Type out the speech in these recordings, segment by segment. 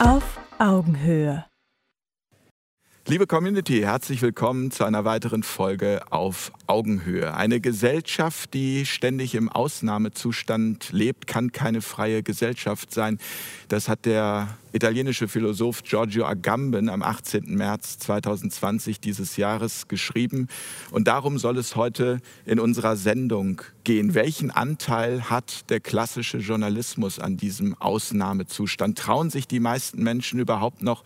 Auf Augenhöhe. Liebe Community, herzlich willkommen zu einer weiteren Folge auf Augenhöhe. Eine Gesellschaft, die ständig im Ausnahmezustand lebt, kann keine freie Gesellschaft sein. Das hat der italienische Philosoph Giorgio Agamben am 18. März 2020 dieses Jahres geschrieben. Und darum soll es heute in unserer Sendung gehen. Welchen Anteil hat der klassische Journalismus an diesem Ausnahmezustand? Trauen sich die meisten Menschen überhaupt noch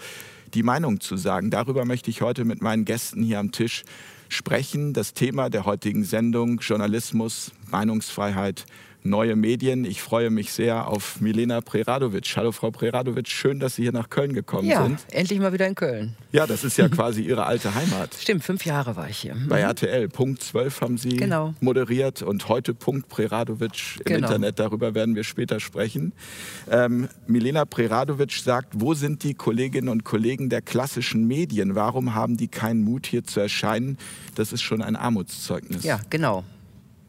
die Meinung zu sagen. Darüber möchte ich heute mit meinen Gästen hier am Tisch sprechen. Das Thema der heutigen Sendung Journalismus, Meinungsfreiheit, neue Medien. Ich freue mich sehr auf Milena Preradovic. Hallo Frau Preradovic, schön, dass Sie hier nach Köln gekommen ja, sind. endlich mal wieder in Köln. Ja, das ist ja quasi Ihre alte Heimat. Stimmt, fünf Jahre war ich hier. Bei RTL, Punkt 12 haben Sie Genau. moderiert und heute Punkt Preradovic im Genau. Internet. Darüber werden wir später sprechen. Ähm, Milena Preradovic sagt, wo sind die Kolleginnen und Kollegen der klassischen Medien? Warum haben die keinen Mut, hier zu erscheinen? Das ist schon ein Armutszeugnis. Ja, genau.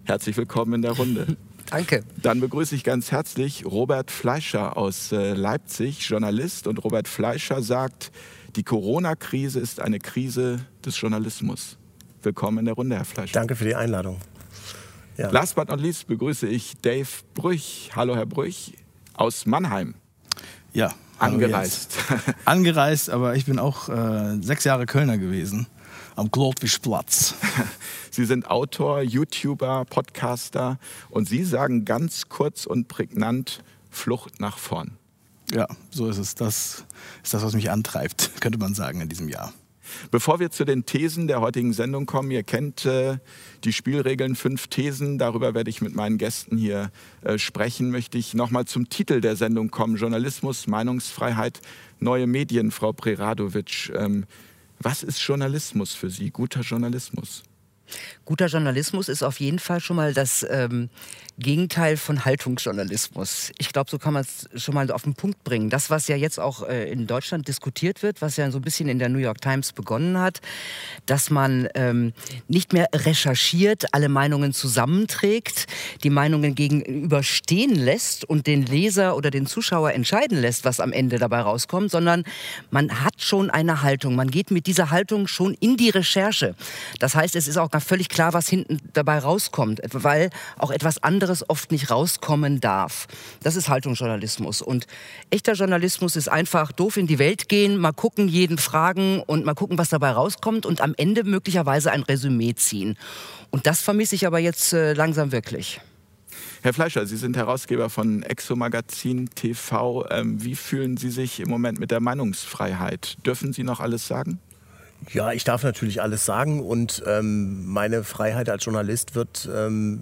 Herzlich willkommen in der Runde. Danke. Dann begrüße ich ganz herzlich Robert Fleischer aus äh, Leipzig, Journalist. Und Robert Fleischer sagt, die Corona-Krise ist eine Krise des Journalismus. Willkommen in der Runde, Herr Fleischer. Danke für die Einladung. Ja. Last but not least begrüße ich Dave Brüch. Hallo, Herr Brüch, aus Mannheim. Ja. Angereist. Angereist, aber ich bin auch äh, sechs Jahre Kölner gewesen. Am Klotwischplatz. Sie sind Autor, YouTuber, Podcaster und Sie sagen ganz kurz und prägnant Flucht nach vorn. Ja, so ist es. Das ist das, was mich antreibt, könnte man sagen, in diesem Jahr. Bevor wir zu den Thesen der heutigen Sendung kommen, ihr kennt äh, die Spielregeln fünf Thesen, darüber werde ich mit meinen Gästen hier äh, sprechen, möchte ich nochmal zum Titel der Sendung kommen, Journalismus, Meinungsfreiheit, neue Medien, Frau Preradovic. Ähm, was ist Journalismus für Sie, guter Journalismus? Guter Journalismus ist auf jeden Fall schon mal das ähm, Gegenteil von Haltungsjournalismus. Ich glaube, so kann man es schon mal auf den Punkt bringen. Das, was ja jetzt auch äh, in Deutschland diskutiert wird, was ja so ein bisschen in der New York Times begonnen hat, dass man ähm, nicht mehr recherchiert, alle Meinungen zusammenträgt, die Meinungen gegenüberstehen lässt und den Leser oder den Zuschauer entscheiden lässt, was am Ende dabei rauskommt, sondern man hat schon eine Haltung. Man geht mit dieser Haltung schon in die Recherche. Das heißt, es ist auch gar völlig klar, was hinten dabei rauskommt, weil auch etwas anderes oft nicht rauskommen darf. Das ist Haltungsjournalismus. Und echter Journalismus ist einfach doof in die Welt gehen, mal gucken, jeden fragen und mal gucken, was dabei rauskommt und am Ende möglicherweise ein Resümee ziehen. Und das vermisse ich aber jetzt äh, langsam wirklich. Herr Fleischer, Sie sind Herausgeber von Exo Magazin TV. Ähm, wie fühlen Sie sich im Moment mit der Meinungsfreiheit? Dürfen Sie noch alles sagen? Ja, ich darf natürlich alles sagen und ähm, meine Freiheit als Journalist wird ähm,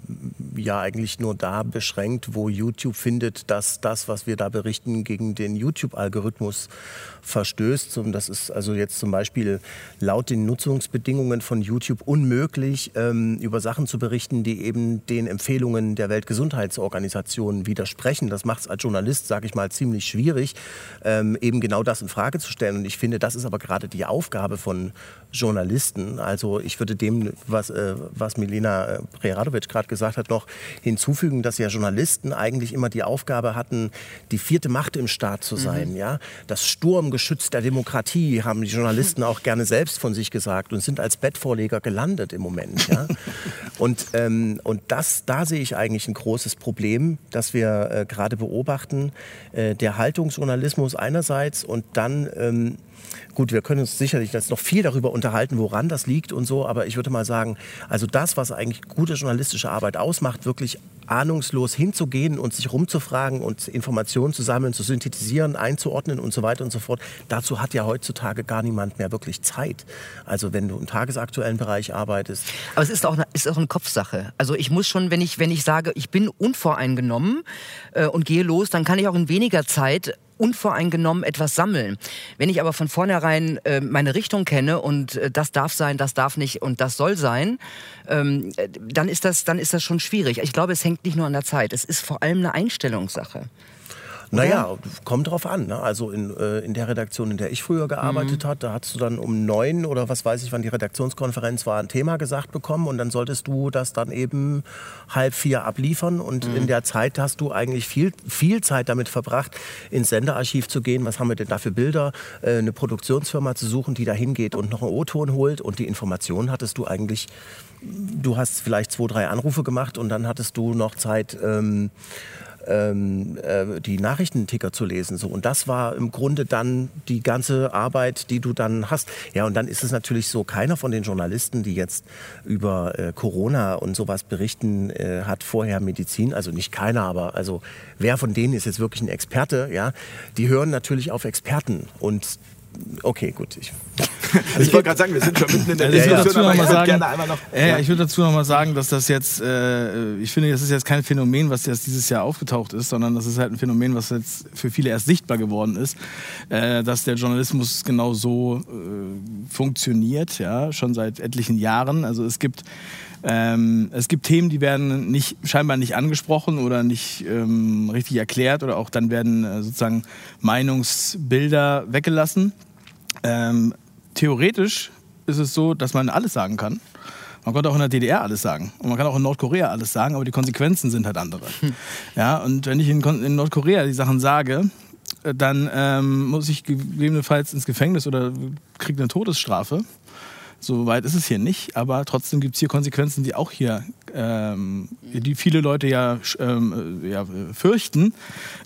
ja eigentlich nur da beschränkt, wo YouTube findet, dass das, was wir da berichten, gegen den YouTube-Algorithmus verstößt. Und das ist also jetzt zum Beispiel laut den Nutzungsbedingungen von YouTube unmöglich, ähm, über Sachen zu berichten, die eben den Empfehlungen der Weltgesundheitsorganisation widersprechen. Das macht es als Journalist, sage ich mal, ziemlich schwierig, ähm, eben genau das in Frage zu stellen. Und ich finde, das ist aber gerade die Aufgabe von Journalisten. Also ich würde dem, was, äh, was Milena äh, Preradovic gerade gesagt hat, noch hinzufügen, dass ja Journalisten eigentlich immer die Aufgabe hatten, die vierte Macht im Staat zu sein. Ja? Das Sturmgeschütz der Demokratie haben die Journalisten auch gerne selbst von sich gesagt und sind als Bettvorleger gelandet im Moment. Ja? Und, ähm, und das, da sehe ich eigentlich ein großes Problem, das wir äh, gerade beobachten. Äh, der Haltungsjournalismus einerseits und dann ähm, Gut, wir können uns sicherlich jetzt noch viel darüber unterhalten, woran das liegt und so, aber ich würde mal sagen, also das, was eigentlich gute journalistische Arbeit ausmacht, wirklich ahnungslos hinzugehen und sich rumzufragen und Informationen zu sammeln, zu synthetisieren, einzuordnen und so weiter und so fort, dazu hat ja heutzutage gar niemand mehr wirklich Zeit. Also wenn du im tagesaktuellen Bereich arbeitest. Aber es ist auch eine, ist auch eine Kopfsache. Also ich muss schon, wenn ich, wenn ich sage, ich bin unvoreingenommen äh, und gehe los, dann kann ich auch in weniger Zeit unvoreingenommen etwas sammeln. Wenn ich aber von vornherein äh, meine Richtung kenne und äh, das darf sein, das darf nicht und das soll sein, ähm, äh, dann, ist das, dann ist das schon schwierig. Ich glaube, es hängt nicht nur an der Zeit, es ist vor allem eine Einstellungssache. Naja, kommt drauf an. Ne? Also in, äh, in der Redaktion, in der ich früher gearbeitet Mhm. habe, da hattest du dann um neun oder was weiß ich, wann die Redaktionskonferenz war, ein Thema gesagt bekommen und dann solltest du das dann eben halb vier abliefern und Mhm. in der Zeit hast du eigentlich viel, viel Zeit damit verbracht, ins Senderarchiv zu gehen. Was haben wir denn da für Bilder? Äh, eine Produktionsfirma zu suchen, die da hingeht und noch einen O-Ton holt und die Informationen hattest du eigentlich du hast vielleicht zwei, drei Anrufe gemacht und dann hattest du noch Zeit, ähm, ähm, äh, die Nachrichtenticker zu lesen. So. Und das war im Grunde dann die ganze Arbeit, die du dann hast. Ja, und dann ist es natürlich so, keiner von den Journalisten, die jetzt über äh, Corona und sowas berichten, äh, hat vorher Medizin. Also nicht keiner, aber also wer von denen ist jetzt wirklich ein Experte? Ja, die hören natürlich auf Experten und Okay, gut. Ich, ich wollte gerade sagen, wir sind schon mitten in der Also ich Diskussion, dazu noch ich mal würde sagen, gerne einmal noch. äh, ja, ich würde dazu noch mal sagen, dass das jetzt, äh, ich finde, das ist jetzt kein Phänomen, was jetzt dieses Jahr aufgetaucht ist, sondern das ist halt ein Phänomen, was jetzt für viele erst sichtbar geworden ist, äh, dass der Journalismus genau so äh, funktioniert, ja, schon seit etlichen Jahren. Also es gibt ähm, es gibt Themen, die werden nicht, scheinbar nicht angesprochen oder nicht ähm, richtig erklärt oder auch dann werden äh, sozusagen Meinungsbilder weggelassen. Ähm, theoretisch ist es so, dass man alles sagen kann. Man konnte auch in der DDR alles sagen. Und man kann auch in Nordkorea alles sagen, aber die Konsequenzen sind halt andere. Ja, und wenn ich in, in Nordkorea die Sachen sage, äh, dann ähm, muss ich gegebenenfalls ins Gefängnis oder kriege eine Todesstrafe. So weit ist es hier nicht, aber trotzdem gibt es hier Konsequenzen, die auch hier, ähm, die viele Leute ja, ähm, äh, ja fürchten.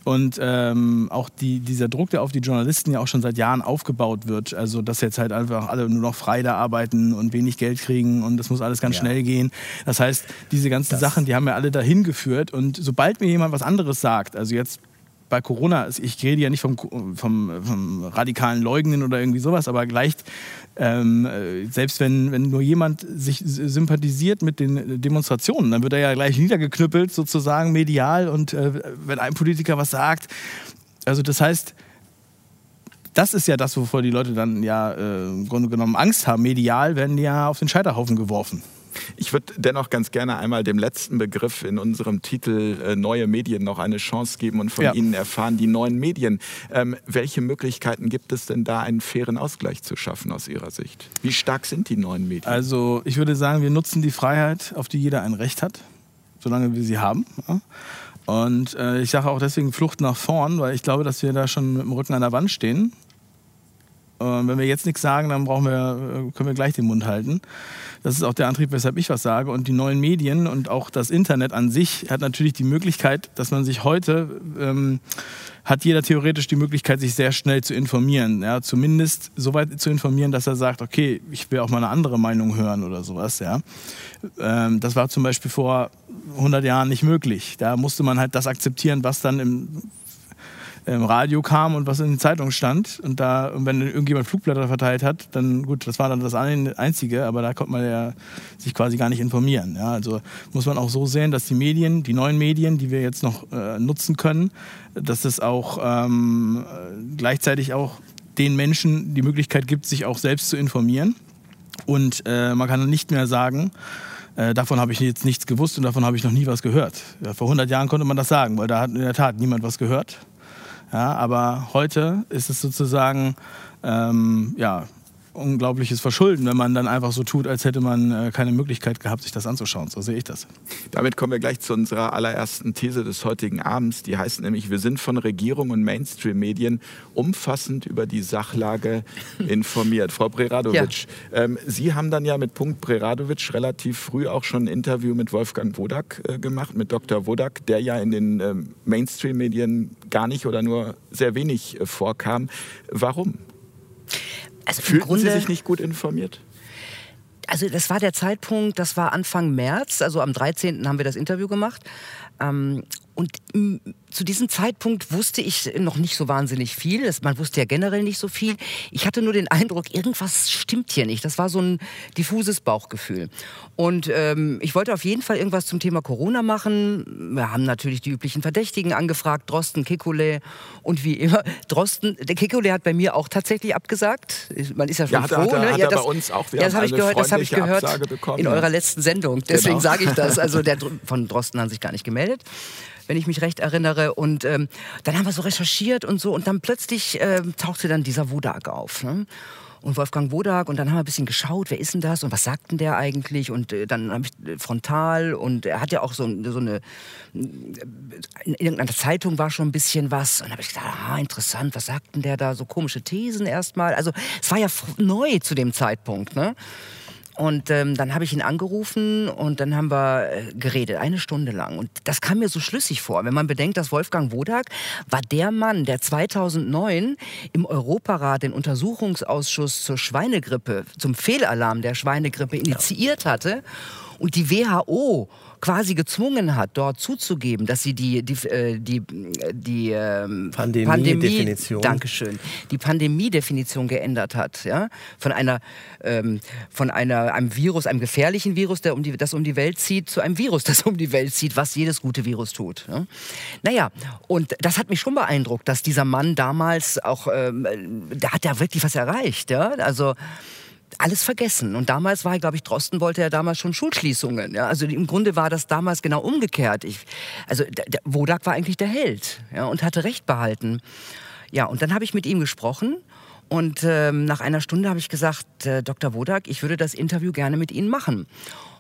Und ähm, auch die, dieser Druck, der auf die Journalisten ja auch schon seit Jahren aufgebaut wird. Also, dass jetzt halt einfach alle nur noch frei da arbeiten und wenig Geld kriegen und das muss alles ganz Ja. schnell gehen. Das heißt, diese ganzen Sachen, die haben ja alle dahin geführt. Und sobald mir jemand was anderes sagt, also jetzt bei Corona, also ich rede ja nicht vom, vom, vom radikalen Leugnen oder irgendwie sowas, aber gleich, ähm, äh, selbst wenn, wenn nur jemand sich sympathisiert mit den Demonstrationen, dann wird er ja gleich niedergeknüppelt, sozusagen medial. Und äh, wenn ein Politiker was sagt, also das heißt, das ist ja das, wovor die Leute dann ja äh, im Grunde genommen Angst haben. Medial werden die ja auf den Scheiterhaufen geworfen. Ich würde dennoch ganz gerne einmal dem letzten Begriff in unserem Titel äh, Neue Medien noch eine Chance geben und von Ja. Ihnen erfahren, die neuen Medien. Ähm, welche Möglichkeiten gibt es denn da, einen fairen Ausgleich zu schaffen aus Ihrer Sicht? Wie stark sind die neuen Medien? Also ich würde sagen, wir nutzen die Freiheit, auf die jeder ein Recht hat, solange wir sie haben. Ja? Und äh, ich sage auch deswegen Flucht nach vorn, weil ich glaube, dass wir da schon mit dem Rücken an der Wand stehen. Äh, wenn wir jetzt nichts sagen, dann brauchen wir, äh, können wir gleich den Mund halten. Das ist auch der Antrieb, weshalb ich was sage. Und die neuen Medien und auch das Internet an sich hat natürlich die Möglichkeit, dass man sich heute ähm, hat jeder theoretisch die Möglichkeit, sich sehr schnell zu informieren. Ja, zumindest so weit zu informieren, dass er sagt, okay, ich will auch mal eine andere Meinung hören oder sowas. Ja. Ähm, das war zum Beispiel vor 100 Jahren nicht möglich. Da musste man halt das akzeptieren, was dann im im Radio kam und was in den Zeitungen stand. Und da, und wenn irgendjemand Flugblätter verteilt hat, dann gut, das war dann das Einzige, aber da konnte man ja sich quasi gar nicht informieren. Ja, also muss man auch so sehen, dass die Medien, die neuen Medien, die wir jetzt noch äh, nutzen können, dass es auch ähm, äh, gleichzeitig auch den Menschen die Möglichkeit gibt, sich auch selbst zu informieren. Und äh, man kann nicht mehr sagen, äh, davon habe ich jetzt nichts gewusst und davon habe ich noch nie was gehört. Ja, vor 100 Jahren konnte man das sagen, weil da hat in der Tat niemand was gehört. Ja, aber heute ist es sozusagen ähm, ja, unglaubliches Verschulden, wenn man dann einfach so tut, als hätte man äh, keine Möglichkeit gehabt, sich das anzuschauen. So sehe ich das. Damit kommen wir gleich zu unserer allerersten These des heutigen Abends. Die heißt nämlich, wir sind von Regierung und Mainstream-Medien umfassend über die Sachlage informiert. Frau Preradovic, ähm, Sie haben dann ja mit Punkt Preradovic relativ früh auch schon ein Interview mit Wolfgang Wodak äh, gemacht, mit Dr. Wodak, der ja in den ähm, Mainstream-Medien gar nicht oder nur sehr wenig äh, vorkam. Warum? Also Fühlten Grunde, Sie sich nicht gut informiert? Also das war der Zeitpunkt, das war Anfang März, also am 13. haben wir das Interview gemacht. Ähm, und zu diesem Zeitpunkt wusste ich noch nicht so wahnsinnig viel. Das, man wusste ja generell nicht so viel. Ich hatte nur den Eindruck, irgendwas stimmt hier nicht. Das war so ein diffuses Bauchgefühl. Und ähm, ich wollte auf jeden Fall irgendwas zum Thema Corona machen. Wir haben natürlich die üblichen Verdächtigen angefragt, Drosten, Kekulé und wie immer. Drosten, der Kekulé hat bei mir auch tatsächlich abgesagt. Man ist ja schon Ja, froh. hat er- ne? hat ja, er bei das, uns auch. Wir ja, das habe ich gehört, das habe ich gehört bekommen, in ja. eurer letzten Sendung. Deswegen Genau. sage ich das. Also der von Drosten haben sich gar nicht gemeldet, wenn ich mich recht erinnere. Jahre. Und ähm, dann haben wir so recherchiert und so. Und dann plötzlich ähm, tauchte dann dieser Wodak auf. Ne? und Wolfgang Wodak und dann haben wir ein bisschen geschaut, wer ist denn das und was sagt denn der eigentlich und äh, dann habe ich äh, frontal und er hat ja auch so, so eine in irgendeiner Zeitung war schon ein bisschen was und dann habe ich gedacht, ah, interessant, was sagt denn der da so komische Thesen erstmal. Also es war ja neu zu dem Zeitpunkt, ne? Und ähm, dann habe ich ihn angerufen und dann haben wir äh, geredet, eine Stunde lang. Und das kam mir so schlüssig vor, wenn man bedenkt, dass Wolfgang Wodak war der Mann, der 2009 im Europarat den Untersuchungsausschuss zur Schweinegrippe, zum Fehlalarm der Schweinegrippe initiiert hatte. Und die WHO quasi gezwungen hat, dort zuzugeben, dass sie die, die, äh, die, die ähm, Pandemie-Definition Pandemie, Dankeschön, die Pandemie-Definition geändert hat. Ja? Von, einer, ähm, von einer, einem Virus, einem gefährlichen Virus, der um die, das um die Welt zieht, zu einem Virus, das um die Welt zieht, was jedes gute Virus tut. Ja? Naja, und das hat mich schon beeindruckt, dass dieser Mann damals auch, ähm, da hat er wirklich was erreicht. Ja? Also alles vergessen. Und damals war, glaube ich, Drosten wollte ja damals schon Schulschließungen. Ja? Also im Grunde war das damals genau umgekehrt. Ich, also Wodak war eigentlich der Held ja, und hatte Recht behalten. Ja, und dann habe ich mit ihm gesprochen. Und ähm, nach einer Stunde habe ich gesagt, äh, Dr. Wodak, ich würde das Interview gerne mit Ihnen machen.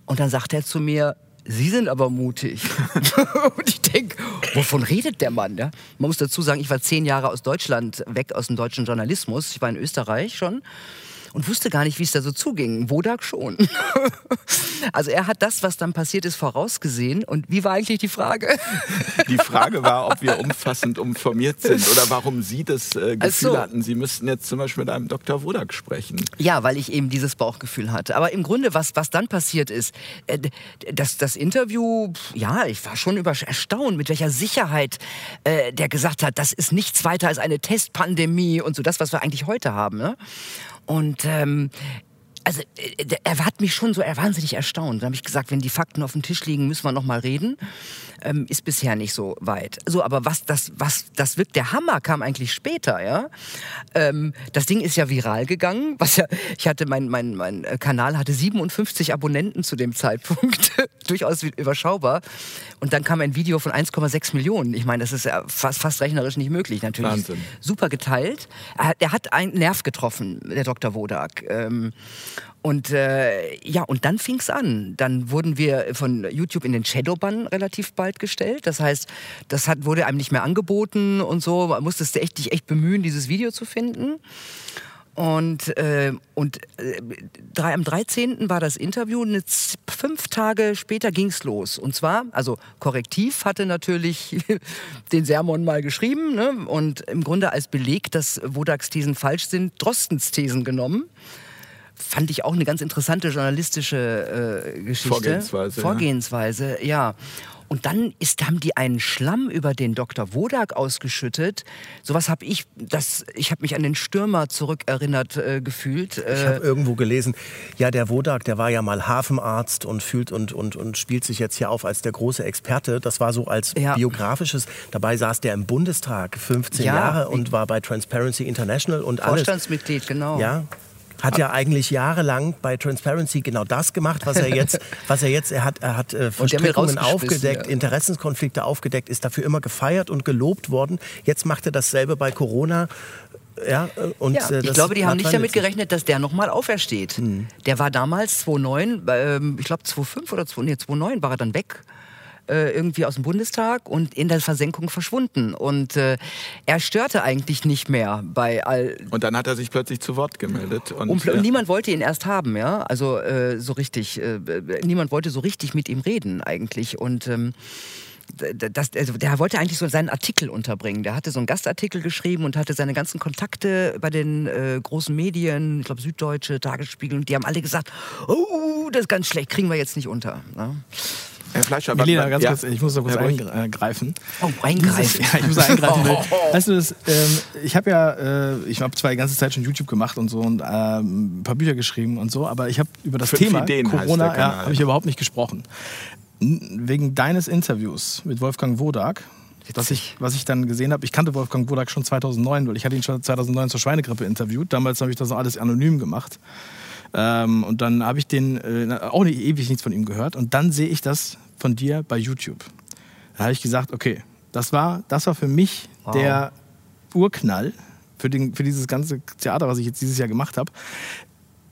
Und dann sagt er zu mir, Sie sind aber mutig. und ich denke, wovon redet der Mann? Ja? Man muss dazu sagen, ich war zehn Jahre aus Deutschland weg, aus dem deutschen Journalismus. Ich war in Österreich schon und wusste gar nicht, wie es da so zuging. Wodak schon. also er hat das, was dann passiert ist, vorausgesehen. Und wie war eigentlich die Frage? Die Frage war, ob wir umfassend informiert sind oder warum Sie das äh, Gefühl so. hatten, Sie müssten jetzt zum Beispiel mit einem Dr. Wodak sprechen. Ja, weil ich eben dieses Bauchgefühl hatte. Aber im Grunde, was, was dann passiert ist, äh, das, das Interview, ja, ich war schon über, erstaunt, mit welcher Sicherheit äh, der gesagt hat, das ist nichts weiter als eine Testpandemie und so das, was wir eigentlich heute haben. Ne? Und ähm, also äh, er hat mich schon so wahnsinnig erstaunt. Da habe ich gesagt, wenn die Fakten auf dem Tisch liegen, müssen wir noch mal reden. Ähm, ist bisher nicht so weit. So, aber was das was das wirkt der Hammer kam eigentlich später, ja. Ähm, das Ding ist ja viral gegangen, was ja ich hatte mein mein mein Kanal hatte 57 Abonnenten zu dem Zeitpunkt, durchaus überschaubar. Und dann kam ein Video von 1,6 Millionen. Ich meine, das ist ja fast, fast rechnerisch nicht möglich, natürlich. Wahnsinn. Super geteilt. Er, er hat einen Nerv getroffen, der Dr. Wodak. Ähm, und äh, ja, und dann fing es an. Dann wurden wir von YouTube in den Shadowban relativ bald gestellt. Das heißt, das hat, wurde einem nicht mehr angeboten und so. Man musste echt, echt bemühen, dieses Video zu finden. Und, äh, und äh, drei, am 13. war das Interview jetzt, fünf Tage später ging es los. Und zwar, also Korrektiv hatte natürlich den Sermon mal geschrieben ne? und im Grunde als Beleg, dass Wodaks Thesen falsch sind, Drostens Thesen genommen fand ich auch eine ganz interessante journalistische äh, Geschichte. Vorgehensweise. Vorgehensweise, ja. ja. Und dann ist, haben die einen Schlamm über den Dr. Wodak ausgeschüttet. Sowas habe ich, das, ich habe mich an den Stürmer zurückerinnert äh, gefühlt. Äh ich habe irgendwo gelesen, ja, der Wodak, der war ja mal Hafenarzt und fühlt und, und, und spielt sich jetzt hier auf als der große Experte. Das war so als ja. biografisches. Dabei saß der im Bundestag 15 ja, Jahre und war bei Transparency International und alles. Vorstandsmitglied, genau. Ja, hat ja eigentlich jahrelang bei Transparency genau das gemacht, was er jetzt, was er jetzt, er hat, er hat äh, Verstrickungen aufgedeckt, ja. Interessenskonflikte aufgedeckt, ist dafür immer gefeiert und gelobt worden. Jetzt macht er dasselbe bei Corona. Ja, äh, und, ja, äh, ich glaube, die haben nicht damit gerechnet, dass der nochmal aufersteht. Hm. Der war damals 2009, ähm, ich glaube 2005 oder 2009, nee, 2009 war er dann weg äh, irgendwie aus dem Bundestag und in der Versenkung verschwunden. Und äh, er störte eigentlich nicht mehr bei all. Und dann hat er sich plötzlich zu Wort gemeldet. Und, und, und niemand wollte ihn erst haben, ja. Also äh, so richtig, äh, niemand wollte so richtig mit ihm reden eigentlich. Und ähm, das, also der wollte eigentlich so seinen Artikel unterbringen. Der hatte so einen Gastartikel geschrieben und hatte seine ganzen Kontakte bei den äh, großen Medien, ich glaube Süddeutsche, Tagesspiegel, und die haben alle gesagt, oh, das ist ganz schlecht, kriegen wir jetzt nicht unter. Ne? Herr Fleischer, Melina, ganz ja. kurz, ich muss da kurz eingreifen. Oh, eingreifen. ja, ich muss eingreifen. Oh. Weißt du, das, ähm, ich habe ja, äh, ich habe zwar die ganze Zeit schon YouTube gemacht und so und ähm, ein paar Bücher geschrieben und so, aber ich habe über das Fünf Thema Ideen Corona ja, habe ich überhaupt nicht gesprochen. Wegen deines Interviews mit Wolfgang Wodak, was ich, was ich dann gesehen habe, ich kannte Wolfgang Wodak schon 2009, weil ich hatte ihn schon 2009 zur Schweinegrippe interviewt. Damals habe ich das alles anonym gemacht. Ähm, und dann habe ich den äh, auch nicht ewig nichts von ihm gehört. Und dann sehe ich das von dir bei YouTube. Da habe ich gesagt, okay, Das war, das war für mich wow. der Urknall für, den, für dieses ganze Theater, was ich jetzt dieses Jahr gemacht habe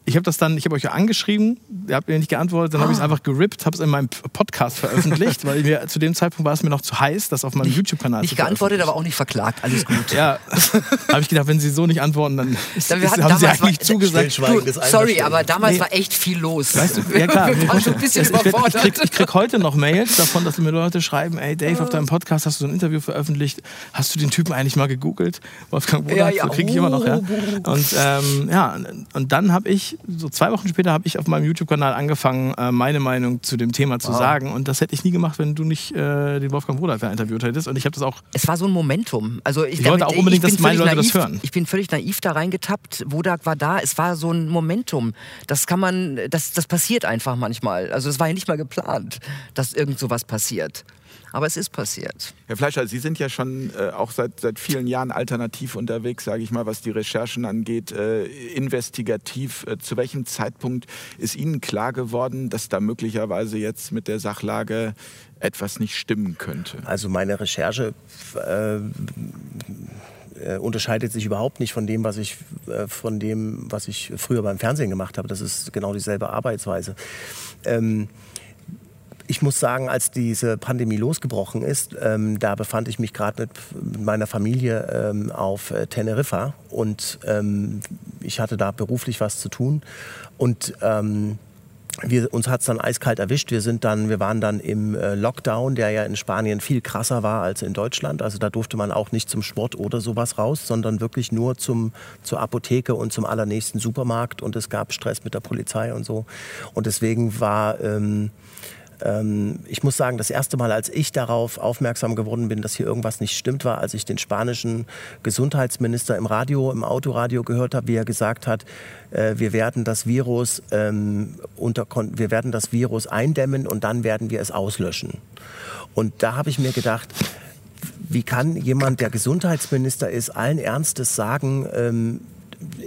ich habe das dann, ich habe euch ja angeschrieben, ihr habt mir nicht geantwortet, dann habe ich es ah. einfach gerippt, habe es in meinem Podcast veröffentlicht, weil mir zu dem Zeitpunkt war es mir noch zu heiß, das auf meinem YouTube-Kanal zu Nicht geantwortet, aber auch nicht verklagt, alles gut. Ja, habe ich gedacht, wenn Sie so nicht antworten, dann ist, dann ist, haben Sie eigentlich zugesagt. Du, sorry, aber damals nee. war echt viel los. Weißt du, ja klar. Wir waren schon ein bisschen ich, überfordert. Ich krieg, ich krieg heute noch Mails davon, dass mir Leute schreiben, ey Dave, auf deinem Podcast hast du so ein Interview veröffentlicht, hast du den Typen eigentlich mal gegoogelt? Wolfgang Bruder, ja, ja. so kriege ich immer noch, ja. Und ähm, ja, und dann habe ich so zwei Wochen später habe ich auf meinem YouTube-Kanal angefangen, äh, meine Meinung zu dem Thema zu wow. sagen. Und das hätte ich nie gemacht, wenn du nicht äh, den Wolfgang Wodak interviewt hättest. Und ich habe das auch. Es war so ein Momentum. Also ich, ich wollte damit, auch unbedingt, dass meine Leute naiv, das hören. Ich bin völlig naiv da reingetappt. Wodak war da. Es war so ein Momentum. Das kann man, das, das passiert einfach manchmal. Also es war ja nicht mal geplant, dass irgend sowas passiert. Aber es ist passiert. Herr Fleischer, Sie sind ja schon äh, auch seit, seit vielen Jahren alternativ unterwegs, sage ich mal, was die Recherchen angeht, äh, investigativ. Äh, zu welchem Zeitpunkt ist Ihnen klar geworden, dass da möglicherweise jetzt mit der Sachlage etwas nicht stimmen könnte? Also meine Recherche äh, äh, unterscheidet sich überhaupt nicht von dem, was ich äh, von dem, was ich früher beim Fernsehen gemacht habe. Das ist genau dieselbe Arbeitsweise. Ähm, ich muss sagen, als diese Pandemie losgebrochen ist, ähm, da befand ich mich gerade mit meiner Familie ähm, auf äh, Teneriffa und ähm, ich hatte da beruflich was zu tun und ähm, wir, uns hat es dann eiskalt erwischt. Wir, sind dann, wir waren dann im äh, Lockdown, der ja in Spanien viel krasser war als in Deutschland. Also da durfte man auch nicht zum Sport oder sowas raus, sondern wirklich nur zum, zur Apotheke und zum allernächsten Supermarkt. Und es gab Stress mit der Polizei und so. Und deswegen war ähm, ich muss sagen, das erste Mal, als ich darauf aufmerksam geworden bin, dass hier irgendwas nicht stimmt, war, als ich den spanischen Gesundheitsminister im Radio, im Autoradio gehört habe, wie er gesagt hat, äh, wir werden das Virus ähm, unter, wir werden das Virus eindämmen und dann werden wir es auslöschen. Und da habe ich mir gedacht, wie kann jemand, der Gesundheitsminister ist, allen Ernstes sagen, ähm,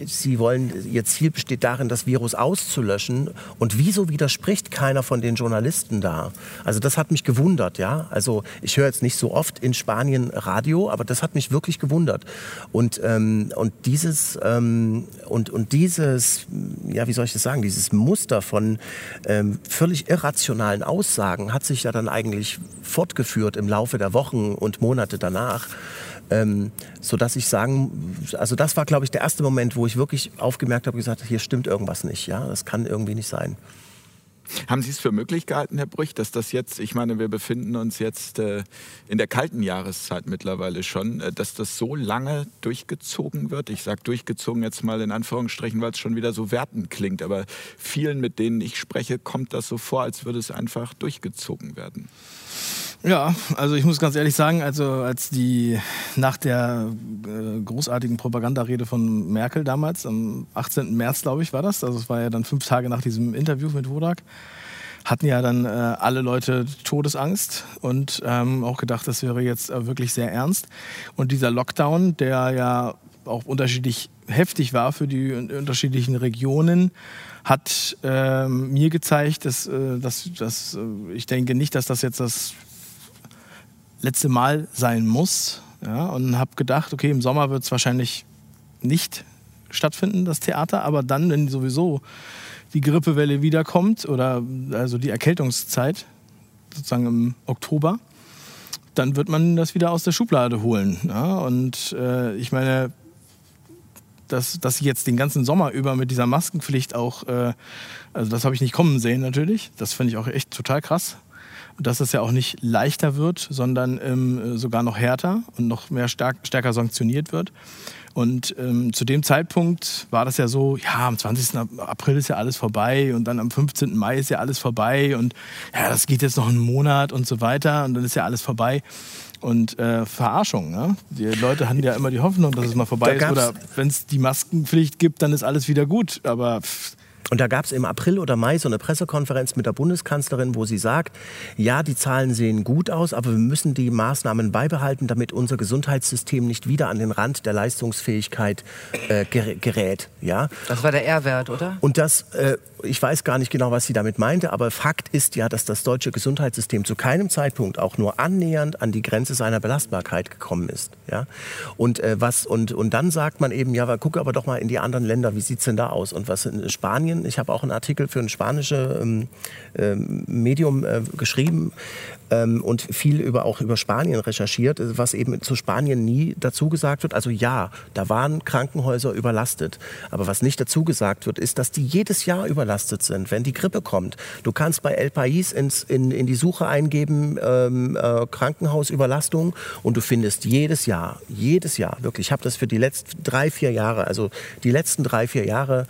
Sie wollen, Ihr Ziel besteht darin, das Virus auszulöschen. Und wieso widerspricht keiner von den Journalisten da? Also das hat mich gewundert, ja. Also ich höre jetzt nicht so oft in Spanien Radio, aber das hat mich wirklich gewundert. Und, ähm, und dieses, ähm, und, und dieses, ja, wie soll ich das sagen, dieses Muster von ähm, völlig irrationalen Aussagen hat sich ja dann eigentlich fortgeführt im Laufe der Wochen und Monate danach. Ähm, so dass ich sagen, also das war, glaube ich, der erste Moment, wo ich wirklich aufgemerkt habe, gesagt, hier stimmt irgendwas nicht. Ja, das kann irgendwie nicht sein. Haben Sie es für möglich gehalten, Herr Brüch, dass das jetzt, ich meine, wir befinden uns jetzt äh, in der kalten Jahreszeit mittlerweile schon, äh, dass das so lange durchgezogen wird? Ich sage durchgezogen jetzt mal in Anführungsstrichen, weil es schon wieder so wertend klingt, aber vielen, mit denen ich spreche, kommt das so vor, als würde es einfach durchgezogen werden. Ja, also ich muss ganz ehrlich sagen, also als die nach der äh, großartigen Propagandarede von Merkel damals, am 18. März, glaube ich, war das, also es war ja dann fünf Tage nach diesem Interview mit Wodak, hatten ja dann äh, alle Leute Todesangst und ähm, auch gedacht, das wäre jetzt äh, wirklich sehr ernst. Und dieser Lockdown, der ja auch unterschiedlich heftig war für die unterschiedlichen Regionen, hat äh, mir gezeigt, dass, äh, dass, dass äh, ich denke nicht, dass das jetzt das letzte Mal sein muss. Ja, und habe gedacht, okay, im Sommer wird es wahrscheinlich nicht stattfinden, das Theater, aber dann, wenn sowieso die Grippewelle wiederkommt oder also die Erkältungszeit, sozusagen im Oktober, dann wird man das wieder aus der Schublade holen. Ja? Und äh, ich meine, dass, dass jetzt den ganzen Sommer über mit dieser Maskenpflicht auch, äh, also das habe ich nicht kommen sehen natürlich, das finde ich auch echt total krass dass es ja auch nicht leichter wird, sondern ähm, sogar noch härter und noch mehr stark, stärker sanktioniert wird. Und ähm, zu dem Zeitpunkt war das ja so, ja, am 20. April ist ja alles vorbei und dann am 15. Mai ist ja alles vorbei und ja, das geht jetzt noch einen Monat und so weiter und dann ist ja alles vorbei. Und äh, Verarschung, ne? Die Leute hatten ja immer die Hoffnung, dass es mal vorbei ist oder wenn es die Maskenpflicht gibt, dann ist alles wieder gut. Aber pff, Und da gab es im April oder Mai so eine Pressekonferenz mit der Bundeskanzlerin, wo sie sagt, ja, die Zahlen sehen gut aus, aber wir müssen die Maßnahmen beibehalten, damit unser Gesundheitssystem nicht wieder an den Rand der Leistungsfähigkeit äh, gerät. Ja? Das war der R-Wert, oder? Und das, äh, ich weiß gar nicht genau, was sie damit meinte, aber Fakt ist ja, dass das deutsche Gesundheitssystem zu keinem Zeitpunkt auch nur annähernd an die Grenze seiner Belastbarkeit gekommen ist. Ja? Und, äh, was, und, und dann sagt man eben, ja, gucke aber doch mal in die anderen Länder, wie sieht es denn da aus? Und was in Spanien ich habe auch einen Artikel für ein spanisches ähm, äh, Medium äh, geschrieben ähm, und viel über, auch über Spanien recherchiert, was eben zu Spanien nie dazu gesagt wird. Also ja, da waren Krankenhäuser überlastet. Aber was nicht dazu gesagt wird, ist, dass die jedes Jahr überlastet sind, wenn die Grippe kommt. Du kannst bei El País ins, in, in die Suche eingeben, ähm, äh, Krankenhausüberlastung und du findest jedes Jahr, jedes Jahr, wirklich, ich habe das für die letzten drei, vier Jahre, also die letzten drei, vier Jahre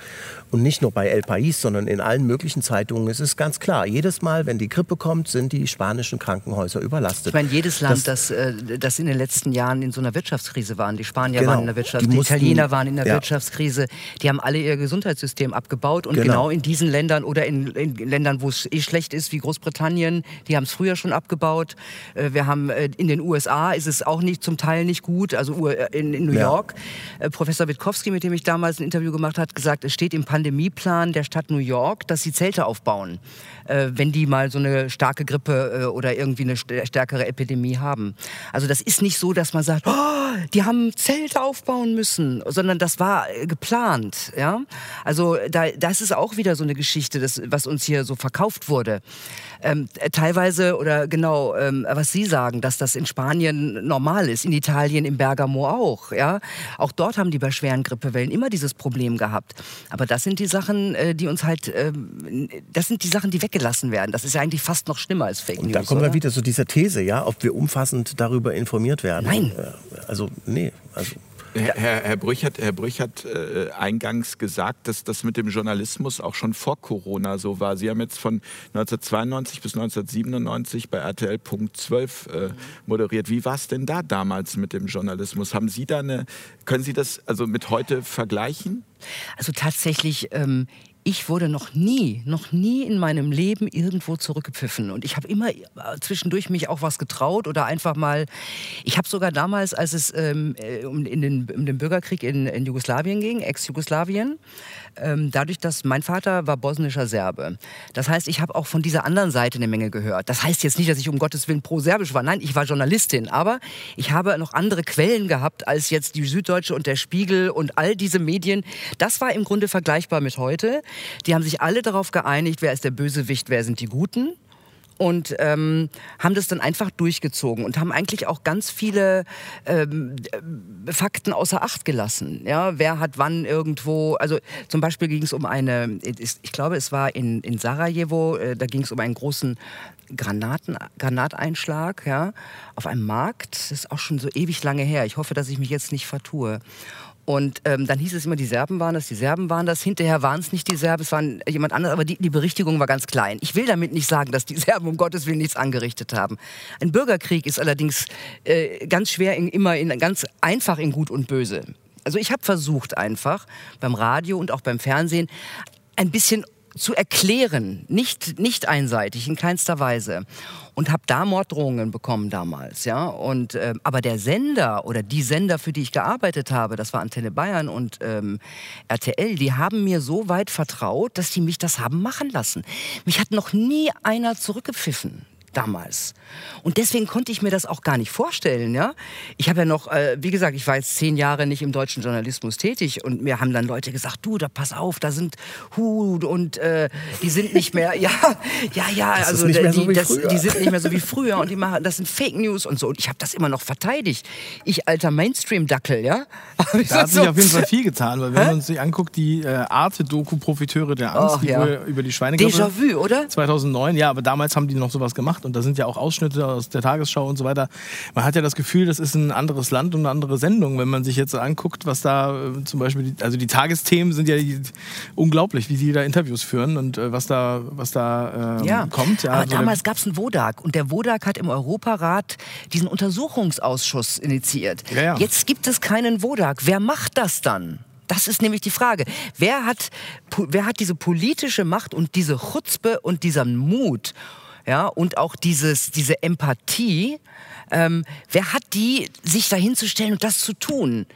und nicht nur bei El País, sondern in allen möglichen Zeitungen. Es ist ganz klar, jedes Mal, wenn die Grippe kommt, sind die spanischen Krankenhäuser überlastet. Ich meine, jedes Land, das, das, äh, das in den letzten Jahren in so einer Wirtschaftskrise waren. Die Spanier genau, waren in der Wirtschaftskrise, die, mussten, die, Italiener waren in der ja. Wirtschaftskrise. Die haben alle ihr Gesundheitssystem abgebaut. Und genau, genau in diesen Ländern oder in, in Ländern, wo es eh schlecht ist, wie Großbritannien, die haben es früher schon abgebaut. Äh, wir haben äh, in den USA ist es auch nicht zum Teil nicht gut. Also in, in New York. Ja. Professor Witkowski, mit dem ich damals ein Interview gemacht habe, hat gesagt, es steht im Pandemieplan der Stadt New York, dass sie Zelte aufbauen, wenn die mal so eine starke Grippe oder irgendwie eine stärkere Epidemie haben. Also das ist nicht so, dass man sagt, oh, die haben Zelte aufbauen müssen, sondern das war äh, geplant. Ja? Also da, das ist auch wieder so eine Geschichte, das, was uns hier so verkauft wurde. Ähm, teilweise oder genau, ähm, was Sie sagen, dass das in Spanien normal ist, in Italien, in Bergamo auch. Ja? Auch dort haben die bei schweren Grippewellen immer dieses Problem gehabt. Aber das sind die Sachen, äh, die uns halt, ähm, das sind die Sachen, die weggelassen werden. Das ist ja eigentlich fast noch schlimmer als Fake News. Und da kommen oder? Wir wieder zu dieser These, ja, ob wir umfassend darüber informiert werden. Nein. Also, nee. Also Herr, Herr Brüch hat, Herr Brüch hat äh, eingangs gesagt, dass das mit dem Journalismus auch schon vor Corona so war. Sie haben jetzt von 1992 bis 1997 bei RTL Punkt 12 äh, moderiert. Wie war es denn da damals mit dem Journalismus? Haben Sie da eine, können Sie das also mit heute vergleichen? Also tatsächlich ähm, ich wurde noch nie, noch nie in meinem Leben irgendwo zurückgepfiffen. Und ich habe immer äh, zwischendurch mich auch was getraut oder einfach mal. Ich habe sogar damals, als es ähm, äh, um, in den, um den Bürgerkrieg in, in Jugoslawien ging, Ex-Jugoslawien, dadurch, dass mein Vater war bosnischer Serbe. Das heißt, ich habe auch von dieser anderen Seite eine Menge gehört. Das heißt jetzt nicht, dass ich um Gottes Willen pro-serbisch war. Nein, ich war Journalistin. Aber ich habe noch andere Quellen gehabt als jetzt die Süddeutsche und der Spiegel und all diese Medien. Das war im Grunde vergleichbar mit heute. Die haben sich alle darauf geeinigt, wer ist der Bösewicht, wer sind die Guten und ähm, haben das dann einfach durchgezogen und haben eigentlich auch ganz viele ähm, Fakten außer Acht gelassen. Ja, wer hat wann irgendwo, also zum Beispiel ging es um eine, ich glaube, es war in, in Sarajevo, äh, da ging es um einen großen Granaten, Granateinschlag ja, auf einem Markt. Das ist auch schon so ewig lange her. Ich hoffe, dass ich mich jetzt nicht vertue. Und ähm, dann hieß es immer, die Serben waren das, die Serben waren das. Hinterher waren es nicht die Serben, es waren jemand anderes, aber die, die Berichtigung war ganz klein. Ich will damit nicht sagen, dass die Serben um Gottes Willen nichts angerichtet haben. Ein Bürgerkrieg ist allerdings äh, ganz schwer, in, immer in, ganz einfach in Gut und Böse. Also ich habe versucht einfach beim Radio und auch beim Fernsehen ein bisschen zu erklären, nicht, nicht einseitig, in keinster Weise. Und habe da Morddrohungen bekommen damals, ja. Und, äh, aber der Sender oder die Sender, für die ich gearbeitet habe, das war Antenne Bayern und ähm, RTL, die haben mir so weit vertraut, dass die mich das haben machen lassen. Mich hat noch nie einer zurückgepfiffen damals. Und deswegen konnte ich mir das auch gar nicht vorstellen. Ja? Ich habe ja noch, äh, wie gesagt, ich war jetzt zehn Jahre nicht im deutschen Journalismus tätig und mir haben dann Leute gesagt, du, da pass auf, da sind Hut und äh, die sind nicht mehr, ja, ja, ja, das also die, so das, die, sind nicht mehr so wie früher und die machen, das sind Fake News und so. Und ich habe das immer noch verteidigt. Ich alter Mainstream-Dackel, ja. Da hat sich auf jeden Fall viel getan, weil wenn man sich anguckt, die äh, Arte-Doku-Profiteure der Angst, ja. die über die Schweinegrippe. Déjà-vu, oder? 2009, ja, aber damals haben die noch sowas gemacht gemacht und da sind ja auch Ausschnitte aus der Tagesschau und so weiter. Man hat ja das Gefühl, das ist ein anderes Land und eine andere Sendung, wenn man sich jetzt anguckt, was da äh, zum Beispiel, die, also die Tagesthemen sind ja die, unglaublich, wie die da Interviews führen und äh, was da, was da ähm, ja. kommt. Ja, aber also damals gab es einen Wodak und der Wodak hat im Europarat diesen Untersuchungsausschuss initiiert. Ja, ja. Jetzt gibt es keinen Wodak. Wer macht das dann? Das ist nämlich die Frage. Wer hat, wer hat diese politische Macht und diese Chutzpe und diesen Mut ja, und auch dieses, diese Empathie, ähm, wer hat die, sich dahinzustellen und das zu tun?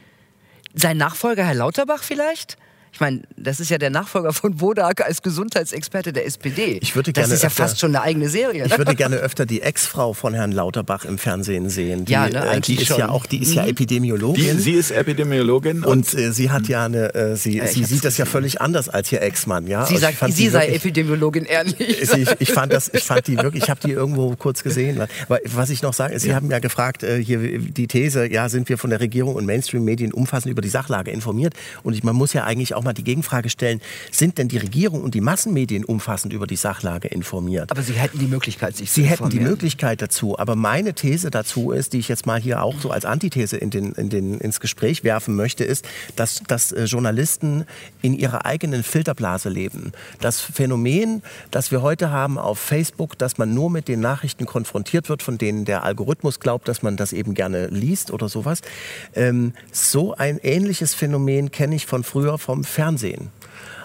Sein Nachfolger, Herr Lauterbach vielleicht? Ich meine, das ist ja der Nachfolger von Wodak als Gesundheitsexperte der SPD. Ich würde das gerne ist ja öfter- fast schon eine eigene Serie. Ich ne? würde gerne öfter die Ex-Frau von Herrn Lauterbach im Fernsehen sehen. Die, Ja, ne, äh, die eigentlich ist schon. ja auch, die ist ja Die, Epidemiologin. sie ist Epidemiologin und, und äh, sie hat ja eine, äh, sie, Ja, sie sieht das ja völlig anders als ihr Ex-Mann. Ja? Sie Also sagt, sie sei wirklich- Epidemiologin, nicht. Sie, ich, ich fand das, ich fand die wirklich, ich habe die irgendwo kurz gesehen. Aber was ich noch sage, ist, Sie haben ja gefragt, äh, hier die These, ja, sind wir von der Regierung und Mainstream-Medien umfassend über die Sachlage informiert? Und ich, man muss ja eigentlich auch mal die Gegenfrage stellen, sind denn die Regierung und die Massenmedien umfassend über die Sachlage informiert? Aber sie hätten die Möglichkeit, sich zu Sie hätten die informieren. Möglichkeit dazu, aber meine These dazu ist, die ich jetzt mal hier auch so als Antithese in den, in den, ins Gespräch werfen möchte, ist, dass, dass äh, Journalisten in ihrer eigenen Filterblase leben. Das Phänomen, das wir heute haben auf Facebook, dass man nur mit den Nachrichten konfrontiert wird, von denen der Algorithmus glaubt, dass man das eben gerne liest oder sowas, ähm, so ein ähnliches Phänomen kenne ich von früher vom Fernsehen.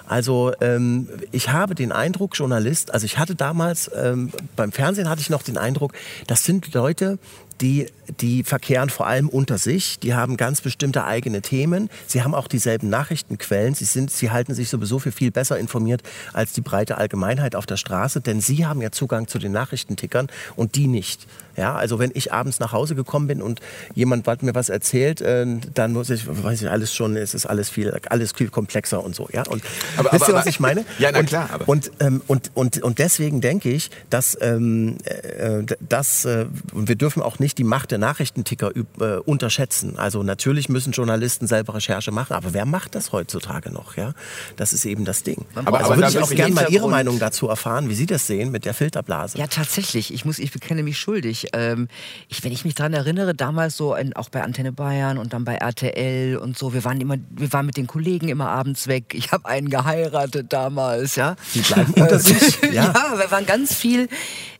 Also ähm, ich habe den Eindruck, Journalist, also ich hatte damals ähm, beim Fernsehen hatte ich noch den Eindruck, das sind Leute, die, die verkehren vor allem unter sich, die haben ganz bestimmte eigene Themen, sie haben auch dieselben Nachrichtenquellen, sie, sind, sie halten sich sowieso für viel besser informiert als die breite Allgemeinheit auf der Straße, denn sie haben ja Zugang zu den Nachrichtentickern und die nicht. Ja, also wenn ich abends nach Hause gekommen bin und jemand hat mir was erzählt, äh, dann muss ich, weiß ich alles schon, es ist alles viel, alles viel komplexer und so. Ja, und Aber- wisst aber- ihr, was aber- ich meine? Ja, na und, klar, aber- Und, ähm, und, und, und deswegen denke ich, dass, ähm, äh, dass äh, wir dürfen auch nicht die Macht der Nachrichtenticker äh, unterschätzen. Also natürlich müssen Journalisten selber Recherche machen, aber wer macht das heutzutage noch? Ja, das ist eben das Ding. Aber, also aber würde ich auch gerne mal Ihre. Meinung dazu erfahren, wie Sie das sehen mit der Filterblase. Ja, tatsächlich. Ich muss, ich bekenne mich schuldig. Ähm, ich, wenn ich mich daran erinnere, damals so in, auch bei Antenne Bayern und dann bei RTL und so, wir waren immer, wir waren mit den Kollegen immer abends weg. Ich habe einen geheiratet damals, ja. Die bleiben unter sich. Ja. Ja. wir waren ganz viel.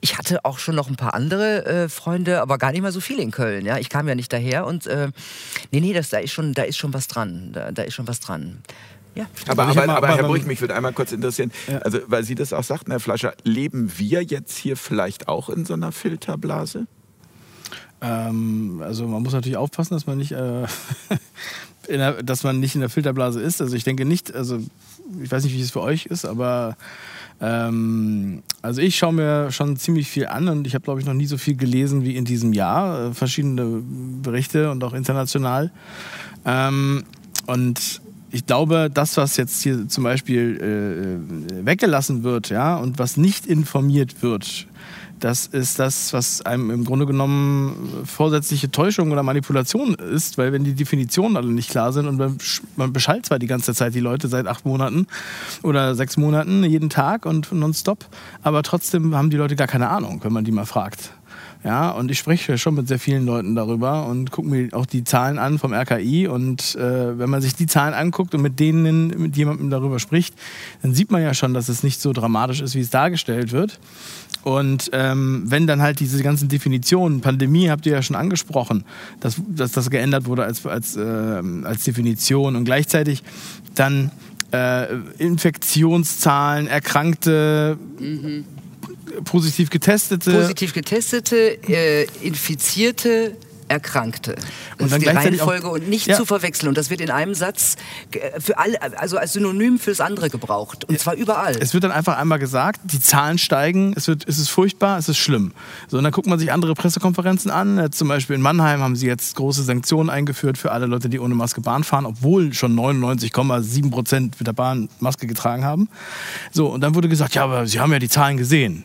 Ich hatte auch schon noch ein paar andere äh, Freunde, aber gar nicht mal so viel in Köln. Ja, ich kam ja nicht daher und äh, nee, nee, das, da ist schon, da ist schon was dran. Da, da ist schon was dran. Ja. Aber, Also ich aber, aber aber Herr Brüch, mich würde einmal kurz interessieren, also weil Sie das auch sagten, Herr Fleischer, leben wir jetzt hier vielleicht auch in so einer Filterblase? Ähm, also man muss natürlich aufpassen, dass man nicht, äh, in der, dass man nicht in der Filterblase ist. Also ich denke nicht, also ich weiß nicht, wie es für euch ist, aber ähm, also ich schaue mir schon ziemlich viel an und ich habe, glaube ich, noch nie so viel gelesen wie in diesem Jahr. Äh, verschiedene Berichte und auch international. Ähm, und ich glaube, das, was jetzt hier zum Beispiel äh, weggelassen wird, ja, und was nicht informiert wird, das ist das, was einem im Grunde genommen vorsätzliche Täuschung oder Manipulation ist, weil wenn die Definitionen alle nicht klar sind und man beschallt zwar die ganze Zeit die Leute seit acht Monaten oder sechs Monaten jeden Tag und nonstop, aber trotzdem haben die Leute gar keine Ahnung, wenn man die mal fragt. Ja, und ich spreche schon mit sehr vielen Leuten darüber und gucke mir auch die Zahlen an vom RKI. Und äh, wenn man sich die Zahlen anguckt und mit denen mit jemandem darüber spricht, dann sieht man ja schon, dass es nicht so dramatisch ist, wie es dargestellt wird. Und ähm, wenn dann halt diese ganzen Definitionen, Pandemie habt ihr ja schon angesprochen, dass, dass das geändert wurde als, als, äh, als Definition und gleichzeitig dann äh, Infektionszahlen, Erkrankte, positiv getestete. Positiv getestete, äh, infizierte, Erkrankte. Das Und ist dann die gleichzeitig auch- Reihenfolge und nicht Ja. zu verwechseln. Und das wird in einem Satz äh, für alle, also als Synonym fürs andere gebraucht. Und zwar überall. Es wird dann einfach einmal gesagt, die Zahlen steigen, es, wird, es ist furchtbar, es ist schlimm. So, und dann guckt man sich andere Pressekonferenzen an. Äh, Zum Beispiel in Mannheim haben sie jetzt große Sanktionen eingeführt für alle Leute, die ohne Maske Bahn fahren, obwohl schon 99,7 Prozent mit der Bahn Maske getragen haben. So, und dann wurde gesagt, ja, aber Sie haben ja die Zahlen gesehen.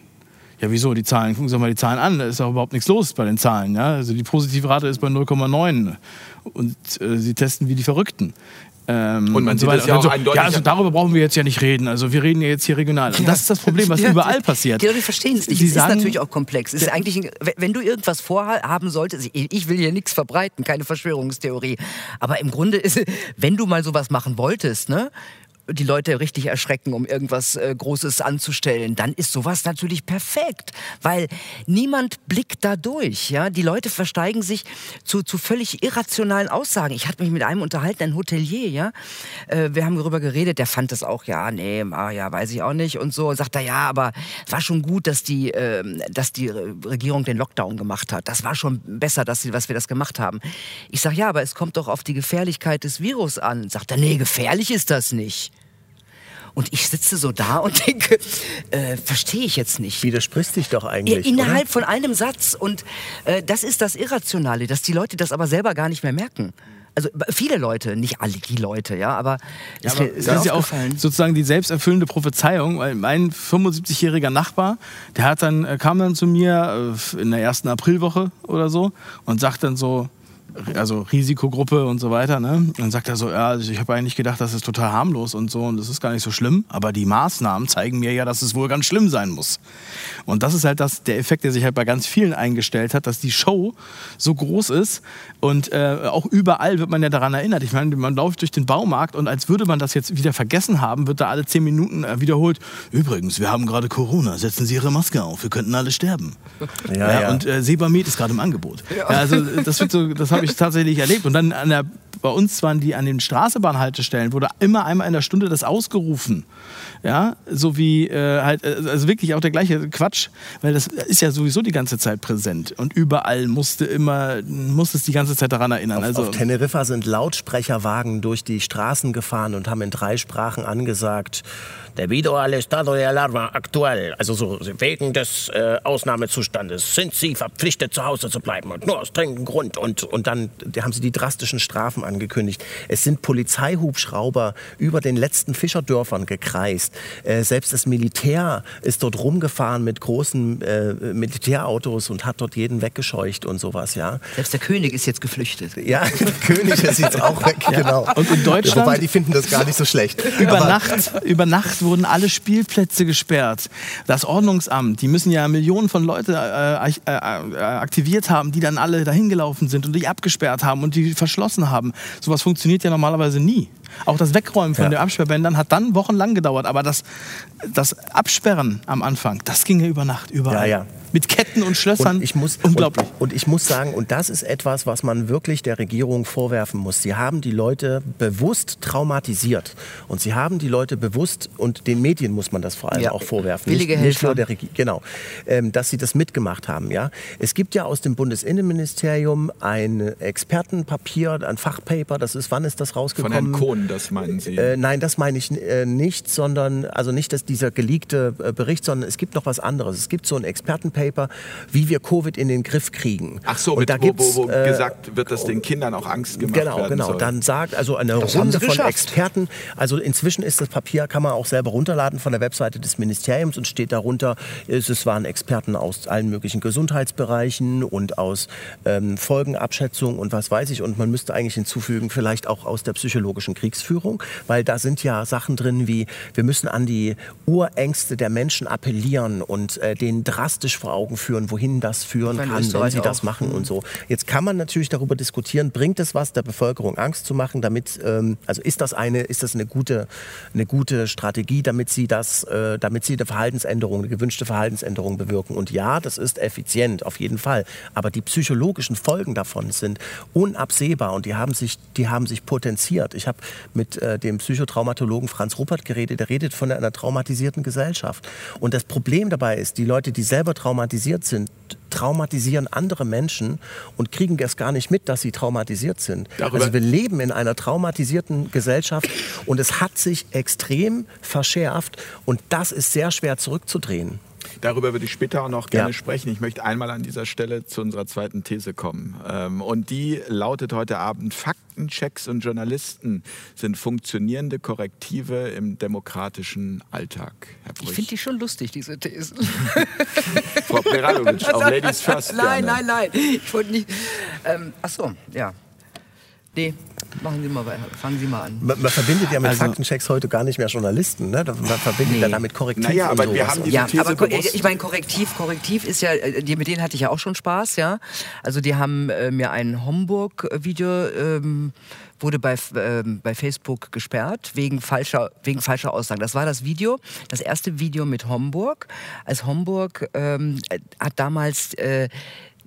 Ja, wieso? Die Zahlen, gucken Sie mal die Zahlen an. Da ist doch überhaupt nichts los bei den Zahlen. Ja? Also die positive Rate ist bei 0,9 und äh, sie testen wie die Verrückten. Ähm, Und man so sieht weiter. das ja Und auch eindeutig Ja, also darüber brauchen wir jetzt ja nicht reden. Also wir reden ja jetzt hier regional. Und das ist das Problem, was Ja, überall passiert. Die Leute verstehen es nicht. Sie es ist natürlich auch komplex. Es ist eigentlich, ein, wenn- du irgendwas vorhaben solltest, ich, ich will hier nichts verbreiten, keine Verschwörungstheorie. Aber im Grunde ist, wenn du mal sowas machen wolltest, ne? Die Leute richtig erschrecken, um irgendwas äh, Großes anzustellen, dann ist sowas natürlich perfekt, weil niemand blickt da durch. Ja? Die Leute versteigen sich zu, zu völlig irrationalen Aussagen. Ich hatte mich mit einem unterhalten, ein Hotelier, ja. Äh, wir haben darüber geredet, der fand das auch, ja, nee, ah, ja, weiß ich auch nicht und so. Sagt er, ja, aber war schon gut, dass die, äh, dass die Regierung den Lockdown gemacht hat. Das war schon besser, dass, sie, was wir das gemacht haben. Ich sage, ja, aber es kommt doch auf die Gefährlichkeit des Virus an. Sagt er, nee, gefährlich ist das nicht. Und ich sitze so da und denke, äh, verstehe ich jetzt nicht. Widerspricht sich doch eigentlich. Innerhalb oder? von einem Satz. Und äh, das ist das Irrationale, dass die Leute das aber selber gar nicht mehr merken. Also viele Leute, nicht alle die Leute, ja, aber, ja, aber ist das ist ja auch sozusagen die selbsterfüllende Prophezeiung, weil mein 75-jähriger Nachbar, der hat dann äh, kam dann zu mir äh, in der ersten Aprilwoche oder so und sagt dann so, also Risikogruppe und so weiter. Ne? Und dann sagt er so, ja, also ich habe eigentlich gedacht, das ist total harmlos und so und das ist gar nicht so schlimm. Aber die Maßnahmen zeigen mir ja, dass es wohl ganz schlimm sein muss. Und das ist halt das, der Effekt, der sich halt bei ganz vielen eingestellt hat, dass die Show so groß ist und äh, auch überall wird man ja daran erinnert. Ich meine, man läuft durch den Baumarkt und als würde man das jetzt wieder vergessen haben, wird da alle zehn Minuten äh, wiederholt. Übrigens, wir haben gerade Corona, setzen Sie Ihre Maske auf, wir könnten alle sterben. Ja, ja, ja. Und äh, Sebamed ist gerade im Angebot. Ja. also das wird so, das habe habe ich tatsächlich erlebt. Und dann an der, bei uns waren die an den Straßenbahnhaltestellen, wurde immer einmal in der Stunde das ausgerufen. Ja, so wie äh, halt, äh, also wirklich auch der gleiche Quatsch, weil das ist ja sowieso die ganze Zeit präsent und überall musste immer, musste es die ganze Zeit daran erinnern. Auf, also, auf Teneriffa sind Lautsprecherwagen durch die Straßen gefahren und haben in drei Sprachen angesagt, debido al estado de alarma actual, also so wegen des äh, Ausnahmezustandes, sind Sie verpflichtet zu Hause zu bleiben und nur aus dringendem Grund. Und, und dann haben sie die drastischen Strafen angekündigt. Es sind Polizeihubschrauber über den letzten Fischerdörfern gekreist. Äh, selbst das Militär ist dort rumgefahren mit großen äh, Militärautos und hat dort jeden weggescheucht und sowas, ja. Selbst der König ist jetzt geflüchtet. Ja, der König ist jetzt auch weg, ja. genau. Und in Deutschland? Wobei, die finden das gar nicht so schlecht. Über Nacht, über Nacht wurden alle Spielplätze gesperrt. Das Ordnungsamt, die müssen ja Millionen von Leuten äh, äh, äh, aktiviert haben, die dann alle dahin gelaufen sind und die abgesperrt haben und die verschlossen haben. Sowas funktioniert ja normalerweise nie. Auch das Wegräumen von ja. den Absperrbändern hat dann wochenlang gedauert. Aber das, das Absperren am Anfang, das ging ja über Nacht, überall. Ja, ja mit Ketten und Schlössern. Und ich muss, Unglaublich. Und, und, ich muss sagen, und das ist etwas, was man wirklich der Regierung vorwerfen muss. Sie haben die Leute bewusst traumatisiert. Und sie haben die Leute bewusst, und den Medien muss man das vor allem ja. auch vorwerfen. Willige nicht, nicht nur der Regierung. Genau. Ähm, dass sie das mitgemacht haben. Ja? Es gibt ja aus dem Bundesinnenministerium ein Expertenpapier, ein Fachpaper. Das ist, wann ist das rausgekommen? Von Herrn Kohn, das meinen Sie? Äh, nein, das meine ich äh, nicht, sondern, also nicht dass dieser geleakte äh, Bericht, sondern es gibt noch was anderes. Es gibt so ein Expertenpaper, Paper, wie wir Covid in den Griff kriegen. Ach so, mit, da wo, wo, wo äh, gesagt wird, dass den Kindern auch Angst gemacht genau, werden Genau, genau. Dann sagt also eine das Runde von Experten, also inzwischen ist das Papier, kann man auch selber runterladen von der Webseite des Ministeriums und steht darunter, es waren Experten aus allen möglichen Gesundheitsbereichen und aus ähm, Folgenabschätzung und was weiß ich. Und man müsste eigentlich hinzufügen, vielleicht auch aus der psychologischen Kriegsführung, weil da sind ja Sachen drin wie, wir müssen an die Urängste der Menschen appellieren und äh, denen drastisch vor Augen führen, wohin das führen kann, wenn sie das machen und so. Jetzt kann man natürlich darüber diskutieren, bringt es was, der Bevölkerung Angst zu machen, damit, ähm, also ist das eine, ist das eine gute, eine gute Strategie, damit sie das, äh, damit sie eine Verhaltensänderung, eine gewünschte Verhaltensänderung bewirken. Und ja, das ist effizient, auf jeden Fall. Aber die psychologischen Folgen davon sind unabsehbar und die haben sich, die haben sich potenziert. Ich habe mit äh, dem Psychotraumatologen Franz Ruppert geredet, der redet von einer traumatisierten Gesellschaft. Und das Problem dabei ist, die Leute, die selber traumatisiert sind, traumatisieren andere Menschen und kriegen das gar nicht mit, dass sie traumatisiert sind. Darüber also wir leben in einer traumatisierten Gesellschaft und es hat sich extrem verschärft und das ist sehr schwer zurückzudrehen. Darüber würde ich später auch noch gerne ja. sprechen. Ich möchte einmal an dieser Stelle zu unserer zweiten These kommen. Ähm, und die lautet heute Abend, Faktenchecks und Journalisten sind funktionierende Korrektive im demokratischen Alltag. ich finde die schon lustig, diese Thesen. Frau Preradovic, auch Ladies First. Nein, nein, nein. Ich wollte nicht. Ähm, ach so, ja. Nee, machen Sie mal weiter. Fangen Sie mal an. Man, man verbindet ja mit also, Faktenchecks heute gar nicht mehr Journalisten, ne? Man verbindet nee. ja damit Korrektiv. Naja, aber wir haben diese ja, These aber bewusst. ich meine Korrektiv, Korrektiv ist ja, äh, mit denen hatte ich ja auch schon Spaß, ja. Also die haben äh, mir ein Homburg-Video ähm, wurde bei, äh, bei Facebook gesperrt wegen falscher, wegen falscher Aussagen. Das war das Video, das erste Video mit Homburg. Als Homburg ähm, hat damals äh,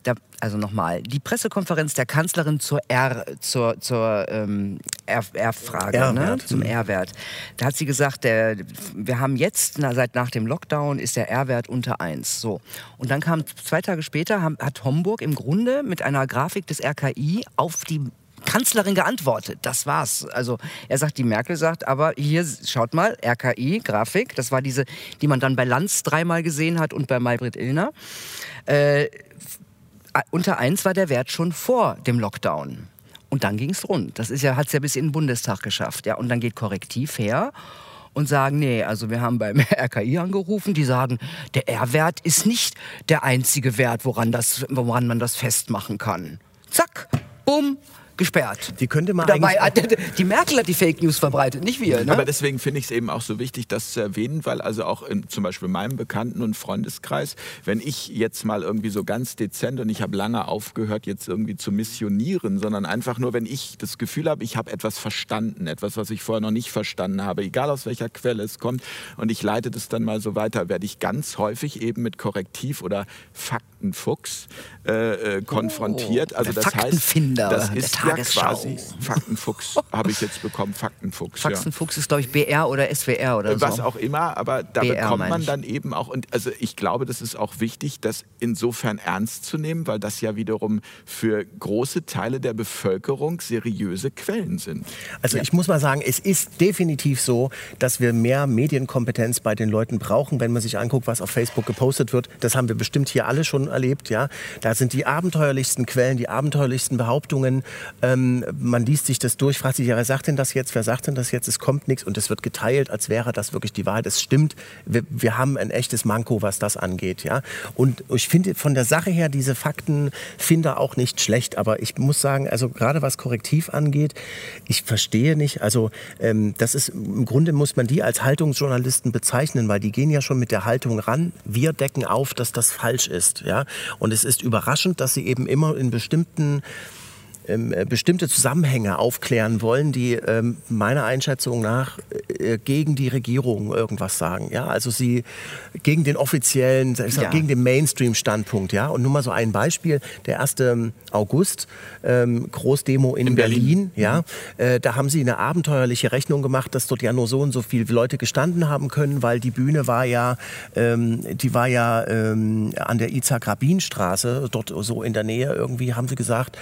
da, also nochmal, die Pressekonferenz der Kanzlerin zur R, zur, zur ähm, R-Frage, ne? zum R-Wert. Da hat sie gesagt, der, wir haben jetzt, na, seit nach dem Lockdown ist der R-Wert unter 1. So. Und dann kam zwei Tage später, hat Homburg im Grunde mit einer Grafik des RKI auf die Kanzlerin geantwortet. Das war's. Also er sagt, die Merkel sagt, aber hier schaut mal, RKI, Grafik, das war diese, die man dann bei Lanz dreimal gesehen hat und bei Maybrit Illner. Äh, unter 1 war der Wert schon vor dem Lockdown. Und dann ging es rund. Das ja, hat es ja bis in den Bundestag geschafft. Ja. Und dann geht Korrektiv her und sagen, nee, also wir haben beim RKI angerufen, die sagen, der R-Wert ist nicht der einzige Wert, woran, das, woran man das festmachen kann. Zack, bumm, gesperrt. Die könnte man Dabei hat die Merkel hat die Fake News verbreitet, nicht wir. Ne? Aber deswegen finde ich es eben auch so wichtig, das zu erwähnen, weil also auch in zum Beispiel meinem Bekannten- und Freundeskreis, wenn ich jetzt mal irgendwie so ganz dezent und ich habe lange aufgehört, jetzt irgendwie zu missionieren, sondern einfach nur, wenn ich das Gefühl habe, ich habe etwas verstanden, etwas, was ich vorher noch nicht verstanden habe, egal aus welcher Quelle es kommt, und ich leite das dann mal so weiter, werde ich ganz häufig eben mit Korrektiv oder Faktenfuchs äh, äh, konfrontiert. Oh, also das heißt, das ist ja quasi Faktenfuchs habe ich jetzt bekommen. Faktenfuchs. Faktenfuchs ja. ist glaube ich BR oder SWR oder Was so. Was auch immer, aber da BR bekommt man dann eben auch und also ich glaube, das ist auch wichtig, das insofern ernst zu nehmen, weil das ja wiederum für große Teile der Bevölkerung seriöse Quellen sind. Also ja. ich muss mal sagen, es ist definitiv so, dass wir mehr Medienkompetenz bei den Leuten brauchen, wenn man sich anguckt, was auf Facebook gepostet wird. Das haben wir bestimmt hier alle schon erlebt, ja. Da sind die abenteuerlichsten Quellen, die abenteuerlichsten Behauptungen. Ähm, man liest sich das durch, fragt sich, ja, wer sagt denn das jetzt? Wer sagt denn das jetzt? Es kommt nichts und es wird geteilt, als wäre das wirklich die Wahrheit. Es stimmt, wir, wir haben ein echtes Manko, was das angeht, ja. Und ich finde von der Sache her diese Fakten finde auch nicht schlecht, aber ich muss sagen, also gerade was Korrektiv angeht, ich verstehe nicht, also ähm, das ist im Grunde muss man die als Haltungsjournalisten bezeichnen, weil die gehen ja schon mit der Haltung ran. Wir decken auf, dass das falsch ist, ja. Und es ist überraschend, dass sie eben immer in bestimmten ähm, äh, bestimmte Zusammenhänge aufklären wollen, die ähm, meiner Einschätzung nach äh, gegen die Regierung irgendwas sagen. Ja, also sie gegen den offiziellen, ja. gegen den Mainstream-Standpunkt. Ja, und nur mal so ein Beispiel: Der 1. August ähm, Großdemo in, in Berlin. Berlin. Ja, mhm. äh, da haben sie eine abenteuerliche Rechnung gemacht, dass dort ja nur so und so viele Leute gestanden haben können, weil die Bühne war ja, ähm, die war ja ähm, an der Isaac-Rabin-Straße, dort so in der Nähe irgendwie, haben sie gesagt.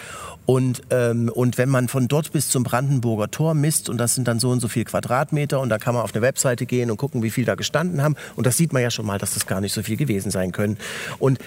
Und, ähm, und wenn man von dort bis zum Brandenburger Tor misst, und das sind dann so und so viel Quadratmeter, und da kann man auf eine Webseite gehen und gucken, wie viel da gestanden haben. Und das sieht man ja schon mal, dass das gar nicht so viel gewesen sein können. Und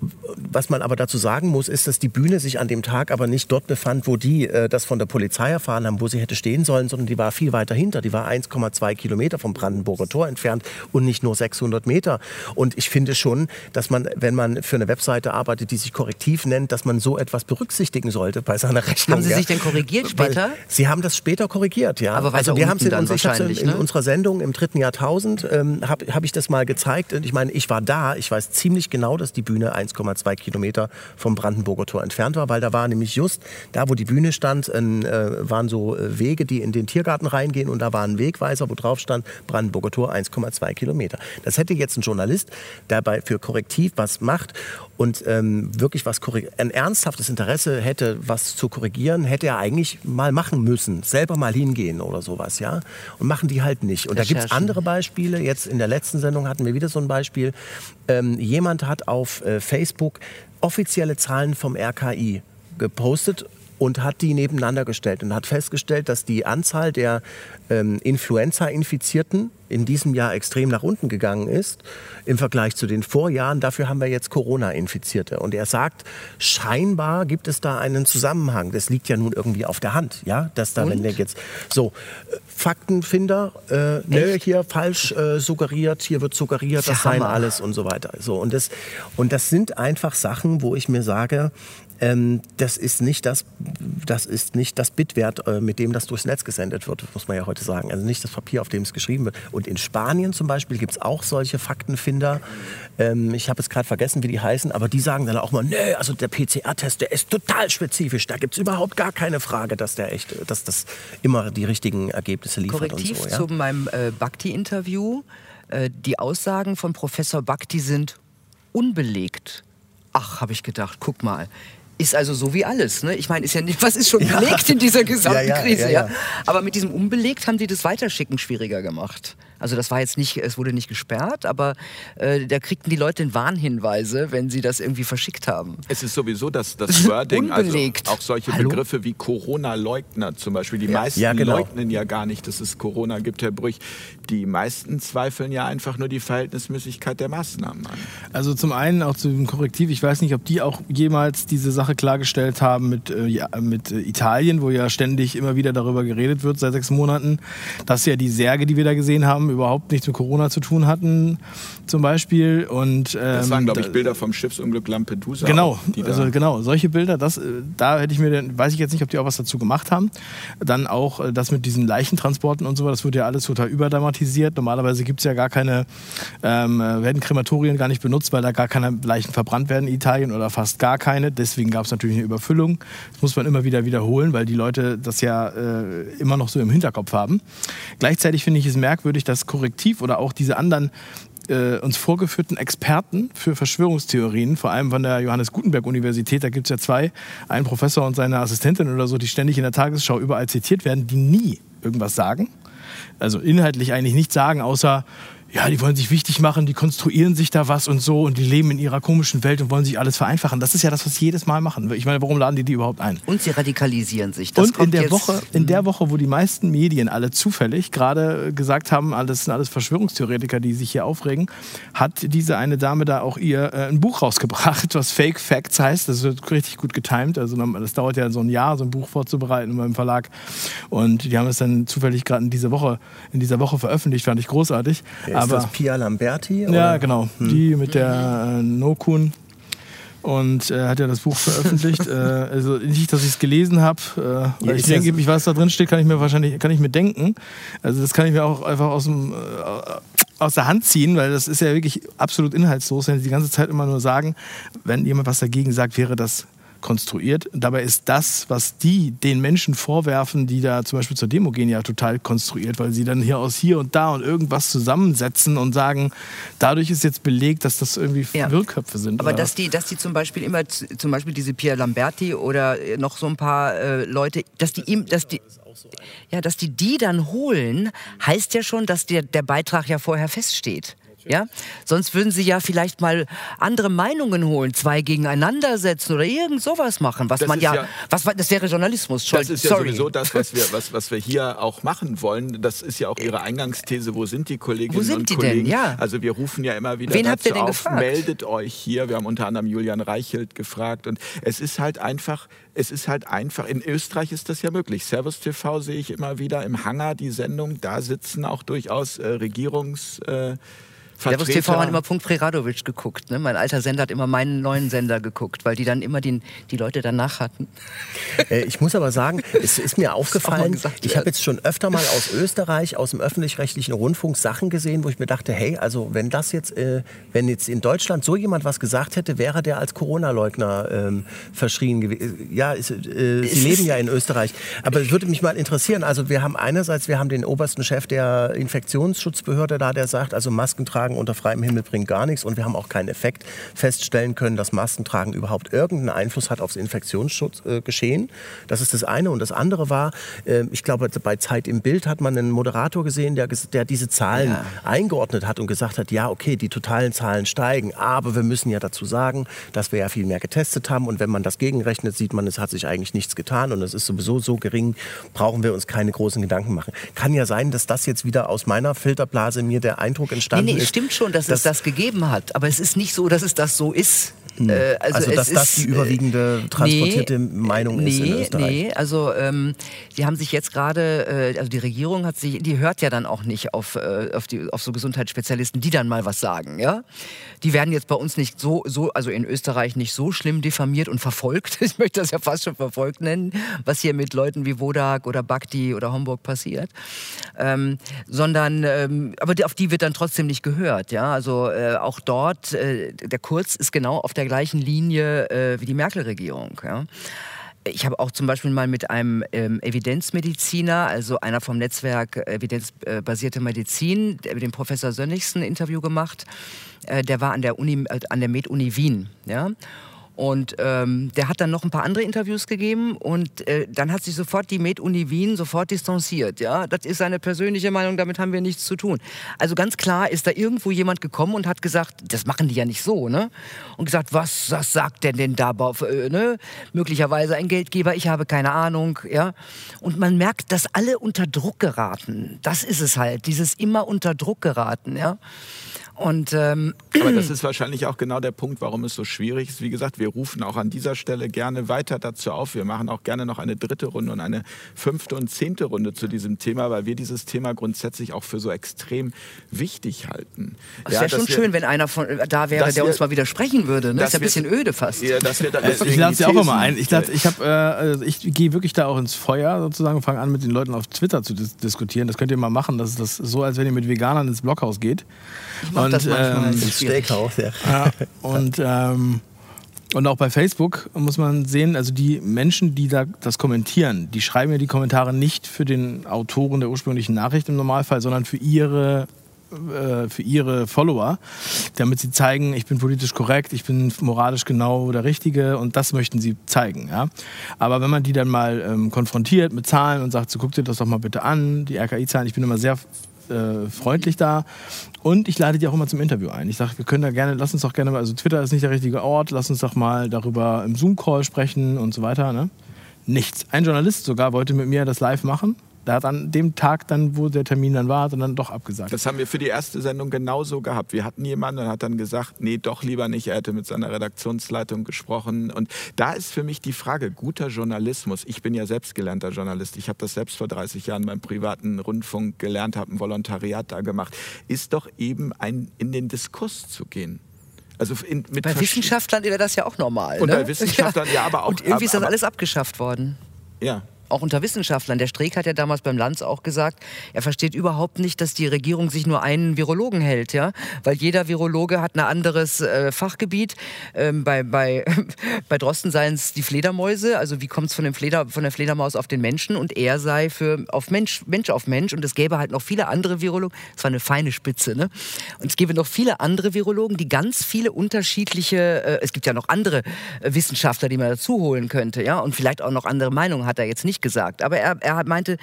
was man aber dazu sagen muss, ist, dass die Bühne sich an dem Tag aber nicht dort befand, wo die äh, das von der Polizei erfahren haben, wo sie hätte stehen sollen, sondern die war viel weiter hinter. Die war 1,2 Kilometer vom Brandenburger Tor entfernt und nicht nur 600 Meter. Und ich finde schon, dass man, wenn man für eine Webseite arbeitet, die sich korrektiv nennt, dass man so etwas berücksichtigen sollte bei seiner Rechnung. Haben Sie sich denn korrigiert später? Weil Sie haben das später korrigiert, ja. Aber also wir haben es in, uns, in, in ne? unserer Sendung im dritten Jahrtausend ähm, habe hab ich das mal gezeigt. Und ich meine, ich war da. Ich weiß ziemlich genau, dass die Bühne 1,2 zwei Kilometer vom Brandenburger Tor entfernt war, weil da war nämlich just da, wo die Bühne stand, äh, waren so äh, Wege, die in den Tiergarten reingehen und da war ein Wegweiser, wo drauf stand Brandenburger Tor 1,2 Kilometer. Das hätte jetzt ein Journalist, der bei, für Korrektiv was macht und ähm, wirklich was ein ernsthaftes Interesse hätte, was zu korrigieren, hätte er eigentlich mal machen müssen, selber mal hingehen oder sowas, ja. Und machen die halt nicht. Und da gibt es andere Beispiele. Jetzt in der letzten Sendung hatten wir wieder so ein Beispiel. Ähm, jemand hat auf äh, Facebook offizielle Zahlen vom RKI gepostet und hat die nebeneinander gestellt und hat festgestellt, dass die Anzahl der ähm, Influenza-Infizierten in diesem Jahr extrem nach unten gegangen ist im Vergleich zu den Vorjahren. Dafür haben wir jetzt Corona-Infizierte. Und er sagt, scheinbar gibt es da einen Zusammenhang. Das liegt ja nun irgendwie auf der Hand, ja, dass da, und? wenn der jetzt so äh, Faktenfinder, äh, ne, hier falsch äh, suggeriert, hier wird suggeriert, das seien alles und so weiter. So und das und das sind einfach Sachen, wo ich mir sage, ähm, das ist nicht das, das ist nicht das Bitwert, äh, mit dem das durchs Netz gesendet wird, muss man ja Leute sagen, also nicht das Papier, auf dem es geschrieben wird. Und in Spanien zum Beispiel gibt es auch solche Faktenfinder. Ähm, ich habe es gerade vergessen, wie die heißen, aber die sagen dann auch mal, nee, also der PCR-Test, der ist total spezifisch. Da gibt es überhaupt gar keine Frage, dass der echt, dass das immer die richtigen Ergebnisse liefert Korrektiv und so. Ja? zu meinem äh, Bhakti-Interview. Äh, die Aussagen von Professor Bhakti sind unbelegt. Ach, habe ich gedacht, guck mal. Ist also so wie alles. Ne? Ich meine, ist ja nicht, was ist schon Ja. belegt in dieser gesamten Ja, ja, Krise? ja, Ja, ja. Aber mit diesem unbelegt haben die das Weiterschicken schwieriger gemacht. Also das war jetzt nicht, es wurde nicht gesperrt, aber äh, da kriegten die Leute Warnhinweise, wenn sie das irgendwie verschickt haben. Es ist sowieso das, das Wording, also Unbelegt. auch solche Hallo? Begriffe wie Corona-Leugner zum Beispiel. Die meisten Ja, genau. leugnen ja gar nicht, dass es Corona gibt, Herr Brüch. Die meisten zweifeln ja einfach nur die Verhältnismäßigkeit der Maßnahmen an. Also zum einen auch zu dem Korrektiv, ich weiß nicht, ob die auch jemals diese Sache klargestellt haben mit, äh, ja, mit äh, Italien, wo ja ständig immer wieder darüber geredet wird seit sechs Monaten, dass ja die Särge, die wir da gesehen haben, überhaupt nichts mit Corona zu tun hatten, zum Beispiel. Und, ähm, Das waren, glaube ich, Bilder vom Schiffsunglück Lampedusa. Genau, auch, also genau, solche Bilder, das, äh, da hätte ich mir, weiß ich jetzt nicht, ob die auch was dazu gemacht haben. Dann auch äh, das mit diesen Leichentransporten und so, das wird ja alles total überdramatisiert. Normalerweise gibt es ja gar keine, ähm, äh, werden Krematorien gar nicht benutzt, weil da gar keine Leichen verbrannt werden in Italien oder fast gar keine. Deswegen gab es natürlich eine Überfüllung. Das muss man immer wieder wiederholen, weil die Leute das ja äh, immer noch so im Hinterkopf haben. Gleichzeitig finde ich es merkwürdig, dass Korrektiv oder auch diese anderen äh, uns vorgeführten Experten für Verschwörungstheorien, vor allem von der Johannes Gutenberg Universität, da gibt es ja zwei, einen Professor und seine Assistentin oder so, die ständig in der Tagesschau überall zitiert werden, die nie irgendwas sagen. Also inhaltlich eigentlich nichts sagen, außer ja, die wollen sich wichtig machen, die konstruieren sich da was und so und die leben in ihrer komischen Welt und wollen sich alles vereinfachen. Das ist ja das, was sie jedes Mal machen. Ich meine, warum laden die die überhaupt ein? Und sie radikalisieren sich. Das und in der Woche, in der Woche, wo die meisten Medien alle zufällig gerade gesagt haben, alles sind alles Verschwörungstheoretiker, die sich hier aufregen, hat diese eine Dame da auch ihr äh, ein Buch rausgebracht, was Fake Facts heißt. Das wird richtig gut getimed. Also das dauert ja so ein Jahr, so ein Buch vorzubereiten beim Verlag. Und die haben es dann zufällig gerade in dieser Woche, in dieser Woche veröffentlicht, fand ich großartig. Ist das Pia Lamberti? Ja, oder? genau. Die mit der äh, Nokun. Und äh, hat ja das Buch veröffentlicht. äh, also nicht, dass ich es gelesen habe. Äh, Ja, ich ja denke, so- was da drin steht, kann ich mir wahrscheinlich kann ich mir denken. Also das kann ich mir auch einfach aus, dem, äh, aus der Hand ziehen, weil das ist ja wirklich absolut inhaltslos, wenn sie die ganze Zeit immer nur sagen, wenn jemand was dagegen sagt, wäre das konstruiert. Dabei ist das, was die den Menschen vorwerfen, die da zum Beispiel zur Demo gehen, ja total konstruiert, weil sie dann hier aus hier und da und irgendwas zusammensetzen und sagen, dadurch ist jetzt belegt, dass das irgendwie Ja. Wirrköpfe sind. Aber dass was? die, dass die zum Beispiel immer, zum Beispiel diese Pia Lamberti oder äh, noch so ein paar äh, Leute, dass die ihm, dass die, ja, dass die die dann holen, heißt ja schon, dass der, der Beitrag ja vorher feststeht. Ja? Sonst würden sie ja vielleicht mal andere Meinungen holen, zwei gegeneinander setzen oder irgend sowas machen, was Das man ja, ja- was, das wäre Journalismus. Das ist ja Sorry. sowieso das, was wir, was, was wir hier auch machen wollen. Das ist ja auch Ihre Eingangsthese. Wo sind die Kolleginnen Wo sind und die denn? Kollegen? Ja. Also wir rufen ja immer wieder Wen dazu habt ihr denn auf, gefragt? meldet euch hier. Wir haben unter anderem Julian Reichelt gefragt. Und es ist halt einfach, es ist halt einfach, in Österreich ist das ja möglich. Servus TV sehe ich immer wieder im Hangar die Sendung. Da sitzen auch durchaus äh, Regierungs... Äh, Servus Vertreter. TV hat immer Punkt Preradovic geguckt. Ne? Mein alter Sender hat immer meinen neuen Sender geguckt, weil die dann immer den, die Leute danach hatten. Äh, Ich muss aber sagen, es ist mir aufgefallen, gesagt ich habe jetzt schon öfter mal aus Österreich, aus dem öffentlich-rechtlichen Rundfunk Sachen gesehen, wo ich mir dachte, hey, also wenn das jetzt, äh, wenn jetzt in Deutschland so jemand was gesagt hätte, wäre der als Corona-Leugner ähm, verschrien gewesen. Ja, ist, äh, Sie leben ja in Österreich. Aber es würde mich mal interessieren, also wir haben einerseits, wir haben den obersten Chef der Infektionsschutzbehörde da, der sagt, also Masken tragen unter freiem Himmel bringt gar nichts und wir haben auch keinen Effekt feststellen können, dass Maskentragen überhaupt irgendeinen Einfluss hat aufs Infektionsschutzgeschehen. Äh, Geschehen. das ist das eine. Und das andere war, äh, ich glaube, bei Zeit im Bild hat man einen Moderator gesehen, der, der diese Zahlen Ja. eingeordnet hat und gesagt hat, ja, okay, die totalen Zahlen steigen, aber wir müssen ja dazu sagen, dass wir ja viel mehr getestet haben und wenn man das gegenrechnet, sieht man, es hat sich eigentlich nichts getan und es ist sowieso so gering, brauchen wir uns keine großen Gedanken machen. Kann ja sein, dass das jetzt wieder aus meiner Filterblase mir der Eindruck Nee, entstanden nee, ist. Es stimmt schon, dass, es das gegeben hat. Aber es ist nicht so, dass es das so ist. Äh, also, Also, dass das ist, die überwiegende transportierte Meinung nee, ist in Österreich. Nee, also ähm, die haben sich jetzt gerade, äh, also die Regierung hat sich, die hört ja dann auch nicht auf, äh, auf, die, auf so Gesundheitsspezialisten, die dann mal was sagen, ja. Die werden jetzt bei uns nicht so, so, also in Österreich nicht so schlimm diffamiert und verfolgt. Ich möchte das ja fast schon verfolgt nennen, was hier mit Leuten wie Wodak oder Bhakti oder Homburg passiert. Ähm, sondern, ähm, aber auf die wird dann trotzdem nicht gehört, ja. Also äh, auch dort, äh, der Kurz ist genau auf der gleichen Linie äh, wie die Merkel-Regierung, ja. Ich habe auch zum Beispiel mal mit einem ähm, Evidenzmediziner, also einer vom Netzwerk äh, Evidenzbasierte Medizin, der- dem Professor Sönnigsen ein Interview gemacht. Äh, der war an der Uni, äh, an der Med-Uni Wien, ja. Und ähm, der hat dann noch ein paar andere Interviews gegeben und äh, dann hat sich sofort die Med-Uni Wien sofort distanziert. Ja, das ist seine persönliche Meinung, damit haben wir nichts zu tun. Also ganz klar ist da irgendwo jemand gekommen und hat gesagt, das machen die ja nicht so, ne? Und gesagt, was, was sagt denn denn da, äh, ne? Möglicherweise ein Geldgeber, ich habe keine Ahnung, ja? Und man merkt, dass alle unter Druck geraten. Das ist es halt, dieses immer unter Druck geraten, ja? Und ähm, Aber das ist wahrscheinlich auch genau der Punkt, warum es so schwierig ist. Wie gesagt, wir rufen auch an dieser Stelle gerne weiter dazu auf. Wir machen auch gerne noch eine dritte Runde und eine fünfte und zehnte Runde zu diesem Thema, weil wir dieses Thema grundsätzlich auch für so extrem wichtig halten. es wäre schon wir- schön, wenn einer von äh, da wäre, der wir- uns mal widersprechen würde. Ne? Ist ja ein bisschen öde fast. Ja, dass wir da Äh, Ich lade sie auch immer ein. Ich, lad- ich, hab, äh, also ich gehe wirklich da auch ins Feuer sozusagen, fange an mit den Leuten auf Twitter zu dis diskutieren. Das könnt ihr mal machen. Das ist das so, als wenn ihr mit Veganern ins Blockhaus geht. Ich mach das manchmal. ähm. Steakhouse, ja. ja, und, ähm, und auch bei Facebook muss man sehen, also die Menschen, die da das kommentieren, die schreiben ja die Kommentare nicht für den Autoren der ursprünglichen Nachricht im Normalfall, sondern für ihre äh, für ihre Follower, damit sie zeigen, ich bin politisch korrekt, ich bin moralisch genau der Richtige und das möchten sie zeigen. Ja? Aber wenn man die dann mal ähm, konfrontiert mit Zahlen und sagt, so guck dir das doch mal bitte an, die RKI-Zahlen, ich bin immer sehr äh, freundlich da. Und ich lade die auch immer zum Interview ein. Ich sage, wir können da gerne, lass uns doch gerne mal, also Twitter ist nicht der richtige Ort, lass uns doch mal darüber im Zoom-Call sprechen und so weiter. Ne? Nichts. Ein Journalist sogar wollte mit mir das live machen. Der hat an dem Tag dann, wo der Termin dann war, dann doch abgesagt. Das haben wir für die erste Sendung genauso gehabt. Wir hatten jemanden und hat dann gesagt, nee, doch lieber nicht. Er hätte mit seiner Redaktionsleitung gesprochen. Und da ist für mich die Frage, guter Journalismus. Ich bin ja selbst gelernter Journalist. Ich habe das selbst vor 30 Jahren beim privaten Rundfunk gelernt, habe ein Volontariat da gemacht. Ist doch eben ein, in den Diskurs zu gehen. Also in, mit Bei Wissenschaftlern wäre das ja auch normal. Und ne? bei Wissenschaftlern, ja, aber auch- Und irgendwie ist das aber- alles abgeschafft worden. Ja. Auch unter Wissenschaftlern. Der Streeck hat ja damals beim Lanz auch gesagt, er versteht überhaupt nicht, dass die Regierung sich nur einen Virologen hält, ja, weil jeder Virologe hat ein anderes äh, Fachgebiet. Ähm, bei, bei, bei Drosten seien es die Fledermäuse, also wie kommt es von, Fleder, von der Fledermaus auf den Menschen und er sei für auf Mensch, Mensch auf Mensch und es gäbe halt noch viele andere Virologen, das war eine feine Spitze, ne? Und es gäbe noch viele andere Virologen, die ganz viele unterschiedliche, äh, es gibt ja noch andere äh, Wissenschaftler, die man dazu holen könnte, ja, und vielleicht auch noch andere Meinungen hat er jetzt nicht gesagt, aber er, er meinte,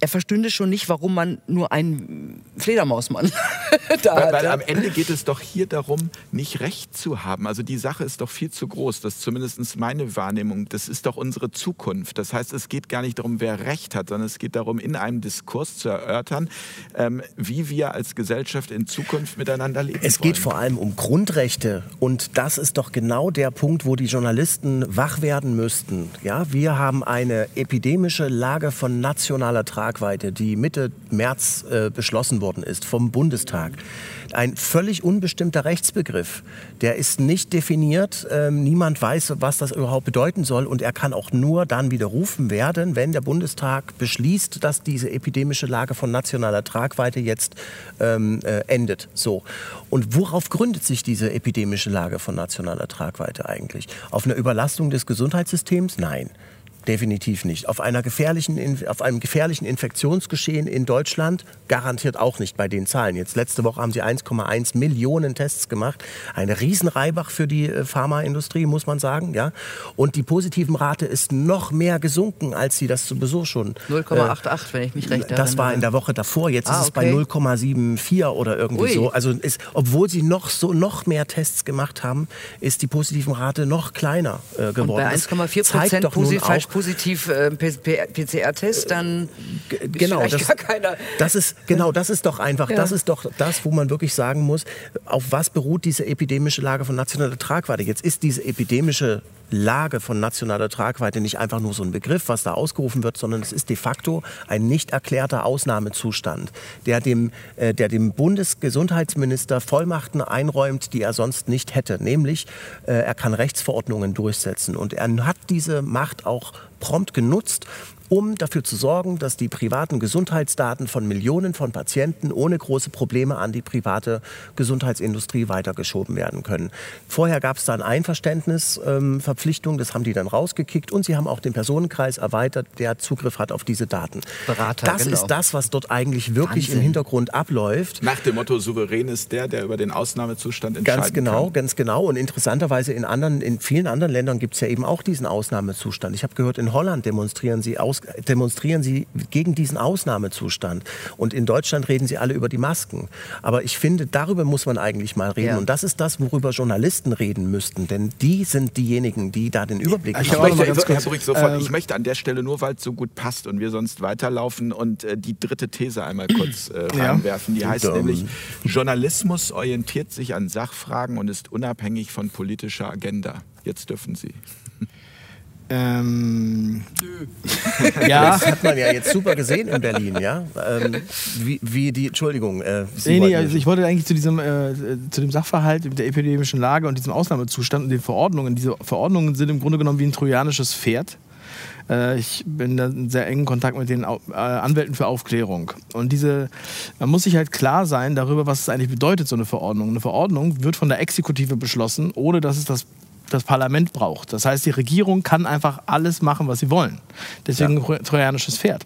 er verstünde schon nicht, warum man nur einen Fledermausmann da Weil, hat. weil am Ende geht es doch hier darum, nicht Recht zu haben. Also die Sache ist doch viel zu groß. Das ist zumindest meine Wahrnehmung. Das ist doch unsere Zukunft. Das heißt, es geht gar nicht darum, wer Recht hat, sondern es geht darum, in einem Diskurs zu erörtern, ähm, wie wir als Gesellschaft in Zukunft miteinander leben Es wollen. geht vor allem um Grundrechte und das ist doch genau der Punkt, wo die Journalisten wach werden müssten. Ja, wir haben eine epidemische Lage von nationaler Tragweite, die Mitte März äh, beschlossen worden ist vom Bundestag. Ein völlig unbestimmter Rechtsbegriff. Der ist nicht definiert. Ähm, niemand weiß, was das überhaupt bedeuten soll. Und er kann auch nur dann widerrufen werden, wenn der Bundestag beschließt, dass diese epidemische Lage von nationaler Tragweite jetzt ähm, äh, endet. So. Und worauf gründet sich diese epidemische Lage von nationaler Tragweite eigentlich? Auf einer Überlastung des Gesundheitssystems? Nein. Definitiv nicht. Auf, einer gefährlichen, auf einem gefährlichen Infektionsgeschehen in Deutschland garantiert auch nicht bei den Zahlen. Jetzt letzte Woche haben sie 1,1 Millionen Tests gemacht. Eine Riesenreibach für die äh, Pharmaindustrie, muss man sagen. Ja? Und die positiven Rate ist noch mehr gesunken, als sie das sowieso schon. 0,88, wenn ich mich recht erinnere. Das war in der Woche davor. Jetzt Ah, ist es bei okay. 0,74 oder irgendwie Ui. so. Also ist, obwohl sie noch so noch mehr Tests gemacht haben, ist die positiven Rate noch kleiner äh, geworden. bei Das 1,4 zeigt Prozent positiv falsch positiv äh, PCR-Test, dann genau, das, gar keiner. Das ist genau, das ist doch einfach, Ja. das ist doch das, wo man wirklich sagen muss, auf was beruht diese epidemische Lage von nationaler Tragweite? Jetzt ist diese epidemische Lage von nationaler Tragweite nicht einfach nur so ein Begriff, was da ausgerufen wird, sondern es ist de facto ein nicht erklärter Ausnahmezustand, der dem, äh, der dem Bundesgesundheitsminister Vollmachten einräumt, die er sonst nicht hätte. Nämlich, äh, er kann Rechtsverordnungen durchsetzen. Und er hat diese Macht auch prompt genutzt, um dafür zu sorgen, dass die privaten Gesundheitsdaten von Millionen von Patienten ohne große Probleme an die private Gesundheitsindustrie weitergeschoben werden können. Vorher gab es da eine Einverständnisverpflichtung, ähm, Verpflichtung, das haben die dann rausgekickt und sie haben auch den Personenkreis erweitert, der Zugriff hat auf diese Daten. Berater, das genau. ist das, was dort eigentlich wirklich Wahnsinn. im Hintergrund abläuft. Nach dem Motto, souverän ist der, der über den Ausnahmezustand entscheiden Ganz genau, kann. ganz genau. Und interessanterweise in, anderen, in vielen anderen Ländern gibt es ja eben auch diesen Ausnahmezustand. Ich habe gehört, in Holland demonstrieren sie, aus, demonstrieren sie gegen diesen Ausnahmezustand. Und in Deutschland reden sie alle über die Masken. Aber ich finde, darüber muss man eigentlich mal reden. Ja. Und das ist das, worüber Journalisten reden müssten. Denn die sind diejenigen, die da den Überblick Ich Ich hab auch noch möchte, ganz Herr Brüch, sofort, ähm, ich möchte an der Stelle nur, weil es so gut passt und wir sonst weiterlaufen und äh, die dritte These einmal kurz äh, Ja. reinwerfen. Die heißt Dumm. nämlich, Journalismus orientiert sich an Sachfragen und ist unabhängig von politischer Agenda. Jetzt dürfen Sie. Ähm, ja, Das hat man ja jetzt super gesehen in Berlin, ja? Ähm, wie, wie die, Entschuldigung. Äh, nee, nee, also ich wollte eigentlich zu diesem, äh, zu dem Sachverhalt mit der epidemischen Lage und diesem Ausnahmezustand und den Verordnungen. Diese Verordnungen sind im Grunde genommen wie ein trojanisches Pferd. Äh, ich bin da in sehr engen Kontakt mit den Au- äh, Anwälten für Aufklärung. Und diese, man muss sich halt klar sein darüber, was es eigentlich bedeutet, so eine Verordnung. Eine Verordnung wird von der Exekutive beschlossen, ohne dass es das das Parlament braucht. Das heißt, die Regierung kann einfach alles machen, was sie wollen. Deswegen tro- trojanisches Pferd.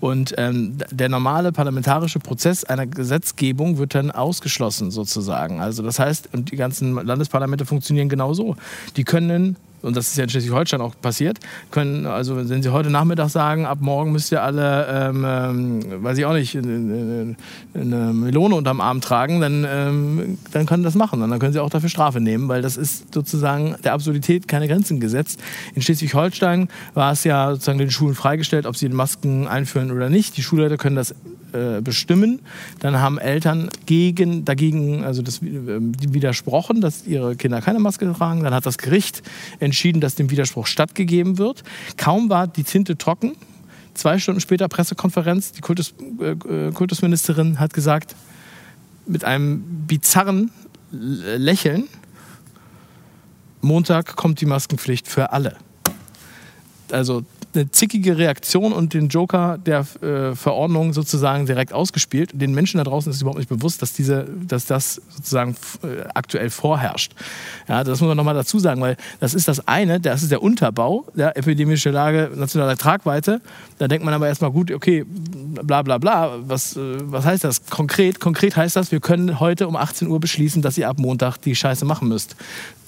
Und ähm, der normale parlamentarische Prozess einer Gesetzgebung wird dann ausgeschlossen sozusagen. Also das heißt, und die ganzen Landesparlamente funktionieren genau so. Die können und das ist ja in Schleswig-Holstein auch passiert, können, also wenn Sie heute Nachmittag sagen, ab morgen müsst ihr alle, ähm, ähm, weiß ich auch nicht, eine, eine Melone unterm Arm tragen, dann, ähm, dann können das machen. Und dann können Sie auch dafür Strafe nehmen, weil das ist sozusagen der Absurdität keine Grenzen gesetzt. In Schleswig-Holstein war es ja sozusagen den Schulen freigestellt, ob sie Masken einführen oder nicht. Die Schulleiter können das äh, bestimmen. Dann haben Eltern gegen, dagegen, also das die widersprochen, dass ihre Kinder keine Maske tragen. Dann hat das Gericht entschieden, dass dem Widerspruch stattgegeben wird. Kaum war die Tinte trocken. Zwei Stunden später Pressekonferenz. Die Kultus, äh, äh, Kultusministerin hat gesagt, mit einem bizarren Lächeln, Montag kommt die Maskenpflicht für alle. Also eine zickige Reaktion und den Joker der äh, Verordnung sozusagen direkt ausgespielt. Den Menschen da draußen ist überhaupt nicht bewusst, dass, diese, dass das sozusagen äh, aktuell vorherrscht. Ja, das muss man nochmal dazu sagen, weil das ist das eine, das ist der Unterbau, der epidemische Lage nationaler Tragweite. Da denkt man aber erstmal, gut, okay, bla bla bla, was, äh, was heißt das konkret? Konkret heißt das, wir können heute um 18 Uhr beschließen, dass ihr ab Montag die Scheiße machen müsst,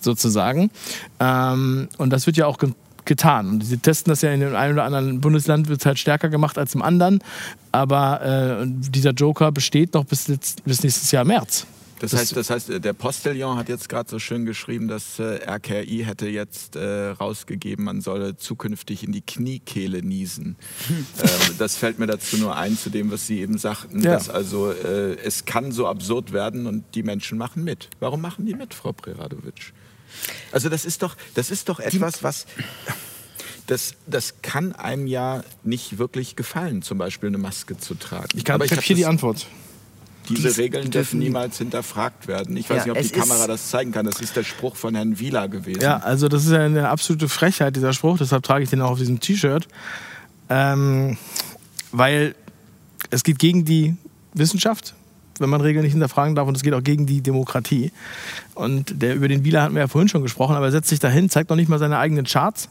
sozusagen. Ähm, und das wird ja auch getan. Und sie testen das ja in dem einen oder anderen Bundesland, wird es halt stärker gemacht als im anderen. Aber äh, dieser Joker besteht noch bis, letzt, bis nächstes Jahr März. Das heißt, das heißt, der Postillon hat jetzt gerade so schön geschrieben, dass äh, RKI hätte jetzt äh, rausgegeben, man solle zukünftig in die Kniekehle niesen. ähm, das fällt mir dazu nur ein, zu dem, was Sie eben sagten, Ja. dass also äh, es kann so absurd werden und die Menschen machen mit. Warum machen die mit, Frau Preradovic? Also das ist doch, das ist doch etwas, was das, das kann einem ja nicht wirklich gefallen, zum Beispiel eine Maske zu tragen. Ich, kann, Aber ich habe hab hier die Antwort. diese Dies Regeln dürfen niemals hinterfragt werden. Ich weiß Ja, nicht, ob die Kamera das zeigen kann. Das ist der Spruch von Herrn Wieler gewesen. Ja, also das ist ja eine absolute Frechheit, dieser Spruch. Deshalb trage ich den auch auf diesem T-Shirt. Ähm, weil es geht gegen die Wissenschaft, wenn man Regeln nicht hinterfragen darf. Und es geht auch gegen die Demokratie. Und der, über den Wieler hatten wir ja vorhin schon gesprochen. Aber er setzt sich dahin, zeigt noch nicht mal seine eigenen Charts.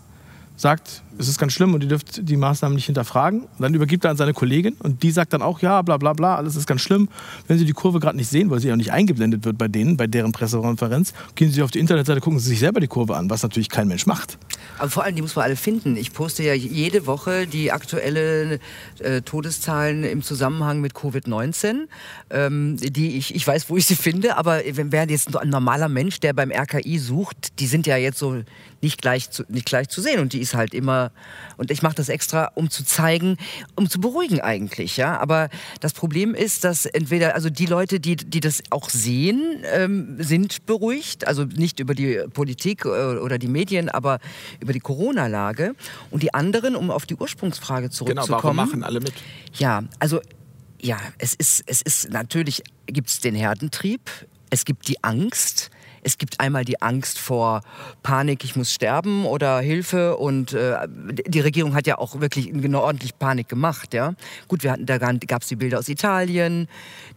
Sagt, es ist ganz schlimm und ihr dürft die Maßnahmen nicht hinterfragen. Und dann übergibt er an seine Kollegin und die sagt dann auch, ja, bla bla bla, alles ist ganz schlimm. Wenn Sie die Kurve gerade nicht sehen, weil sie auch nicht eingeblendet wird bei denen, bei deren Pressekonferenz, gehen Sie auf die Internetseite, gucken Sie sich selber die Kurve an, was natürlich kein Mensch macht. Aber vor allem, die muss man alle finden. Ich poste ja jede Woche die aktuelle äh, Todeszahlen im Zusammenhang mit Covid-19. Ähm, die ich, ich weiß, wo ich sie finde, aber wenn wer jetzt ein normaler Mensch, der beim RKI sucht, die sind ja jetzt so nicht gleich zu, nicht gleich zu sehen. Und die ist halt immer und ich mache das extra, um zu zeigen, um zu beruhigen eigentlich, ja. Aber das Problem ist, dass entweder, also die Leute, die, die das auch sehen, ähm, sind beruhigt, also nicht über die Politik äh, oder die Medien, aber über die Corona-Lage. Und die anderen, um auf die Ursprungsfrage zurückzukommen. Genau, warum machen alle mit? Ja, also ja, es ist, es ist natürlich gibt es den Herdentrieb, es gibt die Angst, es gibt einmal die Angst vor Panik, ich muss sterben oder Hilfe und äh, die Regierung hat ja auch wirklich ordentlich Panik gemacht. Ja? Gut, wir hatten, da gab es die Bilder aus Italien,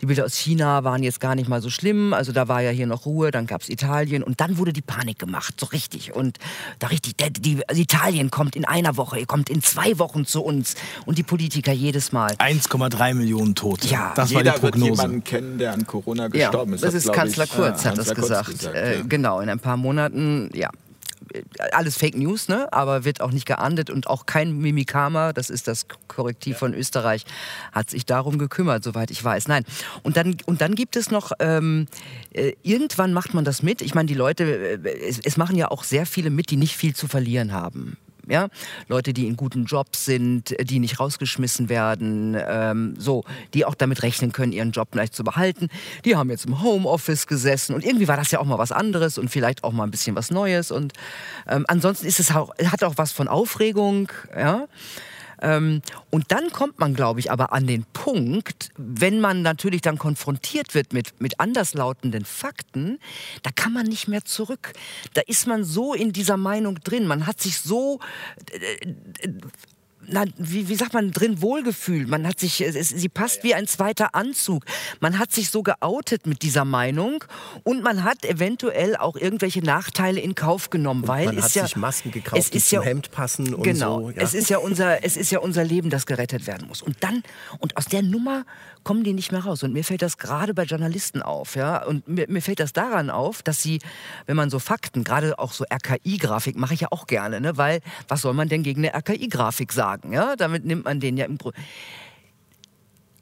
die Bilder aus China waren jetzt gar nicht mal so schlimm, also da war ja hier noch Ruhe, dann gab es Italien und dann wurde die Panik gemacht, so richtig. Und da richtig, die, die, also Italien kommt in einer Woche, ihr kommt in zwei Wochen zu uns und die Politiker jedes Mal. 1,3 Millionen Tote. Ja, das Jeder war die Prognose. wird jemanden kennen, der an Corona gestorben ja, ist. Das, ist Kanzler Kurz, äh, hat das gesagt. gesagt äh, ja. Genau, in ein paar Monaten, ja. Alles Fake News, ne? aber wird auch nicht geahndet und auch kein Mimikama, das ist das Korrektiv ja. von Österreich, hat sich darum gekümmert, soweit ich weiß. Nein. Und dann, und dann gibt es noch, ähm, äh, irgendwann macht man das mit. Ich meine, die Leute, äh, es, es machen ja auch sehr viele mit, die nicht viel zu verlieren haben ja, Leute, die in guten Jobs sind, die nicht rausgeschmissen werden, ähm, so, die auch damit rechnen können, ihren Job vielleicht zu behalten. Die haben jetzt im Homeoffice gesessen und irgendwie war das ja auch mal was anderes und vielleicht auch mal ein bisschen was Neues und ähm, ansonsten ist es auch, hat auch was von Aufregung, ja. Ähm, und dann kommt man, glaube ich, aber an den Punkt, wenn man natürlich dann konfrontiert wird mit, mit anderslautenden Fakten, da kann man nicht mehr zurück. Da ist man so in dieser Meinung drin. Man hat sich so äh, äh, na, wie, wie sagt man, drin Wohlgefühl. Man hat sich, es, sie passt wie ein zweiter Anzug. Man hat sich so geoutet mit dieser Meinung und man hat eventuell auch irgendwelche Nachteile in Kauf genommen, und weil man es hat ja, sich Masken gekauft, es ist die ja, zum Hemd passen und genau, so. Ja. Es ist ja unser, es ist ja unser Leben, das gerettet werden muss. Und dann und aus der Nummer kommen die nicht mehr raus. Und mir fällt das gerade bei Journalisten auf. Ja? Und mir, mir fällt das daran auf, dass sie, wenn man so Fakten, gerade auch so RKI-Grafik, mache ich ja auch gerne, ne? weil was soll man denn gegen eine RKI-Grafik sagen? Ja? Damit nimmt man den ja im Grunde.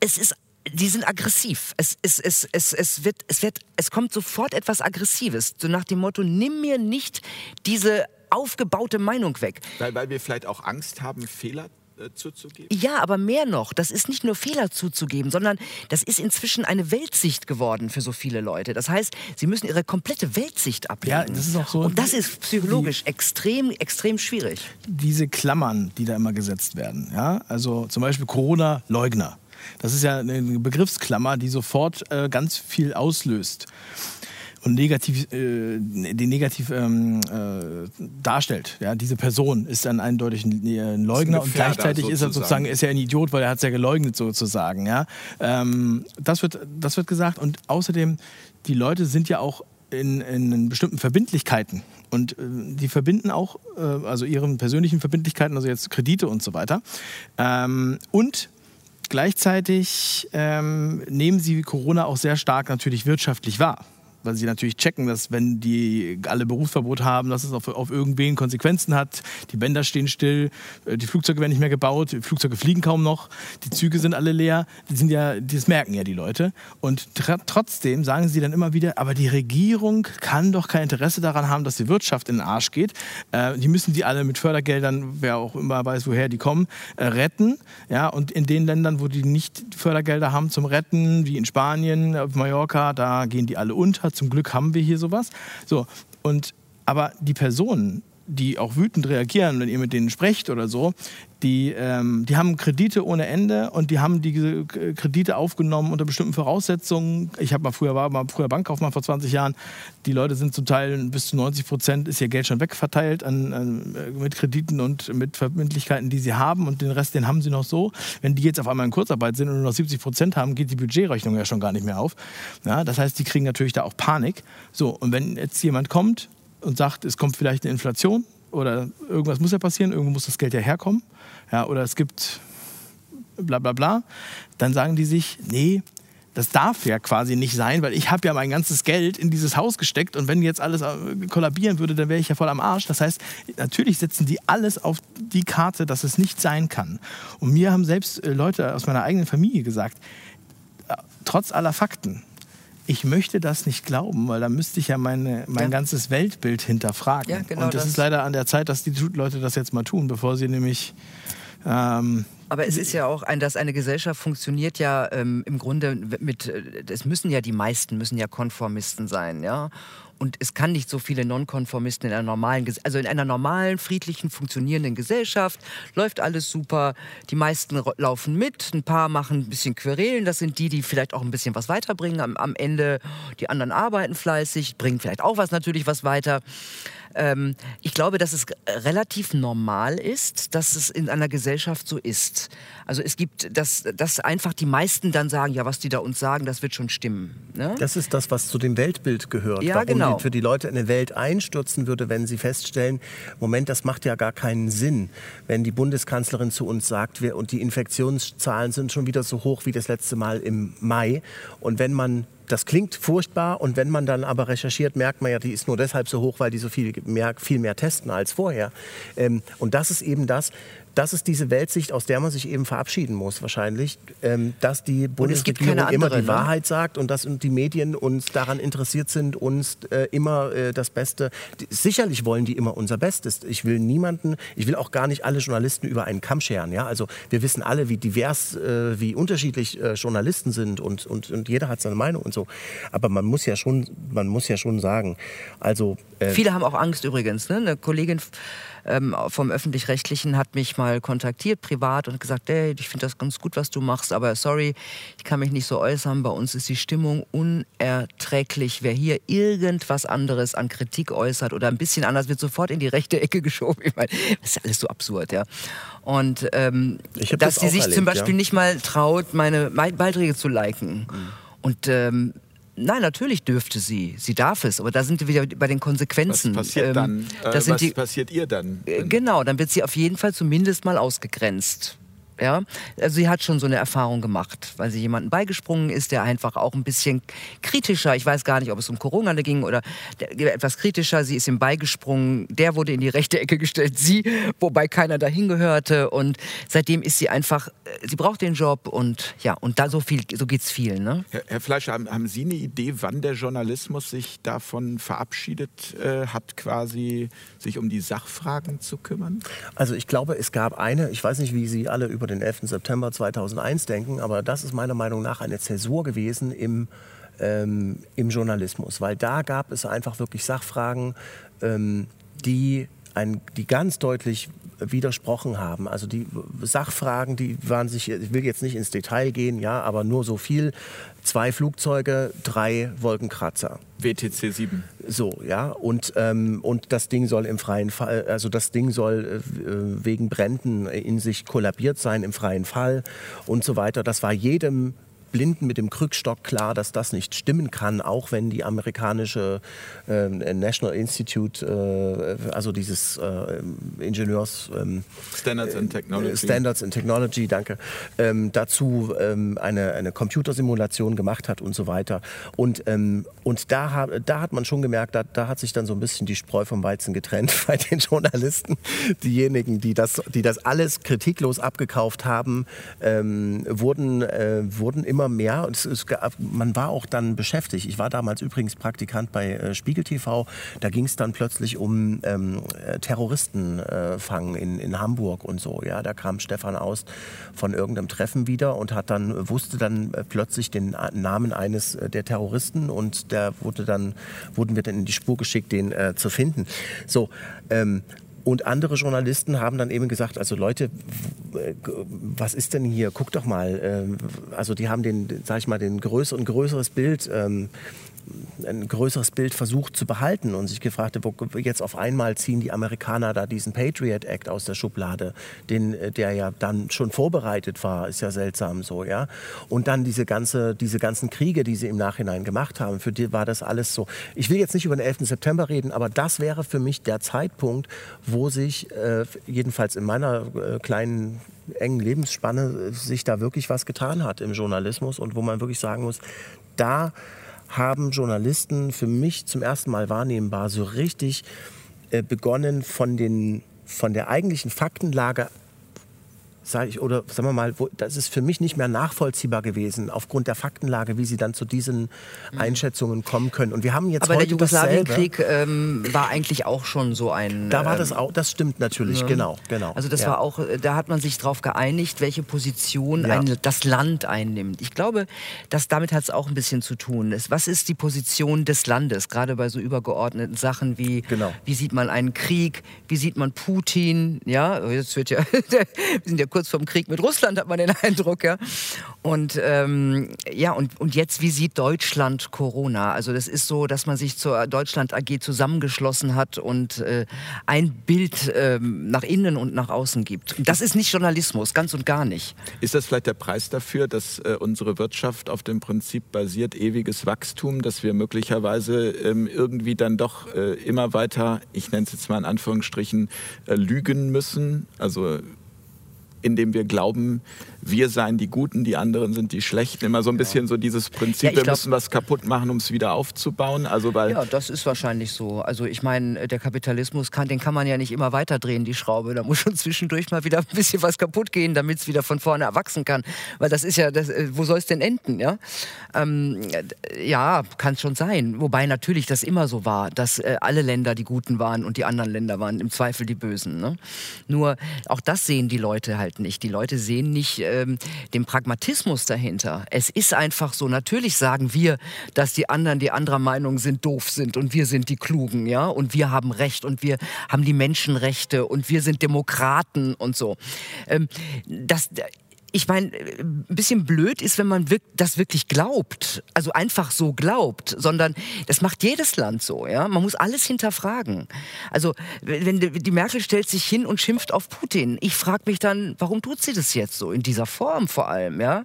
Es ist die sind aggressiv. Es, es, es, es, es, wird, es, wird, es kommt sofort etwas Aggressives. So nach dem Motto, nimm mir nicht diese aufgebaute Meinung weg. Weil, weil wir vielleicht auch Angst haben, Fehler zuzugeben? Ja, aber mehr noch. Das ist nicht nur Fehler zuzugeben, sondern das ist inzwischen eine Weltsicht geworden für so viele Leute. Das heißt, sie müssen ihre komplette Weltsicht ablegen. Ja, das ist auch so. Und das ist psychologisch die, extrem, extrem schwierig. Diese Klammern, die da immer gesetzt werden. Ja? Also zum Beispiel Corona-Leugner. Das ist ja eine Begriffsklammer, die sofort äh, ganz viel auslöst und negativ, äh, den negativ ähm, äh, darstellt. Ja, diese Person ist dann eindeutig ein, ein Leugner und gleichzeitig sozusagen. ist er sozusagen ist er ein Idiot, weil er hat es ja geleugnet sozusagen. Ja, ähm, das wird das wird gesagt und außerdem die Leute sind ja auch in, in bestimmten Verbindlichkeiten und äh, die verbinden auch äh, also ihren persönlichen Verbindlichkeiten, also jetzt Kredite und so weiter ähm, und Gleichzeitig ähm, nehmen sie Corona auch sehr stark natürlich wirtschaftlich wahr weil sie natürlich checken, dass wenn die alle Berufsverbot haben, dass es auf, auf irgendwen Konsequenzen hat. Die Bänder stehen still, äh, die Flugzeuge werden nicht mehr gebaut, die Flugzeuge fliegen kaum noch, die Züge sind alle leer. Die sind ja, das merken ja die Leute. Und trotzdem sagen sie dann immer wieder, aber die Regierung kann doch kein Interesse daran haben, dass die Wirtschaft in den Arsch geht. Äh, die müssen die alle mit Fördergeldern, wer auch immer weiß, woher die kommen, äh, retten. Ja, und in den Ländern, wo die nicht Fördergelder haben zum Retten, wie in Spanien, auf Mallorca, da gehen die alle unter zum Glück haben wir hier sowas. So, und aber die Personen, die auch wütend reagieren, wenn ihr mit denen sprecht oder so, die, ähm, die haben Kredite ohne Ende und die haben diese Kredite aufgenommen unter bestimmten Voraussetzungen. Ich habe mal früher war mal früher Bankkaufmann vor 20 Jahren. Die Leute sind zum Teil bis zu 90 Prozent ist ihr Geld schon wegverteilt an, an, mit Krediten und mit Verbindlichkeiten, die sie haben und den Rest den haben sie noch so. Wenn die jetzt auf einmal in Kurzarbeit sind und nur noch 70 Prozent haben, geht die Budgetrechnung ja schon gar nicht mehr auf. Ja, das heißt, die kriegen natürlich da auch Panik. So und wenn jetzt jemand kommt und sagt, es kommt vielleicht eine Inflation oder irgendwas muss ja passieren, irgendwo muss das Geld ja herkommen, ja, oder es gibt bla bla bla, dann sagen die sich, nee, das darf ja quasi nicht sein, weil ich habe ja mein ganzes Geld in dieses Haus gesteckt und wenn jetzt alles äh, kollabieren würde, dann wäre ich ja voll am Arsch. Das heißt, natürlich setzen die alles auf die Karte, dass es nicht sein kann. Und mir haben selbst äh, Leute aus meiner eigenen Familie gesagt, äh, trotz aller Fakten, ich möchte das nicht glauben, weil da müsste ich ja meine, mein Ja. ganzes Weltbild hinterfragen. Ja, genau Und das, das. ist leider an der Zeit, dass die Leute das jetzt mal tun, bevor sie nämlich ähm, Aber es ist ja auch, ein, dass eine Gesellschaft funktioniert ja ähm, im Grunde mit, äh, es müssen ja die meisten, müssen ja Konformisten sein, ja. Und es kann nicht so viele Nonkonformisten in einer normalen, also in einer normalen, friedlichen, funktionierenden Gesellschaft läuft alles super. Die meisten laufen mit, ein paar machen ein bisschen Querelen. Das sind die, die vielleicht auch ein bisschen was weiterbringen am, am Ende. Die anderen arbeiten fleißig, bringen vielleicht auch was natürlich was weiter. Ähm, ich glaube, dass es relativ normal ist, dass es in einer Gesellschaft so ist. Also es gibt, dass, dass einfach die meisten dann sagen, ja, was die da uns sagen, das wird schon stimmen. Ne? Das ist das, was zu dem Weltbild gehört. Ja, Warum genau. die, für die Leute eine Welt einstürzen würde, wenn sie feststellen, Moment, das macht ja gar keinen Sinn, wenn die Bundeskanzlerin zu uns sagt, wir, und die Infektionszahlen sind schon wieder so hoch wie das letzte Mal im Mai. Und wenn man das klingt furchtbar und wenn man dann aber recherchiert, merkt man ja, die ist nur deshalb so hoch, weil die so viel mehr, viel mehr testen als vorher. Ähm, und das ist eben das, das ist diese Weltsicht, aus der man sich eben verabschieden muss wahrscheinlich, ähm, dass die Bundesregierung keine immer andere, die ne? Wahrheit sagt und dass die Medien uns daran interessiert sind, uns äh, immer äh, das Beste. Die, sicherlich wollen die immer unser Bestes. Ich will niemanden, ich will auch gar nicht alle Journalisten über einen Kamm scheren. Ja? Also wir wissen alle, wie divers, äh, wie unterschiedlich äh, Journalisten sind und, und, und jeder hat seine Meinung und so. Aber man muss ja schon, man muss ja schon sagen, also äh, Viele haben auch Angst übrigens. Ne? Eine Kollegin ähm, vom Öffentlich-Rechtlichen hat mich mal kontaktiert, privat, und gesagt, hey, ich finde das ganz gut, was du machst, aber sorry, ich kann mich nicht so äußern. Bei uns ist die Stimmung unerträglich. Wer hier irgendwas anderes an Kritik äußert oder ein bisschen anders, wird sofort in die rechte Ecke geschoben. Ich meine, das ist alles so absurd, ja. Und ähm, dass das sie sich zum erlebt, Beispiel ja. nicht mal traut, meine Be- Beiträge zu liken. Und ähm, Nein, natürlich dürfte sie. Sie darf es. Aber da sind wir wieder bei den Was Konsequenzen. passiert Ähm, dann? Äh, was die, passiert ihr dann? äh, Genau, dann wird sie auf jeden Fall zumindest mal ausgegrenzt. Ja, also sie hat schon so eine Erfahrung gemacht, weil sie jemanden beigesprungen ist, der einfach auch ein bisschen kritischer, ich weiß gar nicht, ob es um Corona ging oder der, etwas kritischer, sie ist ihm beigesprungen, der wurde in die rechte Ecke gestellt, sie, wobei keiner dahin gehörte und seitdem ist sie einfach, äh, sie braucht den Job und ja, und da so viel, so geht's vielen, ne? Herr, Herr Fleischer, haben, haben Sie eine Idee, wann der Journalismus sich davon verabschiedet äh, hat, quasi sich um die Sachfragen zu kümmern? Also ich glaube, es gab eine, ich weiß nicht, wie Sie alle über den 11. September 2001 denken, aber das ist meiner Meinung nach eine Zäsur gewesen im, ähm, im Journalismus, weil da gab es einfach wirklich Sachfragen, ähm, die, ein, die ganz deutlich widersprochen haben. Also die Sachfragen, die waren sich, ich will jetzt nicht ins Detail gehen, ja, aber nur so viel. Zwei Flugzeuge, drei Wolkenkratzer. WTC 7. So, ja, und, ähm, und das Ding soll im freien Fall, also das Ding soll äh, wegen Bränden in sich kollabiert sein im freien Fall und so weiter. Das war jedem Blinden mit dem Krückstock klar, dass das nicht stimmen kann, auch wenn die amerikanische äh, National Institute, äh, also dieses äh, Ingenieurs... Ähm, Standards and Technology. Standards and Technology, danke, ähm, dazu ähm, eine, eine Computersimulation gemacht hat und so weiter. Und, und da, da hat man schon gemerkt, da, da hat sich dann so ein bisschen die Spreu vom Weizen getrennt bei den Journalisten. Diejenigen, die das, die das alles kritiklos abgekauft haben, wurden, äh, wurden immer mehr. Und es, es, man war auch dann beschäftigt. Ich war damals übrigens Praktikant bei äh, Spiegel TV. Da ging es dann plötzlich um ähm, äh, Terroristenfang in, in Hamburg und so. Ja, da kam Stefan Aust von irgendeinem Treffen wieder und hat dann wusste dann äh, plötzlich den A- Namen eines äh, der Terroristen und der wurde dann wurden wir dann in die Spur geschickt, den äh, zu finden. So. Ähm, und andere Journalisten haben dann eben gesagt, also Leute, äh, was ist denn hier? Guck doch mal. ähm, Also die haben den, sag ich mal, den größer und größeres Bild ähm, ein größeres Bild versucht zu behalten und sich gefragt, wo jetzt auf einmal ziehen die Amerikaner da diesen Patriot Act aus der Schublade, den, äh, der ja dann schon vorbereitet war, ist ja seltsam so, ja. Und dann diese, ganze, diese ganzen Kriege, die sie im Nachhinein gemacht haben, für die war das alles so. Ich will jetzt nicht über den 11. September reden, aber das wäre für mich der Zeitpunkt, wo sich, äh, jedenfalls in meiner äh, kleinen engen Lebensspanne, äh, sich da wirklich was getan hat im Journalismus und wo man wirklich sagen muss, da haben Journalisten für mich zum ersten Mal wahrnehmbar so richtig äh, begonnen von, den, von der eigentlichen Faktenlage sag ich, oder sagen wir mal, wo, das ist für mich nicht mehr nachvollziehbar gewesen, aufgrund der Faktenlage, wie sie dann zu diesen mhm. Einschätzungen kommen können. Und wir haben jetzt Aber heute der Jugoslawienkrieg ähm, war eigentlich auch schon so ein. Da war ähm, das auch, das stimmt natürlich, ja. genau, genau. Also das ja. war auch, äh, da hat man sich darauf geeinigt, welche Position ja. ein, das Land einnimmt. Ich glaube, dass damit hat es auch ein bisschen zu tun. Was ist die Position des Landes, gerade bei so übergeordneten Sachen wie, genau. wie sieht man einen Krieg, wie sieht man Putin, ja, jetzt wird ja, wir sind ja kurz vorm Krieg mit Russland, hat man den Eindruck, ja. Und ähm, ja, und, und jetzt, wie sieht Deutschland Corona? Also das ist so, dass man sich zur Deutschland AG zusammengeschlossen hat und äh, ein Bild äh, nach innen und nach außen gibt. Das ist nicht Journalismus, ganz und gar nicht. Ist das vielleicht der Preis dafür, dass äh, unsere Wirtschaft auf dem Prinzip basiert, ewiges Wachstum, dass wir möglicherweise ähm, irgendwie dann doch äh, immer weiter, ich nenne es jetzt mal in Anführungsstrichen, äh, lügen müssen? Also indem wir glauben, wir seien die Guten, die anderen sind die Schlechten. Immer so ein bisschen so dieses Prinzip, ja, wir glaub, müssen was kaputt machen, um es wieder aufzubauen. Also weil ja, das ist wahrscheinlich so. Also ich meine, der Kapitalismus, kann, den kann man ja nicht immer weiter drehen, die Schraube. Da muss schon zwischendurch mal wieder ein bisschen was kaputt gehen, damit es wieder von vorne erwachsen kann. Weil das ist ja, das, äh, wo soll es denn enden? Ja, ähm, ja kann es schon sein. Wobei natürlich das immer so war, dass äh, alle Länder die Guten waren und die anderen Länder waren im Zweifel die Bösen. Ne? Nur auch das sehen die Leute halt nicht. Die Leute sehen nicht, äh, ähm, dem Pragmatismus dahinter. Es ist einfach so. Natürlich sagen wir, dass die anderen, die anderer Meinung sind, doof sind und wir sind die Klugen, ja, und wir haben Recht und wir haben die Menschenrechte und wir sind Demokraten und so. Ähm, das ich meine, ein bisschen blöd ist, wenn man das wirklich glaubt, also einfach so glaubt, sondern das macht jedes Land so, ja. Man muss alles hinterfragen. Also wenn die Merkel stellt sich hin und schimpft auf Putin, ich frage mich dann, warum tut sie das jetzt so in dieser Form vor allem, ja?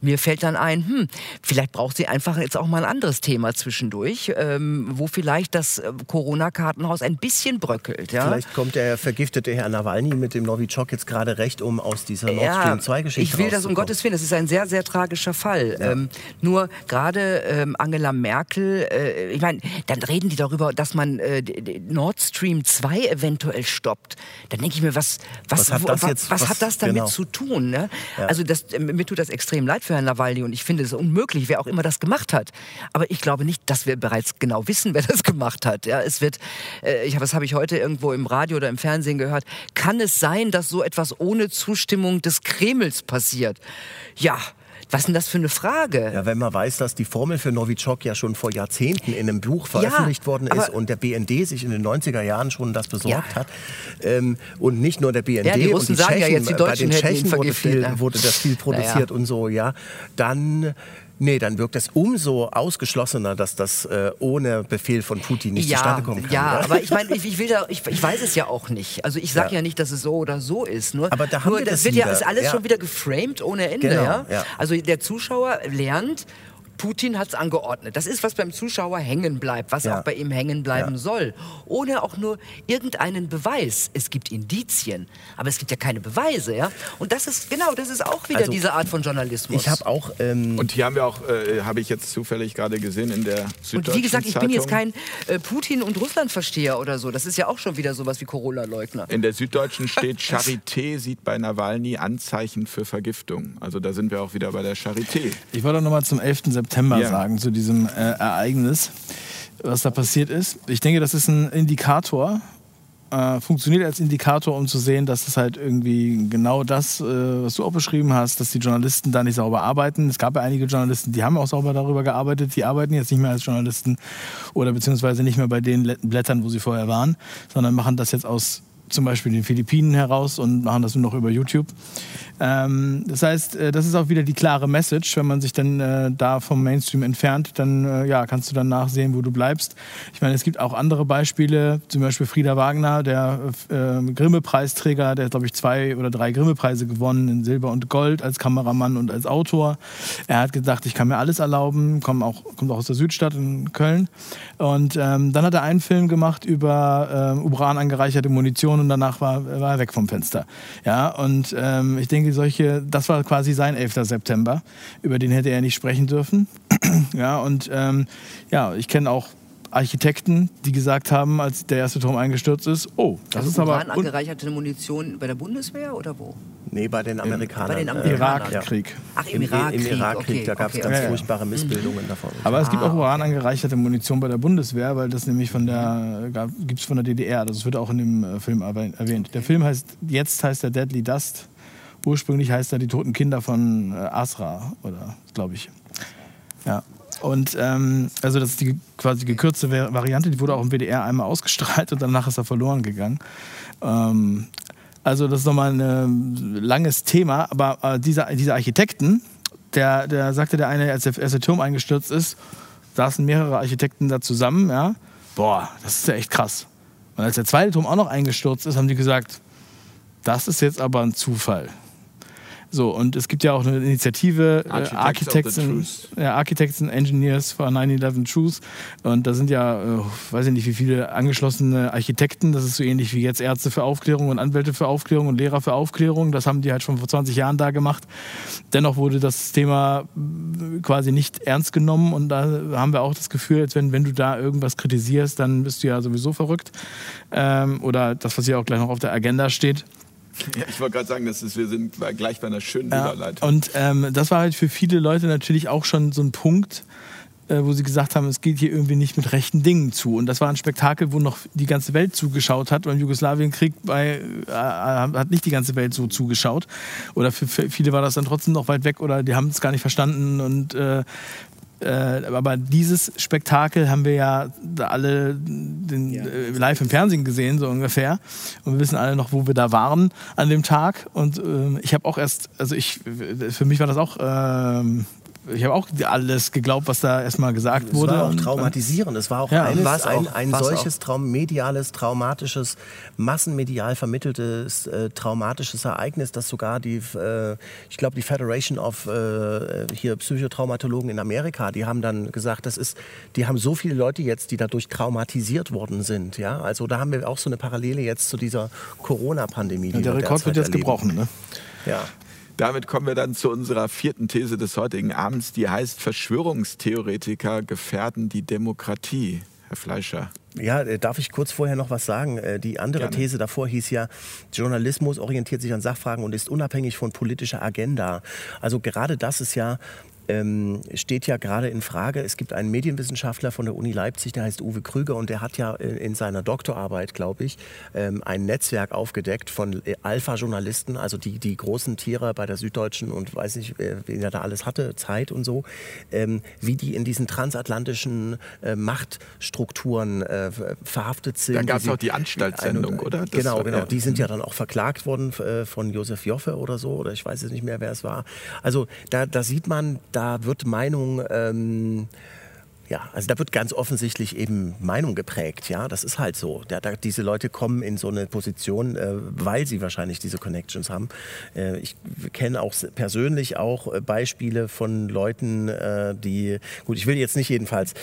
Mir fällt dann ein, hm, vielleicht braucht sie einfach jetzt auch mal ein anderes Thema zwischendurch, ähm, wo vielleicht das äh, Corona-Kartenhaus ein bisschen bröckelt, ja. Vielleicht kommt der vergiftete Herr Nawalny mit dem Novichok jetzt gerade recht, um aus dieser Nord Stream 2 Geschichte ich will das um Gottes Willen, das ist ein sehr, sehr tragischer Fall. Ja. Ähm, nur gerade ähm, Angela Merkel, äh, ich meine, dann reden die darüber, dass man äh, Nord Stream 2 eventuell stoppt. Dann denke ich mir, was, was, was, hat, das, jetzt, was, was hat das damit genau. zu tun? Ne? Ja. Also das, äh, mir tut das extrem leid für Herrn Nawalny und ich finde es unmöglich, wer auch immer das gemacht hat. Aber ich glaube nicht, dass wir bereits genau wissen, wer das gemacht hat. Ja, es wird, äh, ich, das habe ich heute irgendwo im Radio oder im Fernsehen gehört, kann es sein, dass so etwas ohne Zustimmung des Kremls passiert? Ja, was ist denn das für eine Frage? Ja, wenn man weiß, dass die Formel für Novichok ja schon vor Jahrzehnten in einem Buch veröffentlicht ja, worden ist und der BND sich in den 90er Jahren schon das besorgt ja. hat. Ähm, und nicht nur der BND, ja, die Russen und die sagen Tschechen, ja jetzt, die Deutschen bei den Tschechen wurde, viel, wurde, das viel produziert und so, ja. Dann Nee, dann wirkt es umso ausgeschlossener, dass das äh, ohne Befehl von Putin nicht ja, zustande kommen kann. Ja, oder? aber ich meine, ich, ich, will da, ich, ich, weiß es ja auch nicht. Also ich sage ja. ja. nicht, dass es so oder so ist. Nur, aber da haben nur wir das, das wird wieder. ja ist alles ja. schon wieder geframed ohne Ende. Genau, ja? ja? Also der Zuschauer lernt, Putin hat es angeordnet. Das ist, was beim Zuschauer hängen bleibt, was ja. auch bei ihm hängen bleiben ja. soll. Ohne auch nur irgendeinen Beweis. Es gibt Indizien, aber es gibt ja keine Beweise. Ja? Und das ist, genau, das ist auch wieder also, diese Art von Journalismus. Ich habe auch... Ähm und hier haben wir auch, äh, habe ich jetzt zufällig gerade gesehen in der Süddeutschen Und wie gesagt, ich Zeitung. bin jetzt kein äh, Putin- und Russland-Versteher oder so. Das ist ja auch schon wieder sowas wie Corona-Leugner. In der Süddeutschen steht, Charité sieht bei Nawalny Anzeichen für Vergiftung. Also da sind wir auch wieder bei der Charité. Ich wollte noch mal zum 11. September September ja. sagen zu diesem äh, Ereignis, was da passiert ist. Ich denke, das ist ein Indikator, äh, funktioniert als Indikator, um zu sehen, dass es halt irgendwie genau das, äh, was du auch beschrieben hast, dass die Journalisten da nicht sauber arbeiten. Es gab ja einige Journalisten, die haben auch sauber darüber gearbeitet, die arbeiten jetzt nicht mehr als Journalisten oder beziehungsweise nicht mehr bei den Blättern, wo sie vorher waren, sondern machen das jetzt aus zum Beispiel den Philippinen heraus und machen das nur noch über YouTube. Ähm, das heißt, äh, das ist auch wieder die klare Message. Wenn man sich dann äh, da vom Mainstream entfernt, dann äh, ja, kannst du dann nachsehen, wo du bleibst. Ich meine, es gibt auch andere Beispiele, zum Beispiel Frieda Wagner, der äh, Grimme-Preisträger, der hat, glaube ich, zwei oder drei Grimme-Preise gewonnen in Silber und Gold als Kameramann und als Autor. Er hat gesagt, ich kann mir alles erlauben, kommt auch, kommt auch aus der Südstadt in Köln. Und ähm, dann hat er einen Film gemacht über äh, Uran angereicherte Munition und danach war, war er weg vom Fenster. Ja, und ähm, ich denke, solche, das war quasi sein 11. September, über den hätte er nicht sprechen dürfen. ja, und ähm, ja, ich kenne auch Architekten, die gesagt haben, als der erste Turm eingestürzt ist, oh, das also ist aber... angereicherte Munition bei der Bundeswehr oder wo? Nee, bei den Amerikanern. Bei den äh, Amerikanern. Irakkrieg. Ach, im Irakkrieg. Im Irakkrieg, okay, da gab es okay, ganz okay. furchtbare Missbildungen davon. Aber es gibt Ah, auch Uran angereicherte Munition bei der Bundeswehr, weil das nämlich von der gibt es von der DDR. Das wird auch in dem äh, Film erwähnt- erwähnt. Der Film heißt jetzt heißt er Deadly Dust. Ursprünglich heißt er die toten Kinder von äh, Asra oder glaube ich. Ja. Und ähm, also das ist die quasi gekürzte Va- Variante, die wurde auch im WDR einmal ausgestrahlt und danach ist er verloren gegangen. Ähm, also das ist nochmal ein langes Thema, aber äh, diese, diese Architekten, der, der sagte der eine, als der erste Turm eingestürzt ist, saßen mehrere Architekten da zusammen, ja. Boah, das ist ja echt krass. Und als der zweite Turm auch noch eingestürzt ist, haben die gesagt, das ist jetzt aber ein Zufall. So, und es gibt ja auch eine Initiative, äh, Architects of Architects, and, ja, Architects and Engineers for 9-11 Truth. Und da sind ja, äh, weiß ich nicht, wie viele angeschlossene Architekten. Das ist so ähnlich wie jetzt Ärzte für Aufklärung und Anwälte für Aufklärung und Lehrer für Aufklärung. Das haben die halt schon vor 20 Jahren da gemacht. Dennoch wurde das Thema äh, quasi nicht ernst genommen. Und da haben wir auch das Gefühl, als wenn, wenn du da irgendwas kritisierst, dann bist du ja sowieso verrückt. Ähm, oder das, was hier auch gleich noch auf der Agenda steht. Ja, ich wollte gerade sagen, das ist, wir sind gleich bei einer schönen Ja, Überleitung. und ähm, das war halt für viele Leute natürlich auch schon so ein Punkt, äh, wo sie gesagt haben, es geht hier irgendwie nicht mit rechten Dingen zu. Und das war ein Spektakel, wo noch die ganze Welt zugeschaut hat. Beim Jugoslawienkrieg bei, äh, hat nicht die ganze Welt so zugeschaut. Oder für, für viele war das dann trotzdem noch weit weg oder die haben es gar nicht verstanden. Und äh, äh, aber dieses Spektakel haben wir ja alle den, äh, live im Fernsehen gesehen, so ungefähr. Und wir wissen alle noch, wo wir da waren an dem Tag. Und ähm, ich habe auch erst, also ich, für mich war das auch, ähm, ich habe auch alles geglaubt, was da erstmal gesagt Es wurde. war auch Und- traumatisierend. Es war auch, Ja, war's auch. ein, ein solches Traum, mediales, traumatisches, massenmedial vermitteltes, äh, traumatisches Ereignis, das sogar die, äh, ich glaube, die Federation of äh, hier Psychotraumatologen in Amerika, die haben dann gesagt, das ist, die haben so viele Leute jetzt, die dadurch traumatisiert worden sind. Ja, also da haben wir auch so eine Parallele jetzt zu dieser Corona-Pandemie. die der wir Rekord wird jetzt erleben. gebrochen. Ne? Ja. Damit kommen wir dann zu unserer vierten These des heutigen Abends, die heißt, Verschwörungstheoretiker gefährden die Demokratie. Herr Fleischer. Ja, äh, darf ich kurz vorher noch was sagen? Äh, Die andere Gerne. These davor hieß ja, Journalismus orientiert sich an Sachfragen und ist unabhängig von politischer Agenda. Also gerade das ist ja ähm, steht ja gerade in Frage. Es gibt einen Medienwissenschaftler von der Uni Leipzig, der heißt Uwe Krüger und der hat ja in, in seiner Doktorarbeit, glaube ich, ähm, ein Netzwerk aufgedeckt von äh, Alpha-Journalisten, also die, die großen Tiere bei der Süddeutschen und weiß nicht, äh, wen er da alles hatte, Zeit und so, ähm, wie die in diesen transatlantischen äh, Machtstrukturen äh, verhaftet sind. Da gab's wie sie- auch die Anstaltssendung, oder? Das genau, genau. Die sind ja dann auch verklagt worden äh, von Josef Joffe oder so, oder ich weiß jetzt nicht mehr, wer es war. Also da, da sieht man, da wird Meinung, ähm, ja, also da wird ganz offensichtlich eben Meinung geprägt, ja, das ist halt so. Da, da, diese Leute kommen in so eine Position, äh, weil sie wahrscheinlich diese Connections haben. Äh, ich kenne auch persönlich auch äh, Beispiele von Leuten, äh, die, gut, ich will jetzt nicht jedenfalls,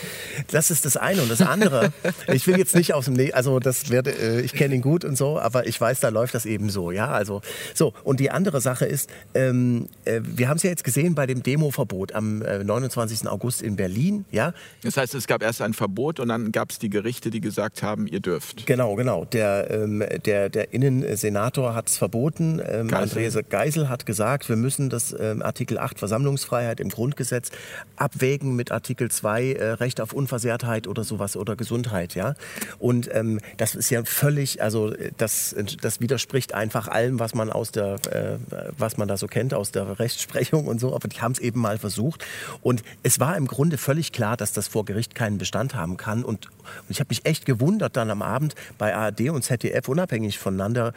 das ist das eine und das andere, ich will jetzt nicht aus dem, ne also das werde, äh, ich kenne ihn gut und so, aber ich weiß, da läuft das eben so, ja, also so. Und die andere Sache ist, ähm, äh, wir haben es ja jetzt gesehen bei dem Demoverbot am äh, 29. August in Berlin, ja, Das heißt, es gab erst ein Verbot und dann gab es die Gerichte, die gesagt haben, ihr dürft. Genau, genau. Der, ähm, der, der Innensenator hat es verboten. Ähm, Geisel. Andreas Geisel hat gesagt, wir müssen das ähm, Artikel 8 Versammlungsfreiheit im Grundgesetz abwägen mit Artikel 2 äh, Recht auf Unversehrtheit oder sowas oder Gesundheit. Ja? Und ähm, das ist ja völlig, also äh, das, das widerspricht einfach allem, was man aus der, äh, was man da so kennt aus der Rechtsprechung und so. Aber die haben es eben mal versucht. Und es war im Grunde völlig klar, dass das vor Gericht keinen Bestand haben kann. Und, und ich habe mich echt gewundert dann am Abend bei ARD und ZDF unabhängig voneinander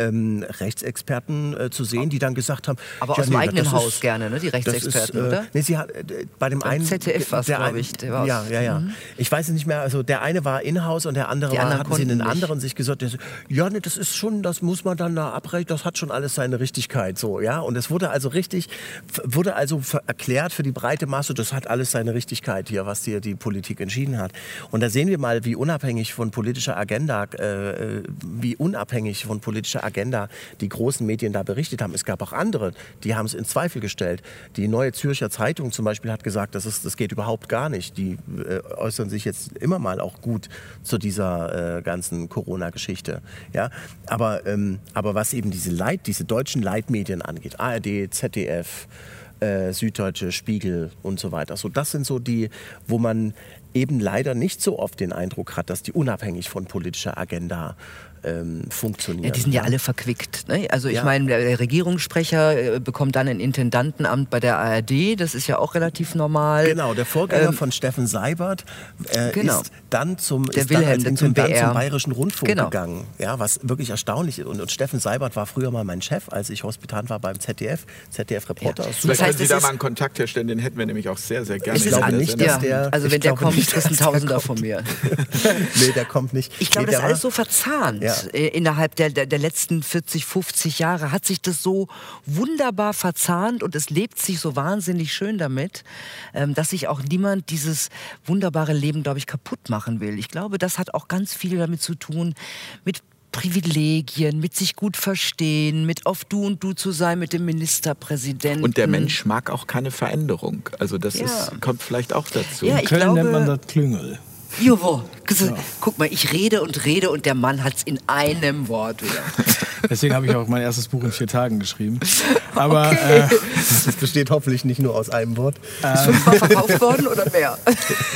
ähm, Rechtsexperten äh, zu sehen, die dann gesagt haben, Aber ja, aus dem nee, eigenen das Haus ist- gerne, ne? Die Rechtsexperten, ist, äh, oder? Nee, sie hat, äh, bei dem Beim einen ZDF war's, der glaub ein- ich, der war ja, ja, ja. Ich weiß es nicht mehr. Also der eine war in-house und der andere war, hatten sie nicht. anderen sich gesagt. Der ja, nee, das ist schon, das muss man dann da abrechnen. Das hat schon alles seine Richtigkeit, so ja. Und es wurde also richtig, wurde also erklärt für die breite Masse, das hat alles seine Richtigkeit hier, was die die, die Politik entschieden hat. Und da sehen wir mal, wie unabhängig von politischer Agenda, äh, wie unabhängig von politischer Agenda die großen Medien da berichtet haben. Es gab auch andere, die haben es in Zweifel gestellt. Die Neue Zürcher Zeitung zum Beispiel hat gesagt, das, ist, das geht überhaupt gar nicht. Die äh, äußern sich jetzt immer mal auch gut zu dieser äh, ganzen Corona-Geschichte. Ja? Aber, ähm, aber was eben diese Leit, diese deutschen Leitmedien angeht, ARD, ZDF, äh, Süddeutsche, Spiegel und so weiter. So, das sind so die, wo man eben leider nicht so oft den Eindruck hat, dass die unabhängig von politischer Agenda ähm, funktionieren. Ja, die sind ja alle verquickt. Ne? Also ich ja. meine, der Regierungssprecher äh, bekommt dann ein Intendantenamt bei der ARD, das ist ja auch relativ normal. Genau, der Vorgänger ähm, von Steffen Seibert äh, genau. ist dann zum, der ist Wilhelm, dann zum, BR. zum Bayerischen Rundfunk genau. gegangen. Ja, was wirklich erstaunlich ist. Und, und, Steffen Seibert war früher mal mein Chef, als ich Hospitant war beim ZDF, ZDF-Reporter. Ja. Vielleicht können Sie da mal einen Kontakt herstellen, den hätten wir nämlich auch sehr, sehr gerne. Ich glaube nicht, dass der... Also wenn der kommt, nicht, du ein Tausender von mir. nee, der kommt nicht. Ich glaube, nee, das ist alles so verzahnt ja. Äh, innerhalb innerhalb der, der, der, letzten 40, 50 Jahre hat sich das so wunderbar verzahnt und es lebt sich so wahnsinnig schön damit, ähm, dass sich auch niemand dieses wunderbare Leben, glaube ich, kaputt machen will. Ich glaube, das hat auch ganz viel damit zu tun, mit Privilegien, mit sich gut verstehen, mit auf Du und Du zu sein mit dem Ministerpräsidenten. Und der Mensch mag auch keine Veränderung. Also das ja. ist, kommt vielleicht auch dazu. Ja, In Köln glaube, nennt man das Klüngel. Jovo. Ja. Guck mal, ich rede und rede und der Mann hat es in einem Wort wieder. Deswegen habe ich auch mein erstes Buch in vier Tagen geschrieben. Aber okay. äh, das besteht hoffentlich nicht nur aus einem Wort. Ist fünfmal verkauft worden oder mehr?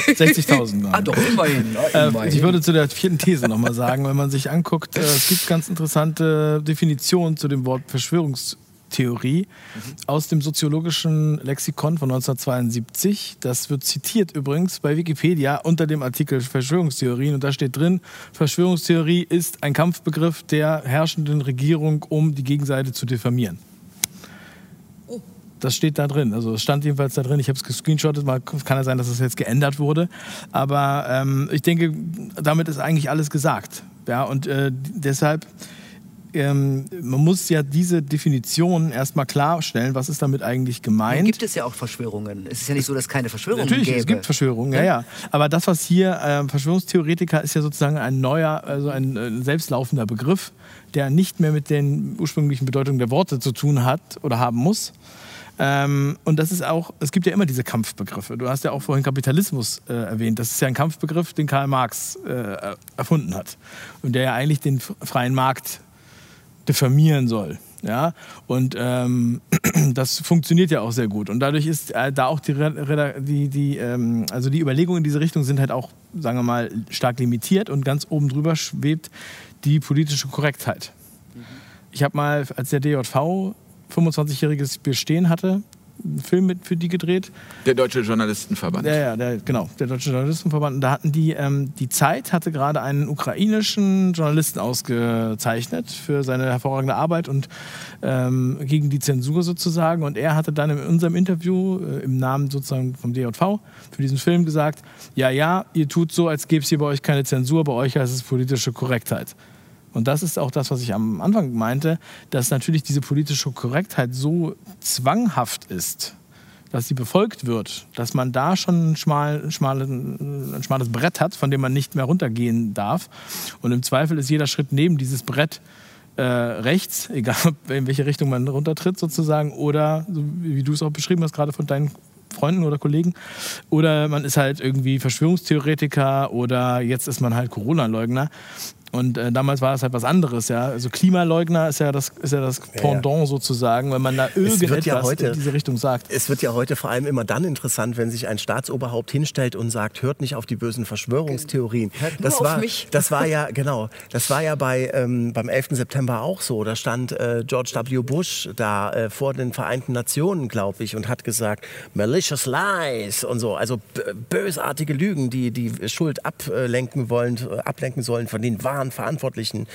60.000. Ah, doch, immerhin. Äh, immerhin. ich würde zu der vierten These nochmal sagen, wenn man sich anguckt, äh, es gibt ganz interessante Definitionen zu dem Wort Verschwörungs Theorie aus dem soziologischen Lexikon von 1972. Das wird zitiert übrigens bei Wikipedia unter dem Artikel Verschwörungstheorien. Und da steht drin, Verschwörungstheorie ist ein Kampfbegriff der herrschenden Regierung, um die Gegenseite zu diffamieren. Oh. Das steht da drin. Also es stand jedenfalls da drin. Ich habe es gescreenshottet. Mal kann ja sein, dass es jetzt geändert wurde. Aber ähm, ich denke, damit ist eigentlich alles gesagt. Ja, und äh, deshalb ähm, man muss ja diese Definition erstmal klarstellen, was ist damit eigentlich gemeint. Nun gibt es ja auch Verschwörungen. Es ist ja nicht so, dass es keine Verschwörungen Natürlich, gäbe. es gibt Verschwörungen, ja, ja. Aber das, was hier äh, Verschwörungstheoretiker ist ja sozusagen ein neuer, also ein, ein selbstlaufender Begriff, der nicht mehr mit den ursprünglichen Bedeutungen der Worte zu tun hat oder haben muss. Ähm, und das ist auch, es gibt ja immer diese Kampfbegriffe. Du hast ja auch vorhin Kapitalismus äh, erwähnt. Das ist ja ein Kampfbegriff, den Karl Marx äh, erfunden hat. Und der ja eigentlich den freien Markt diffamieren soll. Ja, und ähm, das funktioniert ja auch sehr gut. Und dadurch ist äh, da auch die, die, die, ähm, also die Überlegungen in diese Richtung sind halt auch, sagen wir mal, stark limitiert und ganz oben drüber schwebt die politische Korrektheit. Mhm. Ich habe mal, als der DJV 25-jähriges Bestehen hatte, einen Film mit für die gedreht. Der Deutsche Journalistenverband. Ja, ja, der, genau, der Deutsche Journalistenverband. Und da hatten die, ähm, die Zeit hatte gerade einen ukrainischen Journalisten ausgezeichnet für seine hervorragende Arbeit und ähm, gegen die Zensur sozusagen. Und er hatte dann in unserem Interview äh, im Namen sozusagen vom DJV für diesen Film gesagt, ja, ja, ihr tut so, als gäbe es hier bei euch keine Zensur, bei euch heißt es politische Korrektheit. Und das ist auch das, was ich am Anfang meinte, dass natürlich diese politische Korrektheit so zwanghaft ist, dass sie befolgt wird, dass man da schon ein, schmal, schmale, ein schmales Brett hat, von dem man nicht mehr runtergehen darf. Und im Zweifel ist jeder Schritt neben dieses Brett äh, rechts, egal in welche Richtung man runtertritt sozusagen, oder wie du es auch beschrieben hast, gerade von deinen Freunden oder Kollegen. Oder man ist halt irgendwie Verschwörungstheoretiker oder jetzt ist man halt Corona-Leugner. Und äh, damals war das halt was anderes, ja. Also Klimaleugner ist ja das, ist ja das Pendant ja, ja. sozusagen, wenn man da irgendetwas ja heute, in diese Richtung sagt. Es wird ja heute vor allem immer dann interessant, wenn sich ein Staatsoberhaupt hinstellt und sagt, hört nicht auf die bösen Verschwörungstheorien. Hört das war, auf mich. Das war ja, genau, das war ja bei, ähm, beim 11. September auch so. Da stand äh, George W. Bush da äh, vor den Vereinten Nationen, glaube ich, und hat gesagt, malicious lies und so. Also bösartige Lügen, die die Schuld ablenken wollen, ablenken sollen von den wahren Verantwortlichen.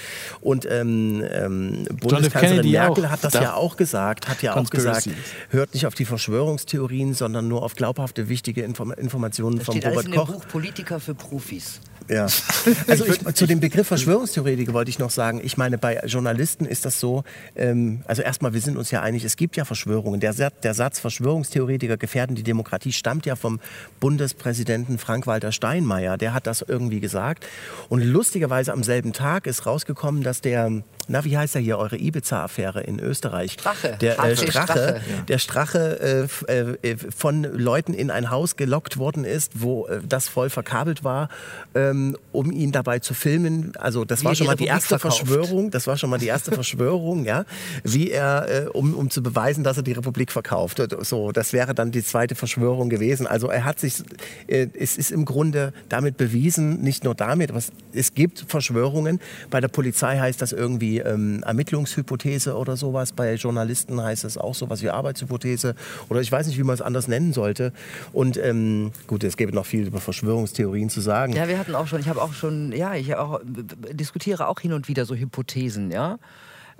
Und ähm, ähm, Bundeskanzlerin Merkel auch. hat das da ja auch gesagt, hat ja auch gesagt, hört nicht auf die Verschwörungstheorien, sondern nur auf glaubhafte, wichtige Inform Informationen das von Robert alles in Koch. Buch Politiker für Profis. Ja. Also ich, zu dem Begriff Verschwörungstheoretiker wollte ich noch sagen, ich meine, bei Journalisten ist das so, ähm, also erstmal, wir sind uns ja einig, es gibt ja Verschwörungen. Der, der Satz Verschwörungstheoretiker gefährden die Demokratie stammt ja vom Bundespräsidenten Frank-Walter Steinmeier. Der hat das irgendwie gesagt. Und lustigerweise am selben Tag ist rausgekommen, dass der na, wie heißt er hier, eure Ibiza-Affäre in Österreich? Strache. Der äh, Strache, Strache. der Strache äh, äh, von Leuten in ein Haus gelockt worden ist, wo äh, das voll verkabelt war, ähm, um ihn dabei zu filmen. Also das wie war schon mal die erste verkauft. Verschwörung. Das war schon mal die erste Verschwörung, ja, wie er, äh, um, um zu beweisen, dass er die Republik verkauft. So, das wäre dann die zweite Verschwörung gewesen. Also er hat sich, äh, es ist im Grunde damit bewiesen, nicht nur damit, aber es gibt Verschwörungen. Bei der Polizei heißt das irgendwie ähm, Ermittlungshypothese oder sowas. Bei Journalisten heißt es auch sowas wie Arbeitshypothese oder ich weiß nicht, wie man es anders nennen sollte. Und ähm, gut, es gäbe noch viel über Verschwörungstheorien zu sagen. Ja, wir hatten auch schon, ich habe auch schon, ja, ich auch, diskutiere auch hin und wieder so Hypothesen, ja,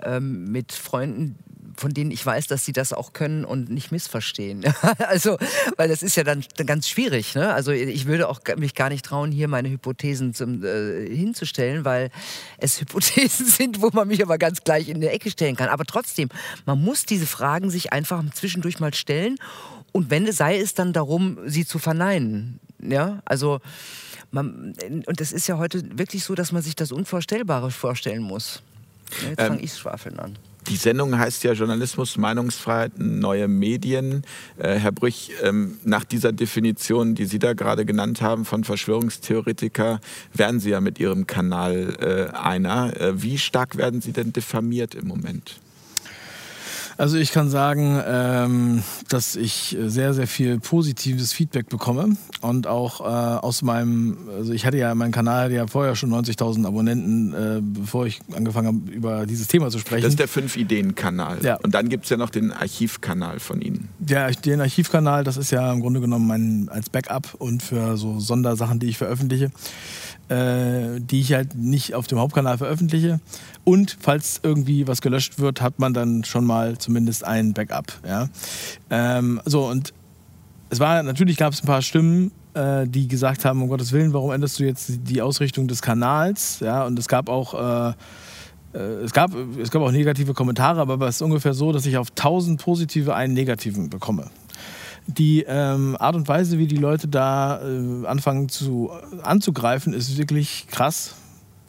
ähm, mit Freunden, von denen ich weiß, dass sie das auch können und nicht missverstehen. also, weil das ist ja dann ganz schwierig. Ne? Also ich würde auch mich gar nicht trauen, hier meine Hypothesen zum, äh, hinzustellen, weil es Hypothesen sind, wo man mich aber ganz gleich in eine Ecke stellen kann. Aber trotzdem, man muss diese Fragen sich einfach zwischendurch mal stellen und wenn sei es dann darum, sie zu verneinen. Ja, also man, und das ist ja heute wirklich so, dass man sich das Unvorstellbare vorstellen muss. Jetzt ähm, fange ich Schwafeln an. Die Sendung heißt ja Journalismus, Meinungsfreiheit, neue Medien. Äh, Herr Brüch, ähm, nach dieser Definition, die Sie da gerade genannt haben von Verschwörungstheoretiker, werden Sie ja mit Ihrem Kanal äh, einer. Äh, wie stark werden Sie denn diffamiert im Moment? Also ich kann sagen, ähm, dass ich sehr, sehr viel positives Feedback bekomme und auch äh, aus meinem, also ich hatte ja meinen Kanal ja vorher schon 90.000 Abonnenten, äh, bevor ich angefangen habe, über dieses Thema zu sprechen. Das ist der Fünf-Ideen-Kanal. Ja. Und dann gibt es ja noch den Archivkanal von Ihnen. Ja, den Archivkanal, das ist ja im Grunde genommen mein, als Backup und für so Sondersachen, die ich veröffentliche äh, die ich halt nicht auf dem Hauptkanal veröffentliche. Und falls irgendwie was gelöscht wird, hat man dann schon mal zumindest ein Backup. Ja? Ähm, so, und es war, natürlich gab es ein paar Stimmen, äh, die gesagt haben, um Gottes Willen, warum änderst du jetzt die Ausrichtung des Kanals? Ja, und es gab auch... Äh, äh, es gab, es gab auch negative Kommentare, aber es ist ungefähr so, dass ich auf 1000 positive einen negativen bekomme die ähm, Art und Weise, wie die Leute da äh, anfangen zu, anzugreifen, ist wirklich krass